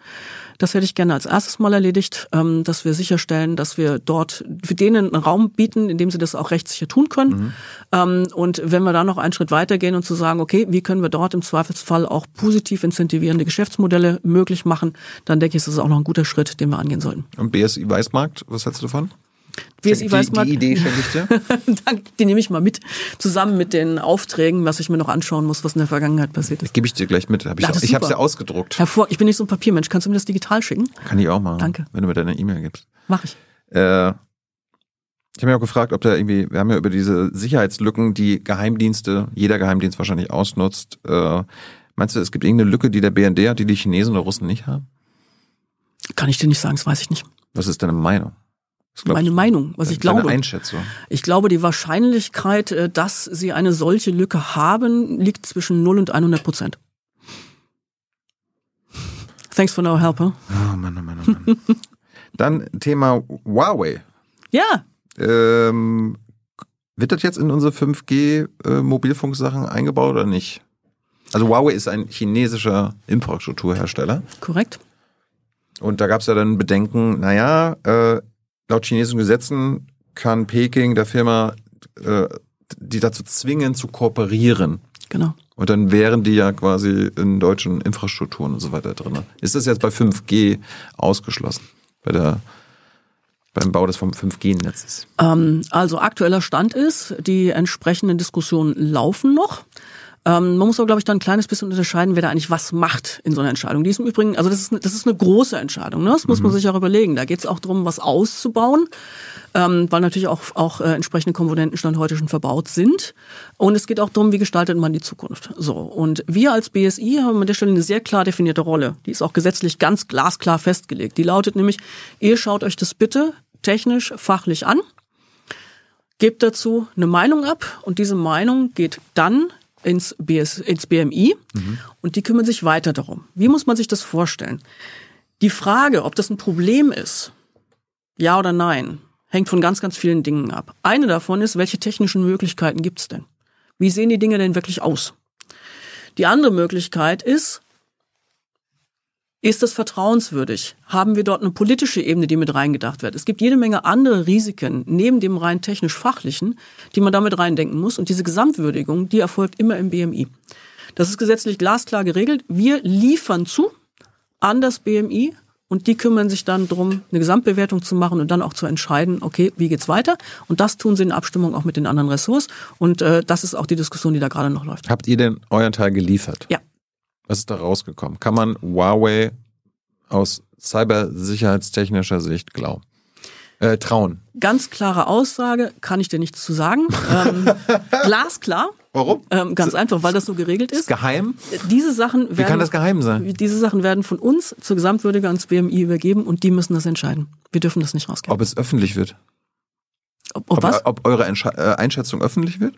Das hätte ich gerne als erstes mal erledigt, ähm, dass wir sicherstellen, dass wir dort für denen einen Raum bieten, in dem sie das auch rechtssicher tun können. Mhm. Ähm, und wenn wir da noch einen Schritt weitergehen und zu sagen, okay, wie können wir dort im Zweifelsfall auch positiv incentivierende Geschäftsmodelle möglich machen, dann denke ich, ist das auch noch ein guter Schritt, den wir angehen sollten. Und BSI Weißmarkt, was hältst du davon? BSI die, Weißmarkt. Die Idee schenke ich dir. die nehme ich mal mit, zusammen mit den Aufträgen, was ich mir noch anschauen muss, was in der Vergangenheit passiert ist. Gebe ich dir gleich mit. Hab ich ja, ich habe es ja ausgedruckt. Hervor, ich bin nicht so ein Papiermensch. Kannst du mir das digital schicken? Kann ich auch mal. Danke. Wenn du mir deine E-Mail gibst. Mach ich. Äh, ich habe mich auch gefragt, ob da irgendwie, wir haben ja über diese Sicherheitslücken, die Geheimdienste, jeder Geheimdienst wahrscheinlich ausnutzt. Äh, meinst du, es gibt irgendeine Lücke, die der BND hat, die die Chinesen oder Russen nicht haben? Kann ich dir nicht sagen, das weiß ich nicht. Was ist deine Meinung? Meine Meinung, was ich glaube. Einschätzung. Ich glaube, die Wahrscheinlichkeit, äh, dass sie eine solche Lücke haben, liegt zwischen 0 und 100 Prozent. Thanks for no help. Huh? Oh Mann, oh Mann, oh Mann. Dann Thema Huawei. Ja. Ähm, wird das jetzt in unsere 5G-Mobilfunksachen äh, eingebaut oder nicht? Also Huawei ist ein chinesischer Infrastrukturhersteller. Korrekt. Und da gab es ja dann Bedenken, naja, äh, laut chinesischen Gesetzen kann Peking der Firma äh, die dazu zwingen, zu kooperieren. Genau. Und dann wären die ja quasi in deutschen Infrastrukturen und so weiter drin. Ist das jetzt bei 5G ausgeschlossen? Bei der beim Bau des 5G-Netzes? Ähm, also aktueller Stand ist, die entsprechenden Diskussionen laufen noch. Ähm, man muss aber, glaube ich, da ein kleines bisschen unterscheiden, wer da eigentlich was macht in so einer Entscheidung. Die ist im Übrigen, also das ist, eine, das ist eine große Entscheidung, ne? das muss mhm. man sich auch überlegen. Da geht es auch darum, was auszubauen, ähm, weil natürlich auch, auch äh, entsprechende Komponenten Stand heute schon verbaut sind. Und es geht auch darum, wie gestaltet man die Zukunft. So Und wir als BSI haben an der Stelle eine sehr klar definierte Rolle. Die ist auch gesetzlich ganz glasklar festgelegt. Die lautet nämlich, ihr schaut euch das bitte technisch, fachlich an gebt dazu eine Meinung ab und diese Meinung geht dann ins, BS, ins BMI mhm. und die kümmern sich weiter darum. Wie muss man sich das vorstellen? Die Frage, ob das ein Problem ist, ja oder nein, hängt von ganz, ganz vielen Dingen ab. Eine davon ist, welche technischen Möglichkeiten gibt es denn? Wie sehen die Dinge denn wirklich aus? Die andere Möglichkeit ist, ist das vertrauenswürdig? Haben wir dort eine politische Ebene, die mit reingedacht wird? Es gibt jede Menge andere Risiken neben dem rein technisch-fachlichen, die man damit reindenken muss. Und diese Gesamtwürdigung, die erfolgt immer im BMI. Das ist gesetzlich glasklar geregelt. Wir liefern zu an das BMI und die kümmern sich dann darum, eine Gesamtbewertung zu machen und dann auch zu entscheiden, okay, wie geht's weiter? Und das tun sie in Abstimmung auch mit den anderen Ressorts. Und äh, das ist auch die Diskussion, die da gerade noch läuft. Habt ihr denn euren Teil geliefert? Ja. Was ist da rausgekommen? Kann man Huawei aus cybersicherheitstechnischer Sicht glauben? Äh, trauen. Ganz klare Aussage, kann ich dir nichts zu sagen. ähm, glasklar. Warum? Ähm, ganz einfach, weil das so geregelt ist. Geheim? Diese Sachen werden, Wie kann das geheim sein? Diese Sachen werden von uns zur Gesamtwürdige ans BMI übergeben und die müssen das entscheiden. Wir dürfen das nicht rausgeben. Ob es öffentlich wird? Ob, ob was? Ob eure äh, Einschätzung öffentlich wird?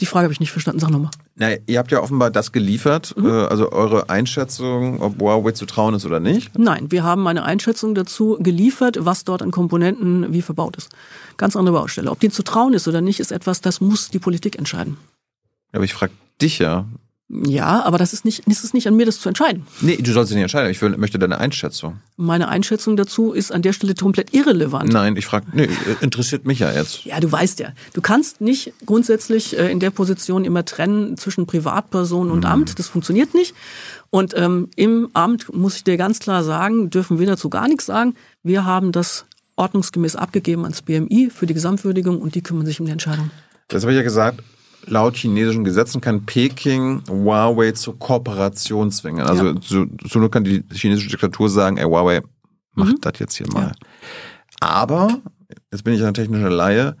Die Frage habe ich nicht verstanden. Sag nochmal. Na, ihr habt ja offenbar das geliefert, mhm. äh, also eure Einschätzung, ob Huawei zu trauen ist oder nicht. Nein, wir haben eine Einschätzung dazu geliefert, was dort an Komponenten wie verbaut ist. Ganz andere Baustelle. Ob die zu trauen ist oder nicht, ist etwas, das muss die Politik entscheiden. Aber ich frage dich ja, ja, aber das ist nicht, ist nicht an mir, das zu entscheiden. Nee, du sollst es nicht entscheiden. Ich will, möchte deine Einschätzung. Meine Einschätzung dazu ist an der Stelle komplett irrelevant. Nein, ich frage, nee, interessiert mich ja jetzt. Ja, du weißt ja, du kannst nicht grundsätzlich äh, in der Position immer trennen zwischen Privatperson und mhm. Amt. Das funktioniert nicht. Und ähm, im Amt muss ich dir ganz klar sagen, dürfen wir dazu gar nichts sagen. Wir haben das ordnungsgemäß abgegeben ans BMI für die Gesamtwürdigung und die kümmern sich um die Entscheidung. Das habe ich ja gesagt laut chinesischen Gesetzen kann Peking Huawei zur Kooperation zwingen. Also ja. so, so nur kann die chinesische Diktatur sagen, ey Huawei, macht mhm. das jetzt hier mal. Ja. Aber, jetzt bin ich ein technischer Laie,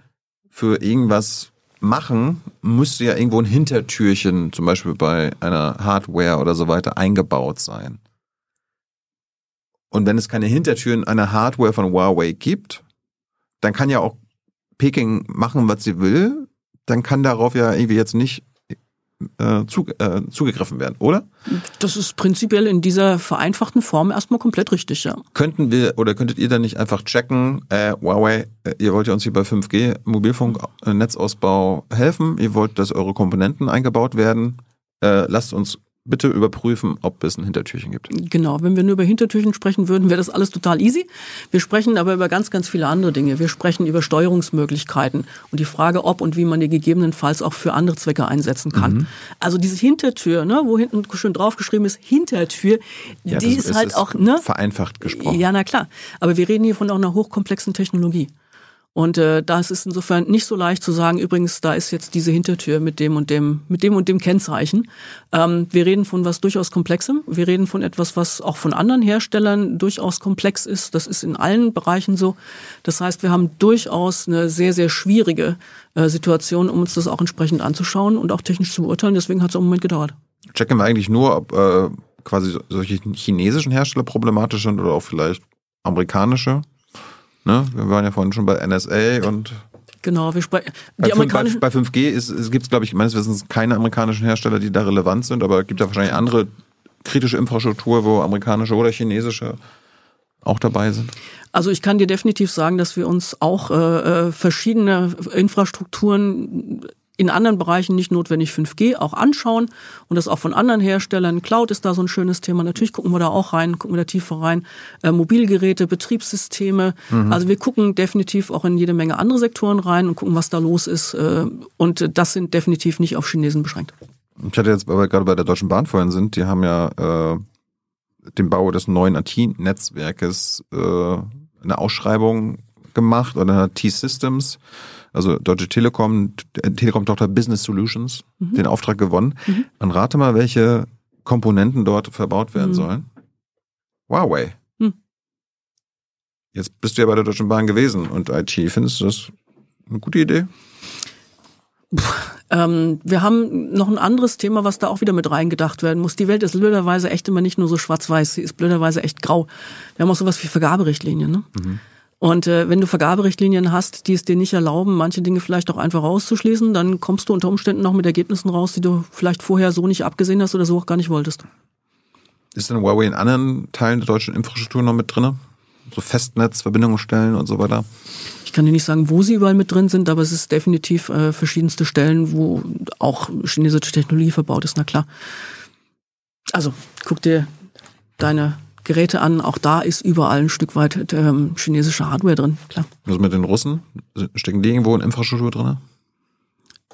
für irgendwas machen, müsste ja irgendwo ein Hintertürchen, zum Beispiel bei einer Hardware oder so weiter, eingebaut sein. Und wenn es keine Hintertüren einer Hardware von Huawei gibt, dann kann ja auch Peking machen, was sie will dann kann darauf ja irgendwie jetzt nicht äh, zu, äh, zugegriffen werden, oder? Das ist prinzipiell in dieser vereinfachten Form erstmal komplett richtig, ja. Könnten wir oder könntet ihr dann nicht einfach checken, äh, Huawei, äh, ihr wollt ja uns hier bei 5G Mobilfunknetzausbau helfen, ihr wollt, dass eure Komponenten eingebaut werden, äh, lasst uns bitte überprüfen, ob es ein Hintertürchen gibt. Genau, wenn wir nur über Hintertürchen sprechen würden, wäre das alles total easy. Wir sprechen aber über ganz, ganz viele andere Dinge. Wir sprechen über Steuerungsmöglichkeiten und die Frage, ob und wie man die gegebenenfalls auch für andere Zwecke einsetzen kann. Mhm. Also diese Hintertür, ne, wo hinten schön draufgeschrieben ist, Hintertür, ja, die ist, ist halt auch... Ne, vereinfacht gesprochen. Ja, na klar. Aber wir reden hier von auch einer hochkomplexen Technologie. Und äh, da ist insofern nicht so leicht zu sagen, übrigens, da ist jetzt diese Hintertür mit dem und dem, mit dem und dem Kennzeichen. Ähm, wir reden von was durchaus Komplexem. Wir reden von etwas, was auch von anderen Herstellern durchaus komplex ist. Das ist in allen Bereichen so. Das heißt, wir haben durchaus eine sehr, sehr schwierige äh, Situation, um uns das auch entsprechend anzuschauen und auch technisch zu beurteilen. Deswegen hat es einen Moment gedauert. Checken wir eigentlich nur, ob äh, quasi solche chinesischen Hersteller problematisch sind oder auch vielleicht amerikanische? Ne? Wir waren ja vorhin schon bei NSA und Genau, wir sprechen. Bei, bei, bei 5G ist, es gibt, glaube ich, meines Wissens keine amerikanischen Hersteller, die da relevant sind, aber es gibt ja wahrscheinlich andere kritische Infrastruktur, wo amerikanische oder chinesische auch dabei sind. Also ich kann dir definitiv sagen, dass wir uns auch äh, äh verschiedene Infrastrukturen in anderen Bereichen nicht notwendig 5G auch anschauen und das auch von anderen Herstellern. Cloud ist da so ein schönes Thema. Natürlich gucken wir da auch rein, gucken wir da tiefer rein. Äh, Mobilgeräte, Betriebssysteme. Mhm. Also wir gucken definitiv auch in jede Menge andere Sektoren rein und gucken, was da los ist. Äh, und das sind definitiv nicht auf Chinesen beschränkt. Ich hatte jetzt, weil wir gerade bei der Deutschen Bahn vorhin sind, die haben ja äh, den Bau des neuen IT-Netzwerkes äh, eine Ausschreibung gemacht oder T-Systems also Deutsche Telekom, Telekom-Tochter Business Solutions, mhm. den Auftrag gewonnen. Mhm. Und rate mal, welche Komponenten dort verbaut werden mhm. sollen. Huawei. Mhm. Jetzt bist du ja bei der Deutschen Bahn gewesen und IT. Findest du das eine gute Idee? Ähm, wir haben noch ein anderes Thema, was da auch wieder mit reingedacht werden muss. Die Welt ist blöderweise echt immer nicht nur so schwarz-weiß, sie ist blöderweise echt grau. Wir haben auch sowas wie Vergaberichtlinien. Ne? Und äh, wenn du Vergaberichtlinien hast, die es dir nicht erlauben, manche Dinge vielleicht auch einfach auszuschließen, dann kommst du unter Umständen noch mit Ergebnissen raus, die du vielleicht vorher so nicht abgesehen hast oder so auch gar nicht wolltest. Ist denn Huawei in anderen Teilen der deutschen Infrastruktur noch mit drinne? so Festnetzverbindungen stellen und so weiter? Ich kann dir nicht sagen, wo sie überall mit drin sind, aber es ist definitiv äh, verschiedenste Stellen, wo auch chinesische Technologie verbaut ist, na klar. Also guck dir deine Geräte an, auch da ist überall ein Stück weit ähm, chinesische Hardware drin, klar. Was mit den Russen? Stecken die irgendwo in Infrastruktur drin?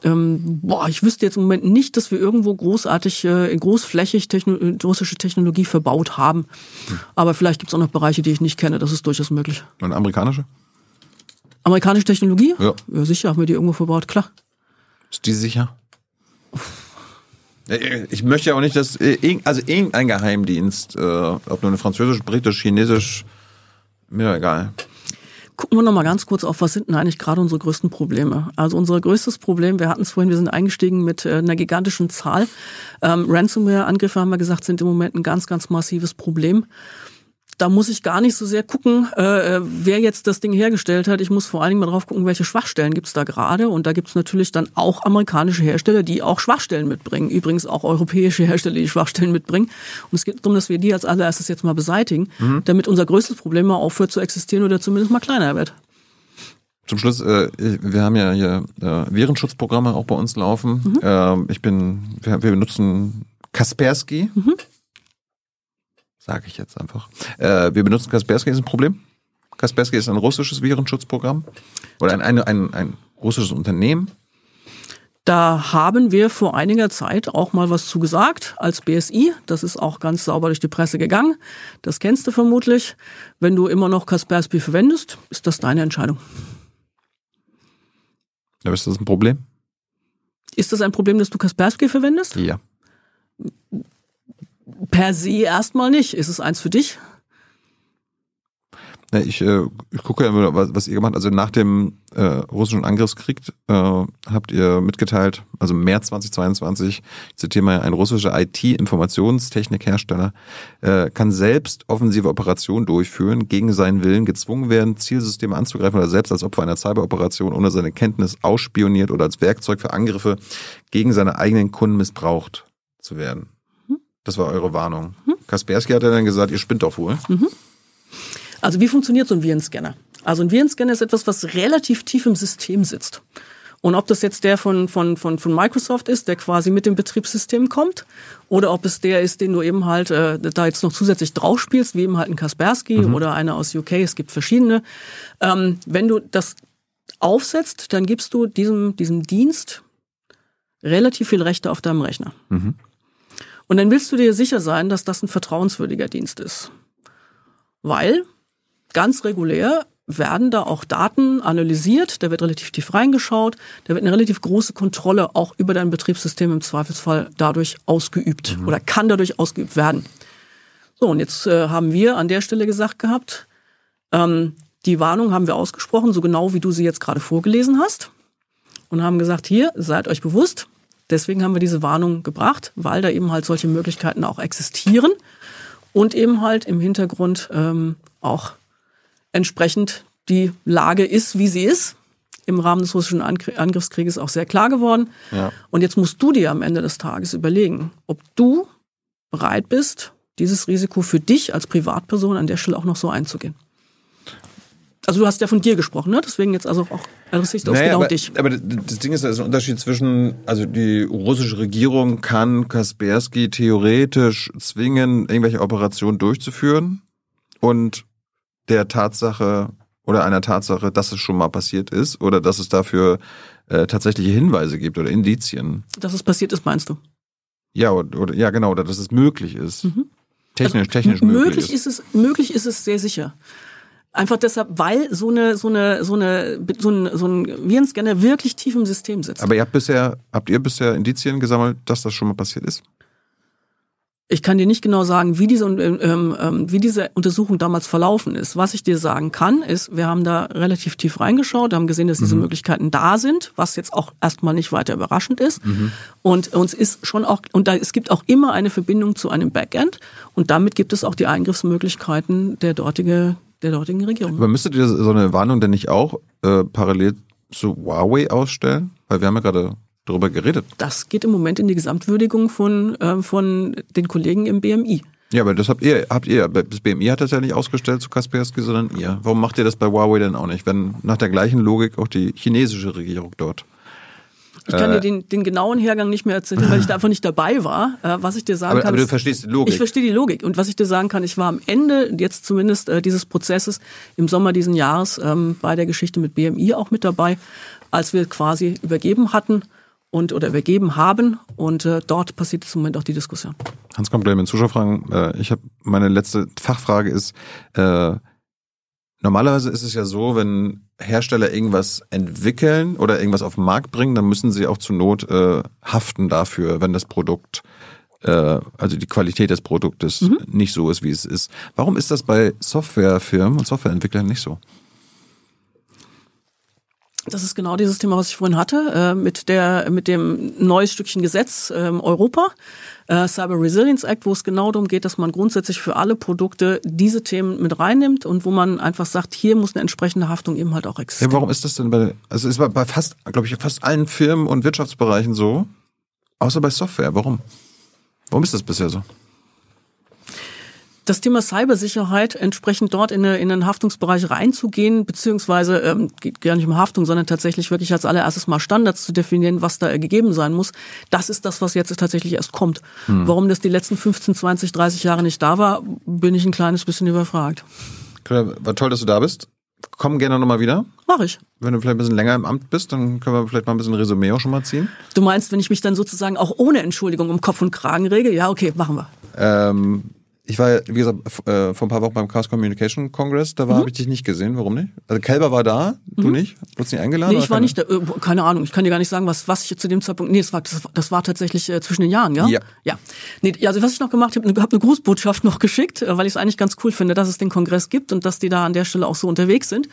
Ähm, boah, ich wüsste jetzt im Moment nicht, dass wir irgendwo großartig, äh, großflächig Techno russische Technologie verbaut haben. Hm. Aber vielleicht gibt es auch noch Bereiche, die ich nicht kenne. Das ist durchaus möglich. Und amerikanische? Amerikanische Technologie? Ja. Ja, sicher, haben wir die irgendwo verbaut, klar. Ist die sicher? Ich möchte ja auch nicht, dass also irgendein Geheimdienst, äh, ob nur eine französisch, britisch, chinesisch, mir egal. Gucken wir noch mal ganz kurz auf, was sind denn eigentlich gerade unsere größten Probleme? Also unser größtes Problem, wir hatten es vorhin, wir sind eingestiegen mit äh, einer gigantischen Zahl. Ähm, Ransomware-Angriffe, haben wir gesagt, sind im Moment ein ganz, ganz massives Problem da muss ich gar nicht so sehr gucken, äh, äh, wer jetzt das Ding hergestellt hat. Ich muss vor allen Dingen mal drauf gucken, welche Schwachstellen gibt's da gerade. Und da gibt's natürlich dann auch amerikanische Hersteller, die auch Schwachstellen mitbringen. Übrigens auch europäische Hersteller, die Schwachstellen mitbringen. Und es geht darum, dass wir die als allererstes jetzt mal beseitigen, mhm. damit unser größtes Problem mal aufhört zu existieren oder zumindest mal kleiner wird. Zum Schluss, äh, wir haben ja hier äh, Virenschutzprogramme auch bei uns laufen. Mhm. Äh, ich bin, wir, wir benutzen Kaspersky. Mhm. Sage ich jetzt einfach. Äh, wir benutzen Kaspersky, ist ein Problem. Kaspersky ist ein russisches Virenschutzprogramm oder ein, ein, ein, ein russisches Unternehmen. Da haben wir vor einiger Zeit auch mal was zugesagt als BSI. Das ist auch ganz sauber durch die Presse gegangen. Das kennst du vermutlich. Wenn du immer noch Kaspersky verwendest, ist das deine Entscheidung. Aber ist das ein Problem? Ist das ein Problem, dass du Kaspersky verwendest? Ja. Per se erstmal nicht. Ist es eins für dich? Ja, ich, äh, ich gucke ja immer, was, was ihr gemacht habt. Also nach dem äh, russischen Angriffskrieg äh, habt ihr mitgeteilt, also März 2022, ich zitiere mal, ein russischer IT-Informationstechnikhersteller äh, kann selbst offensive Operationen durchführen, gegen seinen Willen gezwungen werden, Zielsysteme anzugreifen oder selbst als Opfer einer Cyberoperation ohne seine Kenntnis ausspioniert oder als Werkzeug für Angriffe gegen seine eigenen Kunden missbraucht zu werden. Das war eure Warnung. Mhm. Kaspersky hat ja dann gesagt, ihr spinnt doch wohl. Mhm. Also wie funktioniert so ein Virenscanner? Also ein Virenscanner ist etwas, was relativ tief im System sitzt. Und ob das jetzt der von, von, von, von Microsoft ist, der quasi mit dem Betriebssystem kommt, oder ob es der ist, den du eben halt äh, da jetzt noch zusätzlich drauf spielst, wie eben halt ein Kaspersky mhm. oder einer aus UK, es gibt verschiedene. Ähm, wenn du das aufsetzt, dann gibst du diesem, diesem Dienst relativ viel Rechte auf deinem Rechner. Mhm. Und dann willst du dir sicher sein, dass das ein vertrauenswürdiger Dienst ist. Weil ganz regulär werden da auch Daten analysiert, da wird relativ tief reingeschaut, da wird eine relativ große Kontrolle auch über dein Betriebssystem im Zweifelsfall dadurch ausgeübt mhm. oder kann dadurch ausgeübt werden. So, und jetzt äh, haben wir an der Stelle gesagt gehabt, ähm, die Warnung haben wir ausgesprochen, so genau wie du sie jetzt gerade vorgelesen hast. Und haben gesagt, hier, seid euch bewusst, Deswegen haben wir diese Warnung gebracht, weil da eben halt solche Möglichkeiten auch existieren und eben halt im Hintergrund ähm, auch entsprechend die Lage ist, wie sie ist. Im Rahmen des russischen Angriffskrieges auch sehr klar geworden. Ja. Und jetzt musst du dir am Ende des Tages überlegen, ob du bereit bist, dieses Risiko für dich als Privatperson an der Stelle auch noch so einzugehen. Also du hast ja von dir gesprochen, ne? Deswegen jetzt also auch adressiere ich naja, genau aber, dich. Aber das Ding ist, da ist ein Unterschied zwischen, also die russische Regierung kann Kaspersky theoretisch zwingen, irgendwelche Operationen durchzuführen und der Tatsache oder einer Tatsache, dass es schon mal passiert ist oder dass es dafür äh, tatsächliche Hinweise gibt oder Indizien. Dass es passiert ist, meinst du? Ja, oder, oder ja genau, oder dass es möglich ist. Mhm. Technisch, also, technisch möglich, möglich ist. ist es, möglich ist es sehr sicher. Einfach deshalb, weil so eine, so eine, so eine, so ein, so ein Virenscanner wirklich tief im System sitzt. Aber ihr habt bisher, habt ihr bisher Indizien gesammelt, dass das schon mal passiert ist? Ich kann dir nicht genau sagen, wie diese, ähm, ähm, wie diese Untersuchung damals verlaufen ist. Was ich dir sagen kann, ist, wir haben da relativ tief reingeschaut, haben gesehen, dass diese mhm. Möglichkeiten da sind, was jetzt auch erstmal nicht weiter überraschend ist. Mhm. Und uns ist schon auch, und da, es gibt auch immer eine Verbindung zu einem Backend und damit gibt es auch die Eingriffsmöglichkeiten der dortige der dortigen Regierung. Aber müsstet ihr so eine Warnung denn nicht auch äh, parallel zu Huawei ausstellen? Weil wir haben ja gerade darüber geredet. Das geht im Moment in die Gesamtwürdigung von, äh, von den Kollegen im BMI. Ja, aber das habt ihr, habt ihr. Das BMI hat das ja nicht ausgestellt zu Kaspersky, sondern ihr. Warum macht ihr das bei Huawei denn auch nicht, wenn nach der gleichen Logik auch die chinesische Regierung dort ich kann dir den, den genauen Hergang nicht mehr erzählen, weil ich da einfach nicht dabei war. Äh, was ich dir sagen aber, kann. Aber du ist, verstehst die Logik. Ich verstehe die Logik. Und was ich dir sagen kann, ich war am Ende jetzt zumindest äh, dieses Prozesses im Sommer diesen Jahres ähm, bei der Geschichte mit BMI auch mit dabei, als wir quasi übergeben hatten und oder übergeben haben. Und äh, dort passiert im Moment auch die Diskussion. Hans kommt gleich mit Zuschauerfragen. Äh, ich habe meine letzte Fachfrage ist, äh, normalerweise ist es ja so, wenn Hersteller irgendwas entwickeln oder irgendwas auf den Markt bringen, dann müssen sie auch zur Not äh, haften dafür, wenn das Produkt, äh, also die Qualität des Produktes mhm. nicht so ist, wie es ist. Warum ist das bei Softwarefirmen und Softwareentwicklern nicht so? Das ist genau dieses Thema, was ich vorhin hatte, äh, mit der mit dem neues Stückchen Gesetz ähm, Europa, äh, Cyber Resilience Act, wo es genau darum geht, dass man grundsätzlich für alle Produkte diese Themen mit reinnimmt und wo man einfach sagt, hier muss eine entsprechende Haftung eben halt auch existieren. Ja, warum ist das denn bei, also ist bei fast, glaube ich, fast allen Firmen und Wirtschaftsbereichen so, außer bei Software. Warum? Warum ist das bisher so? Das Thema Cybersicherheit entsprechend dort in, eine, in den Haftungsbereich reinzugehen, beziehungsweise ähm, geht gar nicht um Haftung, sondern tatsächlich wirklich als allererstes mal Standards zu definieren, was da gegeben sein muss. Das ist das, was jetzt tatsächlich erst kommt. Hm. Warum das die letzten 15, 20, 30 Jahre nicht da war, bin ich ein kleines bisschen überfragt. War toll, dass du da bist. Komm gerne nochmal wieder. Mach ich. Wenn du vielleicht ein bisschen länger im Amt bist, dann können wir vielleicht mal ein bisschen Resümee auch schon mal ziehen. Du meinst, wenn ich mich dann sozusagen auch ohne Entschuldigung um Kopf und Kragen rege? Ja, okay, machen wir. Ähm, ich war, wie gesagt, äh, vor ein paar Wochen beim Chaos Communication Congress, da war, mhm. habe ich dich nicht gesehen. Warum nicht? Also Kelber war da, du mhm. nicht? Wurdest nicht eingeladen? Nee, ich war nicht da. Äh, keine Ahnung, ich kann dir gar nicht sagen, was, was ich zu dem Zeitpunkt. Nee, das war, das, das war tatsächlich äh, zwischen den Jahren, ja? Ja. Ja. Nee, also was ich noch gemacht habe, habe eine Grußbotschaft noch geschickt, äh, weil ich es eigentlich ganz cool finde, dass es den Kongress gibt und dass die da an der Stelle auch so unterwegs sind.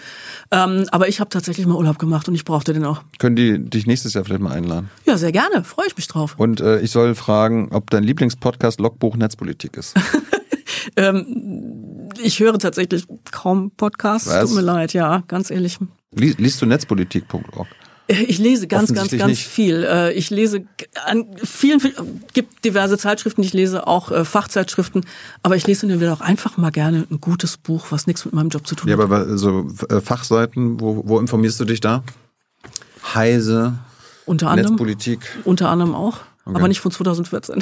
Ähm, aber ich habe tatsächlich mal Urlaub gemacht und ich brauchte den auch. Können die dich nächstes Jahr vielleicht mal einladen? Ja, sehr gerne. Freue ich mich drauf. Und äh, ich soll fragen, ob dein Lieblingspodcast Logbuch Netzpolitik ist. Ähm, ich höre tatsächlich kaum Podcasts. Was? Tut mir leid, ja, ganz ehrlich. Lies, liest du netzpolitik.org? Ich lese ganz, ganz, ganz nicht. viel. Äh, ich lese an vielen, gibt diverse Zeitschriften, ich lese, auch äh, Fachzeitschriften, aber ich lese mir auch einfach mal gerne ein gutes Buch, was nichts mit meinem Job zu tun hat. Ja, aber so äh, Fachseiten, wo, wo informierst du dich da? Heise, unter anderem, Netzpolitik. Unter anderem auch. Okay. Aber nicht von 2014.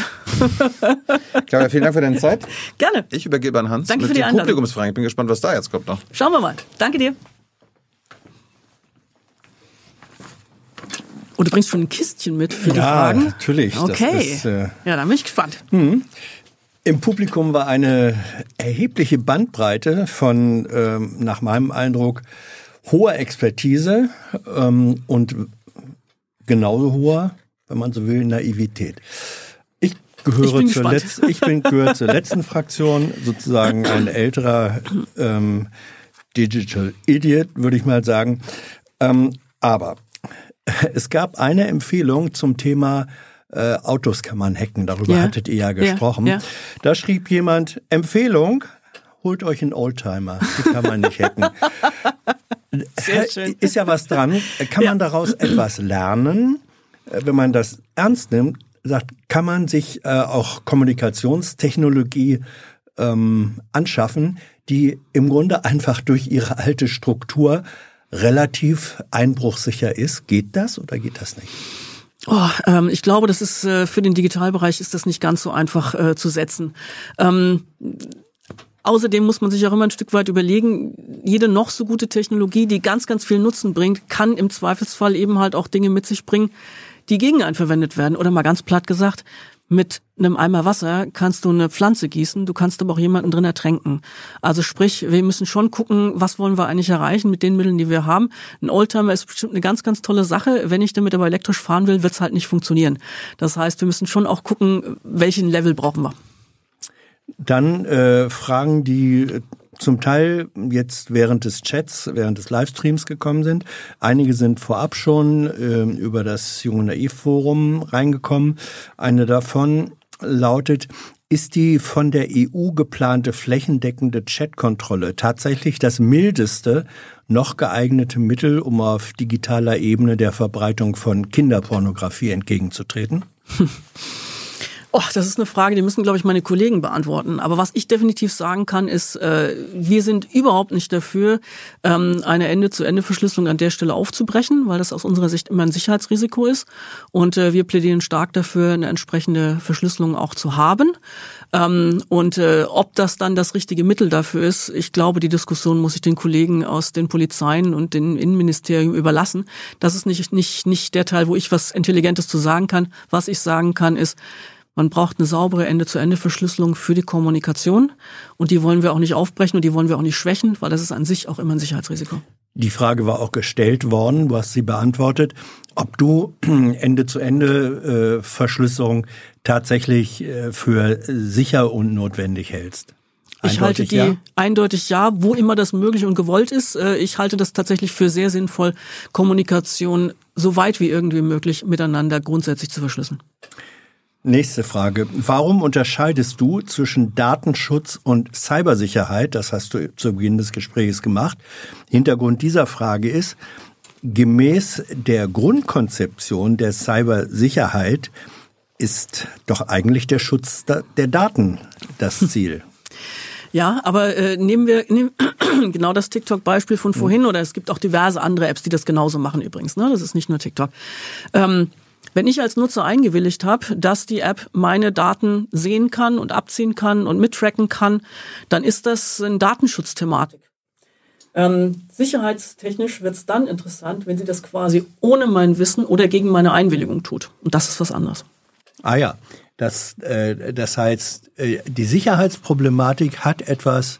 Claudia, vielen Dank für deine Zeit. Gerne. Ich übergebe an Hans Danke mit für die den Publikumsfragen. Ich bin gespannt, was da jetzt kommt noch. Schauen wir mal. Danke dir. Oh, du bringst schon ein Kistchen mit für ja, die Fragen? Ja, natürlich. Okay. Ist, äh ja, da bin ich gespannt. Mhm. Im Publikum war eine erhebliche Bandbreite von, ähm, nach meinem Eindruck, hoher Expertise ähm, und genauso hoher wenn man so will, Naivität. Ich gehöre ich zur letzten, ich bin gehöre zur letzten Fraktion, sozusagen ein älterer ähm, Digital Idiot, würde ich mal sagen. Ähm, aber es gab eine Empfehlung zum Thema äh, Autos kann man hacken. Darüber ja. hattet ihr ja gesprochen. Ja, ja. Da schrieb jemand Empfehlung. Holt euch einen Oldtimer, die kann man nicht hacken. Sehr schön. Ist ja was dran. Kann man daraus etwas lernen? Äh, wenn man das ernst nimmt, sagt, kann man sich äh, auch Kommunikationstechnologie ähm, anschaffen, die im Grunde einfach durch ihre alte Struktur relativ einbruchsicher ist. Geht das oder geht das nicht? Oh, ähm, ich glaube, das ist äh, für den Digitalbereich ist das nicht ganz so einfach äh, zu setzen. Ähm, Außerdem muss man sich auch immer ein Stück weit überlegen, jede noch so gute Technologie, die ganz, ganz viel Nutzen bringt, kann im Zweifelsfall eben halt auch Dinge mit sich bringen, die gegen einen verwendet werden. Oder mal ganz platt gesagt, mit einem Eimer Wasser kannst du eine Pflanze gießen, du kannst aber auch jemanden drin ertränken. Also sprich, wir müssen schon gucken, was wollen wir eigentlich erreichen mit den Mitteln, die wir haben. Ein Oldtimer ist bestimmt eine ganz, ganz tolle Sache. Wenn ich damit aber elektrisch fahren will, wird es halt nicht funktionieren. Das heißt, wir müssen schon auch gucken, welchen Level brauchen wir. Dann äh, Fragen, die zum Teil jetzt während des Chats, während des Livestreams gekommen sind. Einige sind vorab schon äh, über das Junge Naiv Forum reingekommen. Eine davon lautet, ist die von der EU geplante flächendeckende Chatkontrolle tatsächlich das mildeste noch geeignete Mittel, um auf digitaler Ebene der Verbreitung von Kinderpornografie entgegenzutreten? Oh, das ist eine Frage, die müssen, glaube ich, meine Kollegen beantworten. Aber was ich definitiv sagen kann, ist, äh, wir sind überhaupt nicht dafür, ähm, eine Ende-zu-Ende-Verschlüsselung an der Stelle aufzubrechen, weil das aus unserer Sicht immer ein Sicherheitsrisiko ist. Und äh, wir plädieren stark dafür, eine entsprechende Verschlüsselung auch zu haben. Ähm, und äh, ob das dann das richtige Mittel dafür ist, ich glaube, die Diskussion muss ich den Kollegen aus den Polizeien und den Innenministerium überlassen. Das ist nicht, nicht, nicht der Teil, wo ich was Intelligentes zu sagen kann. Was ich sagen kann, ist, man braucht eine saubere Ende-zu-Ende-Verschlüsselung für die Kommunikation und die wollen wir auch nicht aufbrechen und die wollen wir auch nicht schwächen, weil das ist an sich auch immer ein Sicherheitsrisiko. Die Frage war auch gestellt worden, du hast sie beantwortet, ob du Ende-zu-Ende-Verschlüsselung tatsächlich äh, für sicher und notwendig hältst. Ich halte die ja? eindeutig ja, wo immer das möglich und gewollt ist. Äh, ich halte das tatsächlich für sehr sinnvoll, Kommunikation so weit wie irgendwie möglich miteinander grundsätzlich zu verschlüsseln. Nächste Frage. Warum unterscheidest du zwischen Datenschutz und Cybersicherheit? Das hast du zu Beginn des Gesprächs gemacht. Hintergrund dieser Frage ist, gemäß der Grundkonzeption der Cybersicherheit ist doch eigentlich der Schutz der Daten das Ziel. Ja, aber äh, nehmen wir nehmen, genau das TikTok-Beispiel von vorhin oder es gibt auch diverse andere Apps, die das genauso machen übrigens. Ne? Das ist nicht nur TikTok. Ähm, wenn ich als Nutzer eingewilligt habe, dass die App meine Daten sehen kann und abziehen kann und mittracken kann, dann ist das eine Datenschutzthematik. Ähm, sicherheitstechnisch wird es dann interessant, wenn sie das quasi ohne mein Wissen oder gegen meine Einwilligung tut. Und das ist was anderes. Ah ja, das, äh, das heißt, äh, die Sicherheitsproblematik hat etwas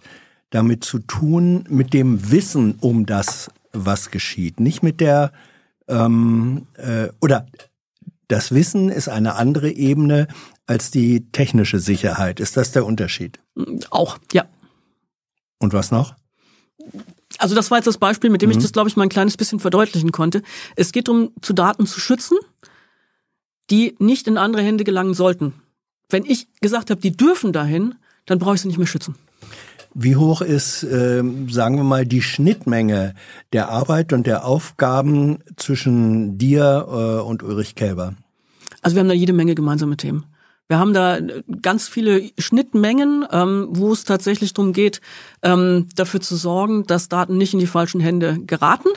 damit zu tun, mit dem Wissen um das, was geschieht, nicht mit der ähm, äh, oder das Wissen ist eine andere Ebene als die technische Sicherheit. Ist das der Unterschied? Auch, ja. Und was noch? Also das war jetzt das Beispiel, mit dem mhm. ich das, glaube ich, mal ein kleines bisschen verdeutlichen konnte. Es geht um, zu Daten zu schützen, die nicht in andere Hände gelangen sollten. Wenn ich gesagt habe, die dürfen dahin, dann brauche ich sie nicht mehr schützen. Wie hoch ist, äh, sagen wir mal, die Schnittmenge der Arbeit und der Aufgaben zwischen dir äh, und Ulrich Kälber? Also wir haben da jede Menge gemeinsame Themen. Wir haben da ganz viele Schnittmengen, ähm, wo es tatsächlich darum geht, ähm, dafür zu sorgen, dass Daten nicht in die falschen Hände geraten.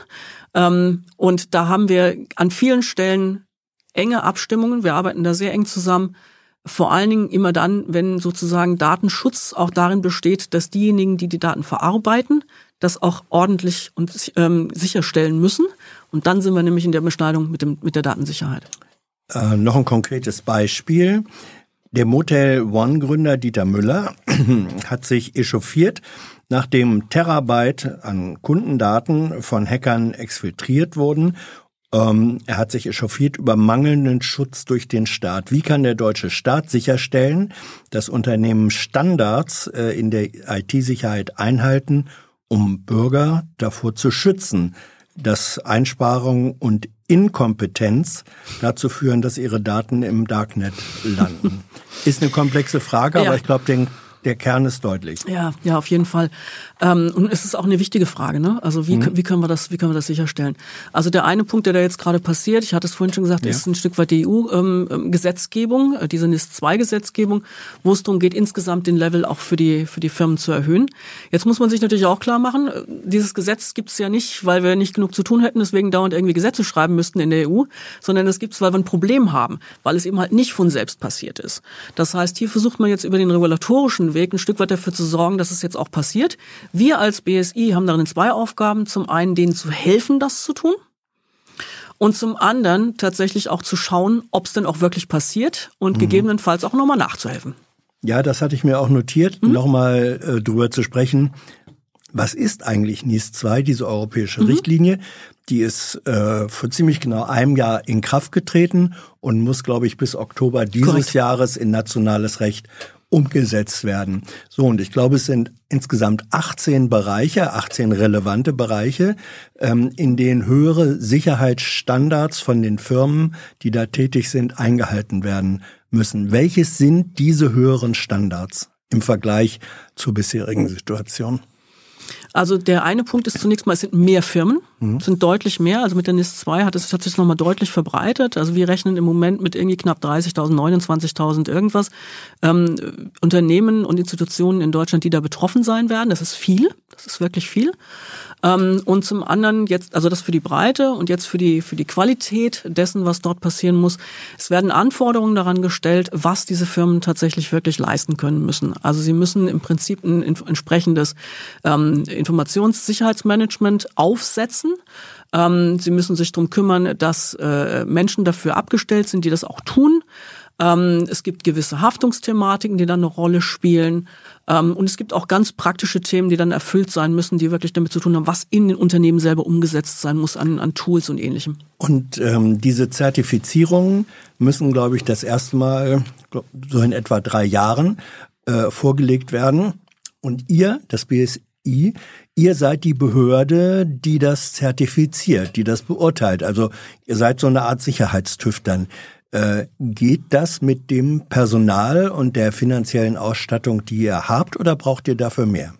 Ähm, und da haben wir an vielen Stellen enge Abstimmungen. Wir arbeiten da sehr eng zusammen. Vor allen Dingen immer dann, wenn sozusagen Datenschutz auch darin besteht, dass diejenigen, die die Daten verarbeiten, das auch ordentlich und ähm, sicherstellen müssen. Und dann sind wir nämlich in der Beschneidung mit, dem, mit der Datensicherheit. Äh, noch ein konkretes Beispiel. Der Motel One-Gründer Dieter Müller hat sich echauffiert, nachdem Terabyte an Kundendaten von Hackern exfiltriert wurden ähm, er hat sich echauffiert über mangelnden Schutz durch den Staat. Wie kann der deutsche Staat sicherstellen, dass Unternehmen Standards äh, in der IT-Sicherheit einhalten, um Bürger davor zu schützen, dass Einsparungen und Inkompetenz dazu führen, dass ihre Daten im Darknet landen? Ist eine komplexe Frage, ja. aber ich glaube, den der Kern ist deutlich. Ja, ja, auf jeden Fall. Ähm, und es ist auch eine wichtige Frage, ne? Also wie, mhm. wie können wir das, wie können wir das sicherstellen? Also der eine Punkt, der da jetzt gerade passiert, ich hatte es vorhin schon gesagt, ja. ist ein Stück weit die EU-Gesetzgebung, ähm, äh, diese NIS-2-Gesetzgebung, wo es darum geht, insgesamt den Level auch für die, für die Firmen zu erhöhen. Jetzt muss man sich natürlich auch klar machen, äh, dieses Gesetz gibt es ja nicht, weil wir nicht genug zu tun hätten, deswegen dauernd irgendwie Gesetze schreiben müssten in der EU, sondern es gibt es, weil wir ein Problem haben, weil es eben halt nicht von selbst passiert ist. Das heißt, hier versucht man jetzt über den regulatorischen Weg, ein Stück weit dafür zu sorgen, dass es jetzt auch passiert. Wir als BSI haben darin zwei Aufgaben. Zum einen denen zu helfen, das zu tun. Und zum anderen tatsächlich auch zu schauen, ob es denn auch wirklich passiert und mhm. gegebenenfalls auch nochmal nachzuhelfen. Ja, das hatte ich mir auch notiert, mhm. nochmal äh, drüber zu sprechen. Was ist eigentlich NIS 2, diese europäische mhm. Richtlinie? Die ist äh, vor ziemlich genau einem Jahr in Kraft getreten und muss, glaube ich, bis Oktober dieses Korrekt. Jahres in nationales Recht umgesetzt werden. So, und ich glaube, es sind insgesamt 18 Bereiche, 18 relevante Bereiche, ähm, in denen höhere Sicherheitsstandards von den Firmen, die da tätig sind, eingehalten werden müssen. Welches sind diese höheren Standards im Vergleich zur bisherigen Situation? Also der eine Punkt ist zunächst mal, es sind mehr Firmen, mhm. es sind deutlich mehr. Also mit der NIS 2 hat es hat sich nochmal deutlich verbreitet. Also wir rechnen im Moment mit irgendwie knapp 30.000, 29.000 irgendwas ähm, Unternehmen und Institutionen in Deutschland, die da betroffen sein werden. Das ist viel, das ist wirklich viel. Ähm, und zum anderen jetzt, also das für die Breite und jetzt für die, für die Qualität dessen, was dort passieren muss. Es werden Anforderungen daran gestellt, was diese Firmen tatsächlich wirklich leisten können müssen. Also sie müssen im Prinzip ein entsprechendes ähm, Informationssicherheitsmanagement aufsetzen. Ähm, sie müssen sich darum kümmern, dass äh, Menschen dafür abgestellt sind, die das auch tun. Ähm, es gibt gewisse Haftungsthematiken, die dann eine Rolle spielen. Ähm, und es gibt auch ganz praktische Themen, die dann erfüllt sein müssen, die wirklich damit zu tun haben, was in den Unternehmen selber umgesetzt sein muss an, an Tools und ähnlichem. Und ähm, diese Zertifizierungen müssen, glaube ich, das erste Mal glaub, so in etwa drei Jahren äh, vorgelegt werden. Und ihr, das BSI, ihr seid die Behörde, die das zertifiziert, die das beurteilt. Also ihr seid so eine Art Sicherheitstüv dann. Äh, geht das mit dem Personal und der finanziellen Ausstattung, die ihr habt, oder braucht ihr dafür mehr?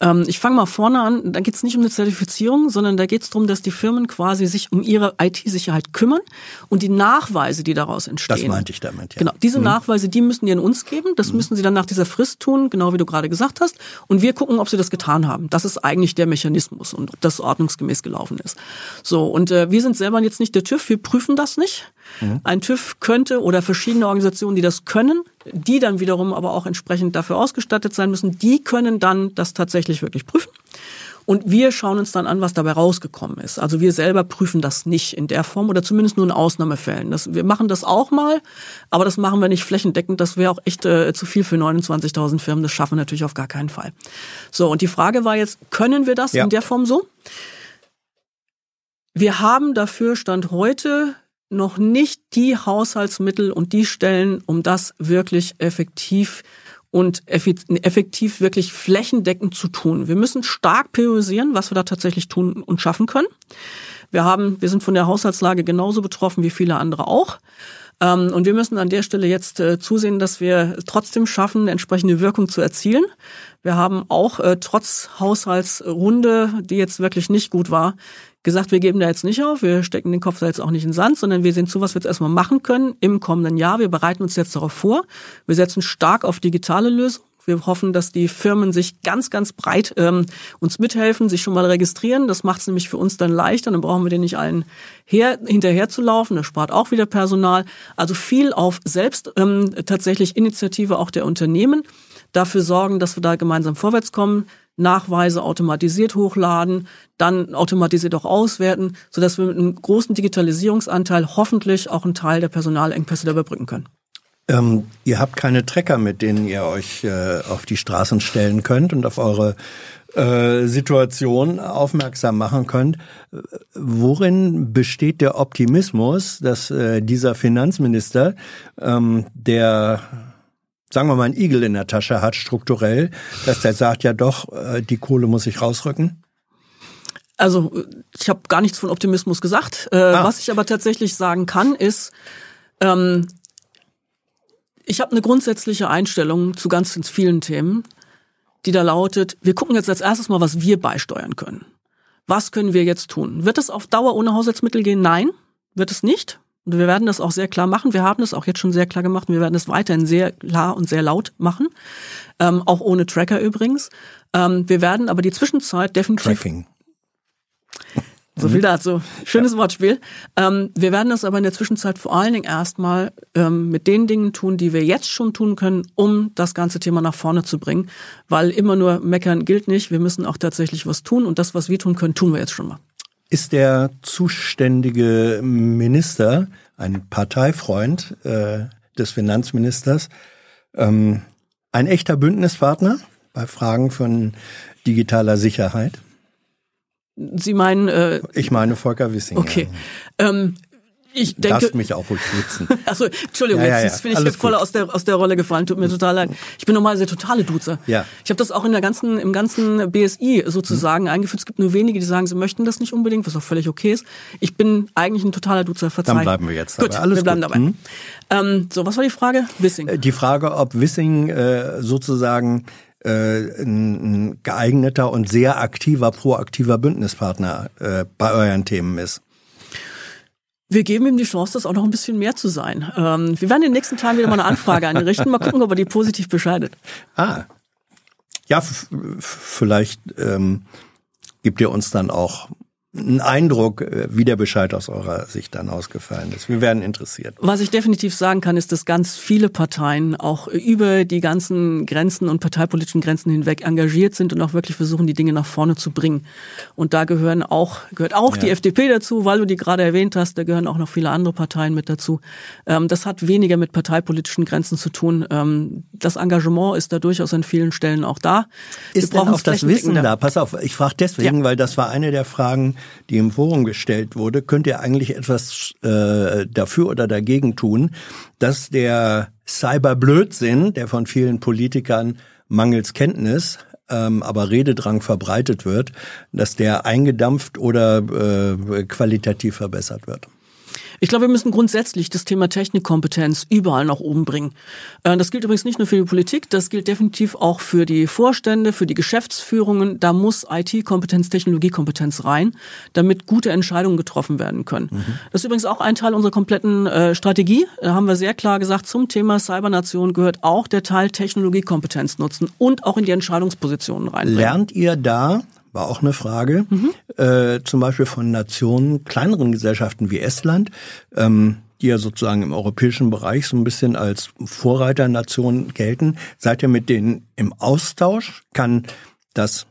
Ähm, ich fange mal vorne an. Da geht es nicht um eine Zertifizierung, sondern da geht es darum, dass die Firmen quasi sich um ihre IT-Sicherheit kümmern und die Nachweise, die daraus entstehen. Das meinte ich damit, ja. Genau, diese mhm. Nachweise, die müssen die an uns geben. Das mhm. müssen sie dann nach dieser Frist tun, genau wie du gerade gesagt hast. Und wir gucken, ob sie das getan haben. Das ist eigentlich der Mechanismus und ob das ordnungsgemäß gelaufen ist. So, und äh, wir sind selber jetzt nicht der TÜV, wir prüfen das nicht. Mhm. Ein TÜV könnte oder verschiedene Organisationen, die das können, die dann wiederum aber auch entsprechend dafür ausgestattet sein müssen, die können dann das tatsächlich wirklich prüfen. Und wir schauen uns dann an, was dabei rausgekommen ist. Also wir selber prüfen das nicht in der Form oder zumindest nur in Ausnahmefällen. Das, wir machen das auch mal, aber das machen wir nicht flächendeckend. Das wäre auch echt äh, zu viel für 29.000 Firmen. Das schaffen wir natürlich auf gar keinen Fall. So, und die Frage war jetzt, können wir das ja. in der Form so? Wir haben dafür Stand heute noch nicht die Haushaltsmittel und die Stellen, um das wirklich effektiv und effektiv wirklich flächendeckend zu tun. Wir müssen stark priorisieren, was wir da tatsächlich tun und schaffen können. Wir haben, wir sind von der Haushaltslage genauso betroffen wie viele andere auch. Ähm, und wir müssen an der Stelle jetzt äh, zusehen, dass wir trotzdem schaffen, entsprechende Wirkung zu erzielen. Wir haben auch äh, trotz Haushaltsrunde, die jetzt wirklich nicht gut war, gesagt, wir geben da jetzt nicht auf, wir stecken den Kopf da jetzt auch nicht in den Sand, sondern wir sehen zu, was wir jetzt erstmal machen können im kommenden Jahr. Wir bereiten uns jetzt darauf vor. Wir setzen stark auf digitale Lösungen. Wir hoffen, dass die Firmen sich ganz, ganz breit ähm, uns mithelfen, sich schon mal registrieren. Das macht es nämlich für uns dann leichter. Dann brauchen wir den nicht allen her, hinterher zu laufen. Das spart auch wieder Personal. Also viel auf selbst ähm, tatsächlich Initiative auch der Unternehmen. Dafür sorgen, dass wir da gemeinsam vorwärts kommen. Nachweise automatisiert hochladen, dann automatisiert auch auswerten, sodass wir mit einem großen Digitalisierungsanteil hoffentlich auch einen Teil der Personalengpässe überbrücken können. Ähm, ihr habt keine Trecker, mit denen ihr euch äh, auf die Straßen stellen könnt und auf eure äh, Situation aufmerksam machen könnt. Worin besteht der Optimismus, dass äh, dieser Finanzminister, ähm, der sagen wir mal, einen Igel in der Tasche hat, strukturell, dass der sagt, ja doch, äh, die Kohle muss ich rausrücken? Also ich habe gar nichts von Optimismus gesagt. Äh, ah. Was ich aber tatsächlich sagen kann, ist, ähm, ich habe eine grundsätzliche Einstellung zu ganz vielen Themen, die da lautet, wir gucken jetzt als erstes mal, was wir beisteuern können. Was können wir jetzt tun? Wird es auf Dauer ohne Haushaltsmittel gehen? Nein, wird es nicht. Und wir werden das auch sehr klar machen. Wir haben das auch jetzt schon sehr klar gemacht. Und wir werden es weiterhin sehr klar und sehr laut machen. Ähm, auch ohne Tracker übrigens. Ähm, wir werden aber die Zwischenzeit definitiv. Tracking. So viel dazu. Schönes ja. Wortspiel. Ähm, wir werden das aber in der Zwischenzeit vor allen Dingen erstmal ähm, mit den Dingen tun, die wir jetzt schon tun können, um das ganze Thema nach vorne zu bringen. Weil immer nur meckern gilt nicht. Wir müssen auch tatsächlich was tun. Und das, was wir tun können, tun wir jetzt schon mal ist der zuständige Minister, ein Parteifreund äh, des Finanzministers, ähm, ein echter Bündnispartner bei Fragen von digitaler Sicherheit? Sie meinen? Äh, ich meine Volker Wissing. Okay. Ähm, ich denke, Darfst mich auch ruhig duzen. Achso, Entschuldigung, ja, ja, ja. jetzt bin ich Alles voll aus der, aus der Rolle gefallen. Tut mir total leid. Ich bin normal der totale Duzer. Ja. Ich habe das auch in der ganzen, im ganzen BSI sozusagen mhm. eingeführt. Es gibt nur wenige, die sagen, sie möchten das nicht unbedingt, was auch völlig okay ist. Ich bin eigentlich ein totaler Duzer. Verzeih. Dann bleiben wir jetzt dabei. Gut, Alles wir bleiben gut. dabei. Mhm. Ähm, so, was war die Frage? Wissing. Die Frage, ob Wissing äh, sozusagen äh, ein geeigneter und sehr aktiver, proaktiver Bündnispartner äh, bei euren Themen ist. Wir geben ihm die Chance, das auch noch ein bisschen mehr zu sein. Ähm, wir werden in den nächsten Tagen wieder mal eine Anfrage einrichten. Mal gucken, ob er die positiv bescheidet. Ah. Ja, vielleicht ähm, gibt ihr uns dann auch einen Eindruck, äh, wie der Bescheid aus eurer Sicht dann ausgefallen ist. Wir werden interessiert. Was ich definitiv sagen kann, ist, dass ganz viele Parteien auch über die ganzen Grenzen und parteipolitischen Grenzen hinweg engagiert sind und auch wirklich versuchen, die Dinge nach vorne zu bringen. Und da gehören auch, gehört auch ja. die FDP dazu, weil du die gerade erwähnt hast, da gehören auch noch viele andere Parteien mit dazu. Ähm, das hat weniger mit parteipolitischen Grenzen zu tun. Ähm, das Engagement ist da durchaus an vielen Stellen auch da. Ist denn auch das Wissen da? Pass auf, ich frage deswegen, ja. weil das war eine der Fragen, die im Forum gestellt wurde, könnt ihr eigentlich etwas äh, dafür oder dagegen tun, dass der Cyberblödsinn, der von vielen Politikern mangels Kenntnis ähm, aber Rededrang verbreitet wird, dass der eingedampft oder äh, qualitativ verbessert wird. Ich glaube, wir müssen grundsätzlich das Thema Technikkompetenz überall nach oben bringen. Äh, das gilt übrigens nicht nur für die Politik, das gilt definitiv auch für die Vorstände, für die Geschäftsführungen. Da muss IT-Kompetenz, Technologiekompetenz rein, damit gute Entscheidungen getroffen werden können. Mhm. Das ist übrigens auch ein Teil unserer kompletten äh, Strategie. Da haben wir sehr klar gesagt, zum Thema Cybernation gehört auch der Teil Technologiekompetenz nutzen und auch in die Entscheidungspositionen rein. Lernt ihr da war auch eine Frage, mhm. äh, zum Beispiel von Nationen, kleineren Gesellschaften wie Estland, ähm, die ja sozusagen im europäischen Bereich so ein bisschen als Vorreiternation gelten. Seid ihr mit denen im Austausch? Kann das,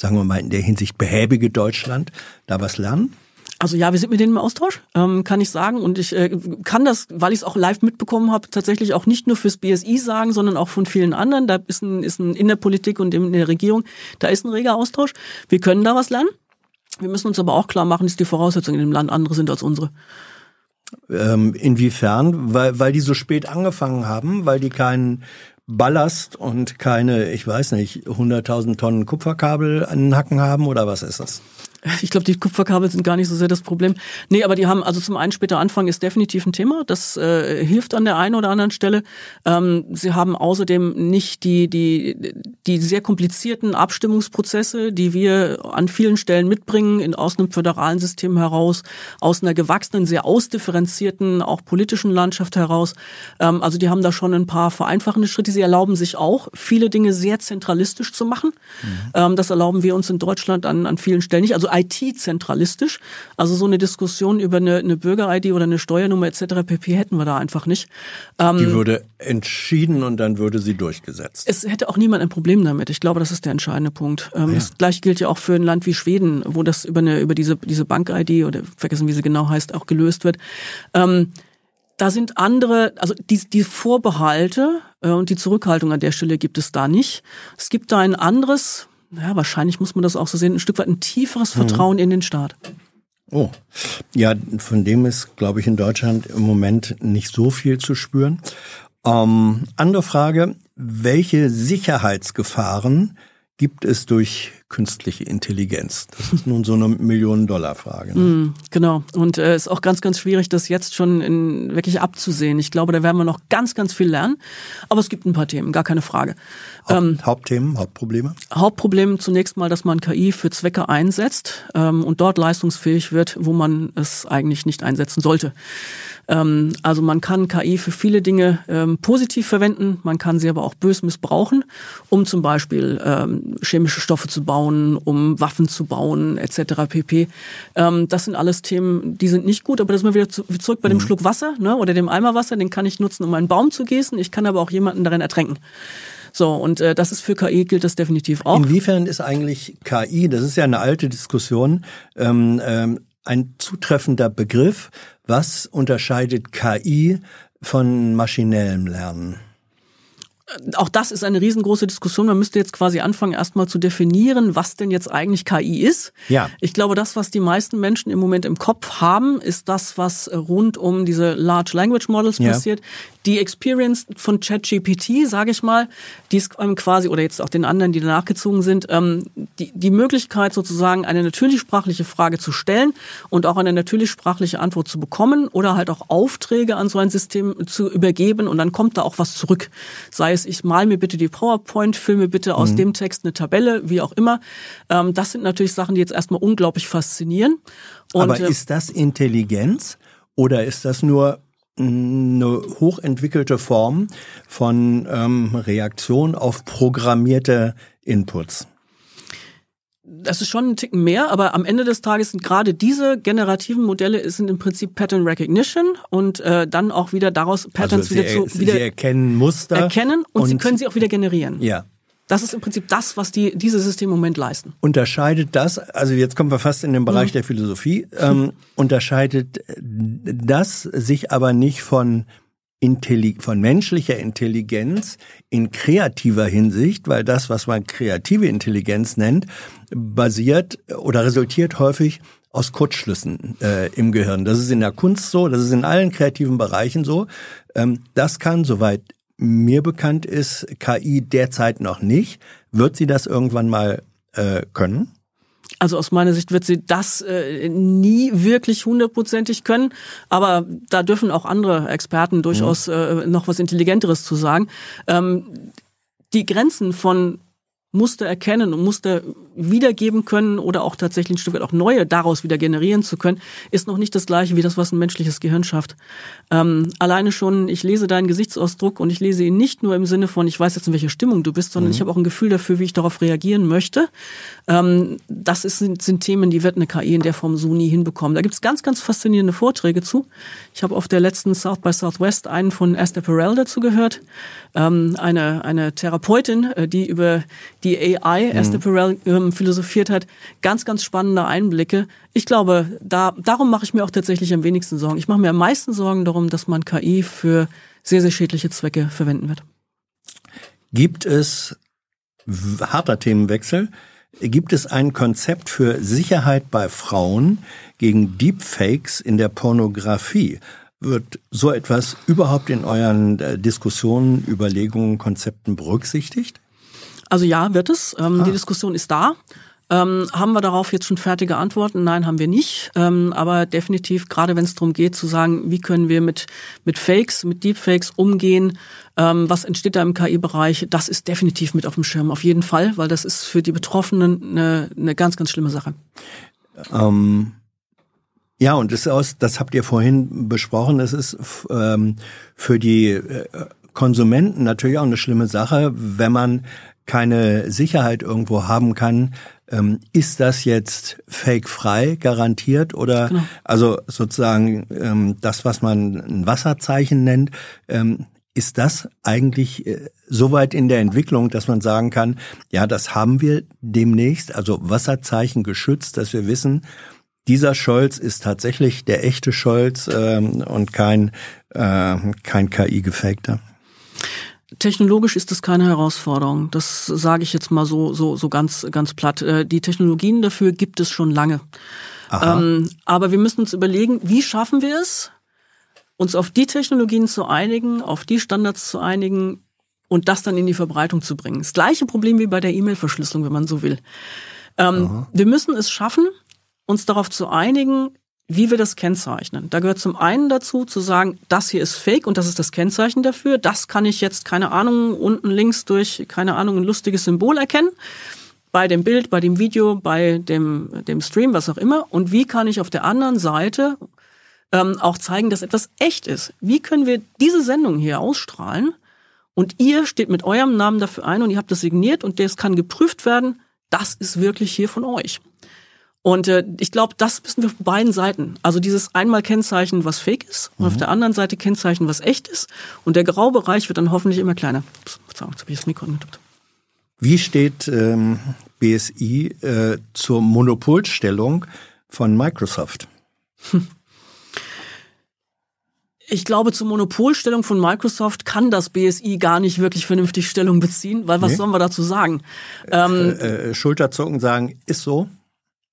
sagen wir mal, in der Hinsicht behäbige Deutschland da was lernen? Also ja, wir sind mit denen im Austausch, ähm, kann ich sagen. Und ich äh, kann das, weil ich es auch live mitbekommen habe, tatsächlich auch nicht nur fürs BSI sagen, sondern auch von vielen anderen. Da ist ein, ist ein in der Politik und in der Regierung, da ist ein reger Austausch. Wir können da was lernen. Wir müssen uns aber auch klar machen, dass die Voraussetzungen in dem Land andere sind als unsere. Ähm, inwiefern? Weil, weil die so spät angefangen haben, weil die keinen Ballast und keine, ich weiß nicht, 100.000 Tonnen Kupferkabel an den Hacken haben oder was ist das? Ich glaube, die Kupferkabel sind gar nicht so sehr das Problem. Nee, aber die haben, also zum einen später Anfang ist definitiv ein Thema. Das äh, hilft an der einen oder anderen Stelle. Ähm, sie haben außerdem nicht die, die, die sehr komplizierten Abstimmungsprozesse, die wir an vielen Stellen mitbringen, in, aus einem föderalen System heraus, aus einer gewachsenen, sehr ausdifferenzierten, auch politischen Landschaft heraus. Ähm, also die haben da schon ein paar vereinfachende Schritte. Sie erlauben sich auch, viele Dinge sehr zentralistisch zu machen. Mhm. Ähm, das erlauben wir uns in Deutschland an, an vielen Stellen nicht. Also IT-zentralistisch. Also so eine Diskussion über eine, eine Bürger-ID oder eine Steuernummer etc. pp. hätten wir da einfach nicht. Ähm, Die würde entschieden und dann würde sie durchgesetzt. Es hätte auch niemand ein Problem damit. Ich glaube, das ist der entscheidende Punkt. Ähm, ja. Das gleiche gilt ja auch für ein Land wie Schweden, wo das über eine über diese diese Bank-ID oder vergessen wie sie genau heißt auch gelöst wird. Ähm, da sind andere, also die, die Vorbehalte äh, und die Zurückhaltung an der Stelle gibt es da nicht. Es gibt da ein anderes, ja, wahrscheinlich muss man das auch so sehen, ein Stück weit ein tieferes mhm. Vertrauen mhm. in den Staat. Oh, ja, von dem ist, glaube ich, in Deutschland im Moment nicht so viel zu spüren. Ähm, andere Frage, welche Sicherheitsgefahren gibt es durch künstliche Intelligenz? Das ist nun so eine Millionen-Dollar-Frage. Ne? Mm, genau. Und es äh, ist auch ganz, ganz schwierig, das jetzt schon in, wirklich abzusehen. Ich glaube, da werden wir noch ganz, ganz viel lernen. Aber es gibt ein paar Themen, gar keine Frage. Ähm, Hauptthemen, Hauptprobleme? Hauptproblem zunächst mal, dass man KI für Zwecke einsetzt ähm, und dort leistungsfähig wird, wo man es eigentlich nicht einsetzen sollte. Ähm, also man kann KI für viele Dinge ähm, positiv verwenden, man kann sie aber auch bös missbrauchen, um zum Beispiel ähm, chemische Stoffe zu bauen, um Waffen zu bauen, etc. pp. Ähm, das sind alles Themen, die sind nicht gut, aber das ist mal wieder zu, zurück bei dem mhm. Schluck Wasser ne, oder dem Eimer Wasser, den kann ich nutzen, um einen Baum zu gießen, ich kann aber auch jemanden darin ertränken. So, und äh, das ist für KI gilt das definitiv auch. Inwiefern ist eigentlich KI, das ist ja eine alte Diskussion, ähm, ähm, ein zutreffender Begriff. Was unterscheidet KI von maschinellem Lernen? auch das ist eine riesengroße Diskussion. Man müsste jetzt quasi anfangen, erstmal zu definieren, was denn jetzt eigentlich KI ist. Ja. Ich glaube, das, was die meisten Menschen im Moment im Kopf haben, ist das, was rund um diese Large Language Models ja. passiert die Experience von ChatGPT, sage ich mal, die ist ähm, quasi, oder jetzt auch den anderen, die danach gezogen sind, ähm, die, die Möglichkeit sozusagen eine natürlichsprachliche Frage zu stellen und auch eine natürlichsprachliche Antwort zu bekommen oder halt auch Aufträge an so ein System zu übergeben und dann kommt da auch was zurück. Sei es, ich mal mir bitte die PowerPoint, filme bitte aus mhm. dem Text eine Tabelle, wie auch immer. Ähm, das sind natürlich Sachen, die jetzt erstmal unglaublich faszinieren. Und, Aber äh, ist das Intelligenz oder ist das nur eine hochentwickelte Form von ähm, Reaktion auf programmierte Inputs. Das ist schon ein Ticken mehr, aber am Ende des Tages sind gerade diese generativen Modelle sind im Prinzip Pattern Recognition und äh, dann auch wieder daraus Patterns also wieder zu wieder sie erkennen Muster erkennen und, und sie können sie auch wieder generieren. Ja. Das ist im Prinzip das, was die, diese Systeme im Moment leisten. Unterscheidet das, also jetzt kommen wir fast in den Bereich mhm. der Philosophie, ähm, unterscheidet das sich aber nicht von, Intelli von menschlicher Intelligenz in kreativer Hinsicht, weil das, was man kreative Intelligenz nennt, basiert oder resultiert häufig aus Kurzschlüssen äh, im Gehirn. Das ist in der Kunst so, das ist in allen kreativen Bereichen so. Ähm, das kann, soweit mir bekannt ist KI derzeit noch nicht. Wird sie das irgendwann mal äh, können? Also aus meiner Sicht wird sie das äh, nie wirklich hundertprozentig können, aber da dürfen auch andere Experten durchaus äh, noch was Intelligenteres zu sagen. Ähm, die Grenzen von Muster erkennen und Muster wiedergeben können oder auch tatsächlich ein Stück weit auch neue daraus wieder generieren zu können, ist noch nicht das gleiche wie das, was ein menschliches Gehirn schafft. Ähm, alleine schon, ich lese deinen Gesichtsausdruck und ich lese ihn nicht nur im Sinne von, ich weiß jetzt, in welcher Stimmung du bist, sondern mhm. ich habe auch ein Gefühl dafür, wie ich darauf reagieren möchte. Ähm, das ist, sind, sind Themen, die wird eine KI in der Form so nie hinbekommen. Da gibt es ganz, ganz faszinierende Vorträge zu. Ich habe auf der letzten South by Southwest einen von Esther Perel dazu gehört, ähm, eine, eine Therapeutin, äh, die über die AI, mhm. Esther Perel, ähm, philosophiert hat. Ganz, ganz spannende Einblicke. Ich glaube, da, darum mache ich mir auch tatsächlich am wenigsten Sorgen. Ich mache mir am meisten Sorgen darum, dass man KI für sehr, sehr schädliche Zwecke verwenden wird. Gibt es, harter Themenwechsel, gibt es ein Konzept für Sicherheit bei Frauen gegen Deepfakes in der Pornografie? Wird so etwas überhaupt in euren äh, Diskussionen, Überlegungen, Konzepten berücksichtigt? Also ja, wird es. Ähm, ah. Die Diskussion ist da. Ähm, haben wir darauf jetzt schon fertige Antworten? Nein, haben wir nicht. Ähm, aber definitiv, gerade wenn es darum geht zu sagen, wie können wir mit, mit Fakes, mit Deepfakes umgehen, ähm, was entsteht da im KI-Bereich, das ist definitiv mit auf dem Schirm, auf jeden Fall, weil das ist für die Betroffenen eine, eine ganz, ganz schlimme Sache. Ähm, ja, und das, aus, das habt ihr vorhin besprochen, das ist ähm, für die äh, Konsumenten natürlich auch eine schlimme Sache, wenn man keine Sicherheit irgendwo haben kann, ähm, ist das jetzt fake-frei garantiert oder genau. also sozusagen ähm, das, was man ein Wasserzeichen nennt, ähm, ist das eigentlich äh, so weit in der Entwicklung, dass man sagen kann, ja, das haben wir demnächst, also Wasserzeichen geschützt, dass wir wissen, dieser Scholz ist tatsächlich der echte Scholz ähm, und kein, äh, kein KI-gefakter. Technologisch ist das keine Herausforderung. Das sage ich jetzt mal so, so, so ganz, ganz platt. Äh, die Technologien dafür gibt es schon lange. Ähm, aber wir müssen uns überlegen, wie schaffen wir es, uns auf die Technologien zu einigen, auf die Standards zu einigen und das dann in die Verbreitung zu bringen. Das gleiche Problem wie bei der E-Mail-Verschlüsselung, wenn man so will. Ähm, wir müssen es schaffen, uns darauf zu einigen, wie wir das kennzeichnen. Da gehört zum einen dazu zu sagen, das hier ist fake und das ist das Kennzeichen dafür. Das kann ich jetzt, keine Ahnung, unten links durch, keine Ahnung, ein lustiges Symbol erkennen. Bei dem Bild, bei dem Video, bei dem, dem Stream, was auch immer. Und wie kann ich auf der anderen Seite ähm, auch zeigen, dass etwas echt ist? Wie können wir diese Sendung hier ausstrahlen? Und ihr steht mit eurem Namen dafür ein und ihr habt das signiert und das kann geprüft werden. Das ist wirklich hier von euch. Und äh, ich glaube, das müssen wir auf beiden Seiten. Also dieses einmal Kennzeichen, was fake ist, und auf mhm. der anderen Seite Kennzeichen, was echt ist. Und der Graubereich wird dann hoffentlich immer kleiner. Ups, jetzt habe ich das Mikro angedrückt. Wie steht ähm, BSI äh, zur Monopolstellung von Microsoft? Ich glaube, zur Monopolstellung von Microsoft kann das BSI gar nicht wirklich vernünftig Stellung beziehen, weil was nee. sollen wir dazu sagen? Ähm, äh, äh, Schulterzucken sagen, ist so?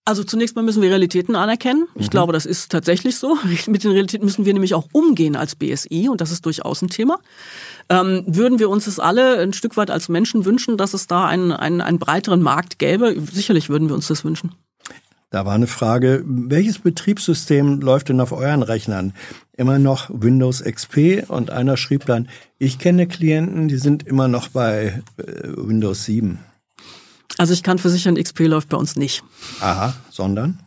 Also zunächst mal müssen wir Realitäten anerkennen. Ich mhm. glaube, das ist tatsächlich so. Mit den Realitäten müssen wir nämlich auch umgehen als BSI und das ist durchaus ein Thema. Ähm, würden wir uns das alle ein Stück weit als Menschen wünschen, dass es da einen, einen, einen breiteren Markt gäbe? Sicherlich würden wir uns das wünschen. Da war eine Frage, welches Betriebssystem läuft denn auf euren Rechnern? Immer noch Windows XP und einer schrieb dann, ich kenne Klienten, die sind immer noch bei äh, Windows 7. Also ich kann versichern, XP läuft bei uns nicht. Aha, sondern?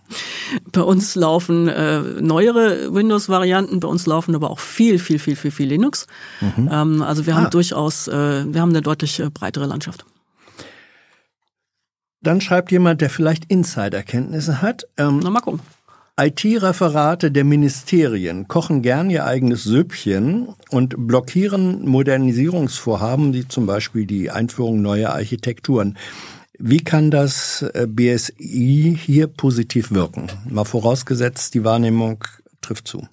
Bei uns laufen äh, neuere Windows-Varianten, bei uns laufen aber auch viel, viel, viel, viel, viel Linux. Mhm. Ähm, also wir ah. haben durchaus, äh, wir haben eine deutlich äh, breitere Landschaft. Dann schreibt jemand, der vielleicht Insiderkenntnisse hat. Ähm, Na, mal gucken. IT-Referate der Ministerien kochen gern ihr eigenes Süppchen und blockieren Modernisierungsvorhaben, wie zum Beispiel die Einführung neuer Architekturen. Wie kann das äh, BSI hier positiv wirken? Mal vorausgesetzt, die Wahrnehmung trifft zu.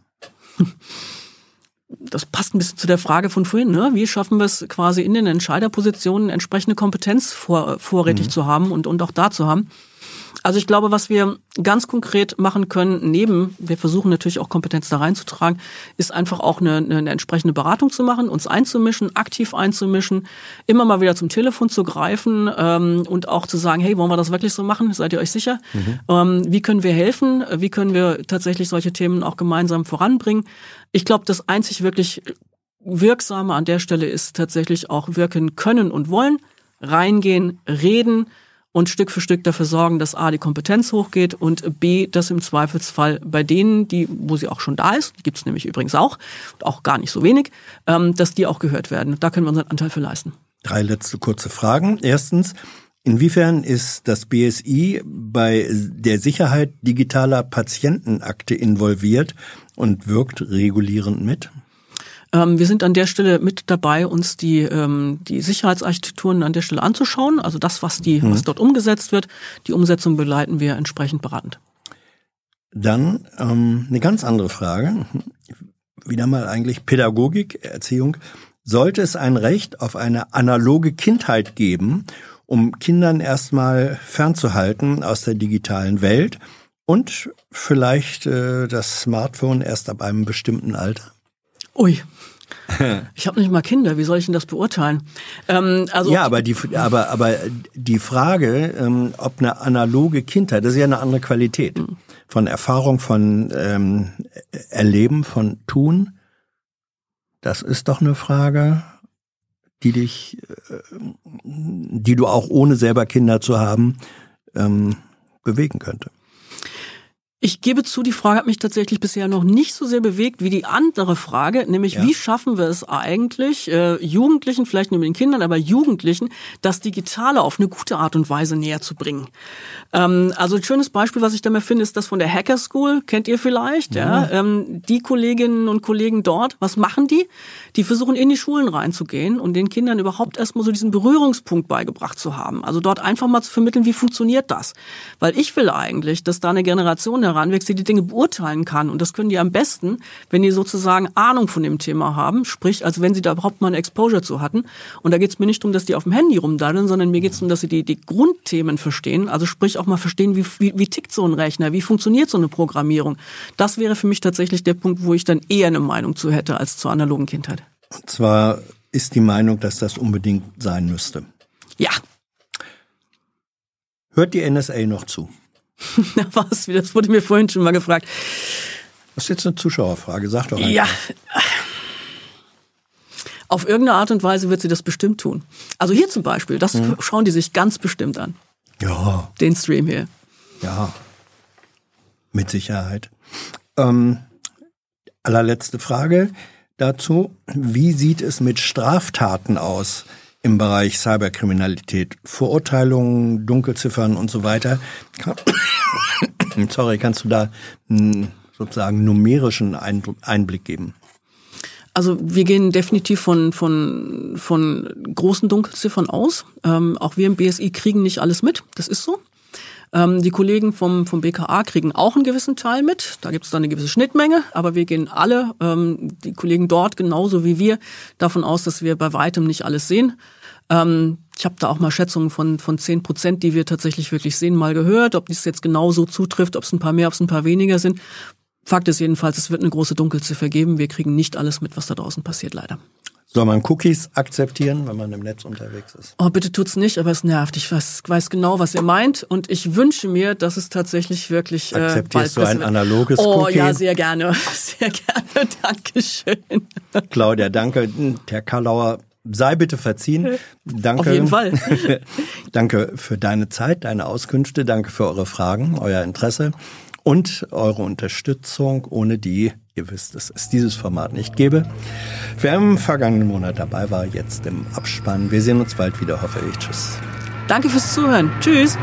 Das passt ein bisschen zu der Frage von vorhin. Ne? Wie schaffen wir es quasi in den Entscheiderpositionen entsprechende Kompetenz vor, vorrätig mhm. zu haben und, und auch da zu haben? Also ich glaube, was wir ganz konkret machen können, neben, wir versuchen natürlich auch Kompetenz da reinzutragen, ist einfach auch eine, eine entsprechende Beratung zu machen, uns einzumischen, aktiv einzumischen, immer mal wieder zum Telefon zu greifen ähm, und auch zu sagen, hey, wollen wir das wirklich so machen? Seid ihr euch sicher? Mhm. Ähm, wie können wir helfen? Wie können wir tatsächlich solche Themen auch gemeinsam voranbringen? Ich glaube, das einzig wirklich Wirksame an der Stelle ist tatsächlich auch wirken können und wollen, reingehen, reden, und Stück für Stück dafür sorgen, dass A, die Kompetenz hochgeht und B, dass im Zweifelsfall bei denen, die, wo sie auch schon da ist, die gibt es nämlich übrigens auch, auch gar nicht so wenig, ähm, dass die auch gehört werden. Da können wir unseren Anteil für leisten. Drei letzte kurze Fragen. Erstens, inwiefern ist das BSI bei der Sicherheit digitaler Patientenakte involviert und wirkt regulierend mit? Ähm, wir sind an der Stelle mit dabei, uns die, ähm, die Sicherheitsarchitekturen an der Stelle anzuschauen. Also das, was, die, mhm. was dort umgesetzt wird, die Umsetzung begleiten wir entsprechend beratend. Dann ähm, eine ganz andere Frage. Wieder mal eigentlich Pädagogik, Erziehung. Sollte es ein Recht auf eine analoge Kindheit geben, um Kindern erstmal fernzuhalten aus der digitalen Welt und vielleicht äh, das Smartphone erst ab einem bestimmten Alter? Ui, ich habe nicht mal Kinder, wie soll ich denn das beurteilen? Ähm, also ja, aber die, aber, aber die Frage, ähm, ob eine analoge Kindheit, das ist ja eine andere Qualität mhm. von Erfahrung, von ähm, Erleben, von Tun. Das ist doch eine Frage, die dich, äh, die du auch ohne selber Kinder zu haben, ähm, bewegen könnte. Ich gebe zu, die Frage hat mich tatsächlich bisher noch nicht so sehr bewegt wie die andere Frage, nämlich ja. wie schaffen wir es eigentlich, äh, Jugendlichen, vielleicht nicht mit den Kindern, aber Jugendlichen, das Digitale auf eine gute Art und Weise näher zu bringen. Ähm, also ein schönes Beispiel, was ich da mal finde, ist das von der Hacker School, kennt ihr vielleicht? Ja. ja? Ähm, die Kolleginnen und Kollegen dort, was machen die? Die versuchen in die Schulen reinzugehen und den Kindern überhaupt erstmal so diesen Berührungspunkt beigebracht zu haben. Also dort einfach mal zu vermitteln, wie funktioniert das? Weil ich will eigentlich, dass da eine Generation heranwächst, die die Dinge beurteilen kann. Und das können die am besten, wenn die sozusagen Ahnung von dem Thema haben, sprich, als wenn sie da überhaupt mal ein Exposure zu hatten. Und da geht es mir nicht darum, dass die auf dem Handy rumdaddeln, sondern mir geht es darum, dass sie die, die Grundthemen verstehen. Also sprich auch mal verstehen, wie, wie, wie tickt so ein Rechner, wie funktioniert so eine Programmierung. Das wäre für mich tatsächlich der Punkt, wo ich dann eher eine Meinung zu hätte als zur analogen Kindheit. Und zwar ist die Meinung, dass das unbedingt sein müsste. Ja. Hört die NSA noch zu? Na was, das wurde mir vorhin schon mal gefragt. Das ist jetzt eine Zuschauerfrage, sag doch einfach. Ja. Auf irgendeine Art und Weise wird sie das bestimmt tun. Also hier zum Beispiel, das hm. schauen die sich ganz bestimmt an. Ja. Den Stream hier. Ja. Mit Sicherheit. Ähm, allerletzte Frage dazu. Wie sieht es mit Straftaten aus? Im Bereich Cyberkriminalität, Verurteilungen, Dunkelziffern und so weiter. Sorry, kannst du da einen sozusagen numerischen Einblick geben? Also wir gehen definitiv von, von, von großen Dunkelziffern aus. Ähm, auch wir im BSI kriegen nicht alles mit, das ist so. Ähm, die Kollegen vom, vom BKA kriegen auch einen gewissen Teil mit. Da gibt es dann eine gewisse Schnittmenge, aber wir gehen alle, ähm, die Kollegen dort genauso wie wir, davon aus, dass wir bei weitem nicht alles sehen. Ähm, ich habe da auch mal Schätzungen von, von 10 Prozent, die wir tatsächlich wirklich sehen, mal gehört. Ob dies jetzt genau so zutrifft, ob es ein paar mehr, ob es ein paar weniger sind. Fakt ist jedenfalls, es wird eine große Dunkelziffer geben. Wir kriegen nicht alles mit, was da draußen passiert, leider. Soll man Cookies akzeptieren, wenn man im Netz unterwegs ist? Oh, bitte tut's nicht, aber es nervt. Ich weiß, weiß genau, was ihr meint und ich wünsche mir, dass es tatsächlich wirklich äh, Akzeptierst du ein analoges oh, Cookie? Oh ja, sehr gerne. Sehr gerne. Dankeschön. Claudia, danke. Herr Karlauer, sei bitte verziehen. Danke. Auf jeden Fall. danke für deine Zeit, deine Auskünfte. Danke für eure Fragen, euer Interesse und eure Unterstützung, ohne die, ihr wisst, dass es dieses Format nicht gäbe. Wer im vergangenen Monat dabei war, jetzt im Abspann. Wir sehen uns bald wieder, hoffe ich. Tschüss. Danke fürs Zuhören. Tschüss.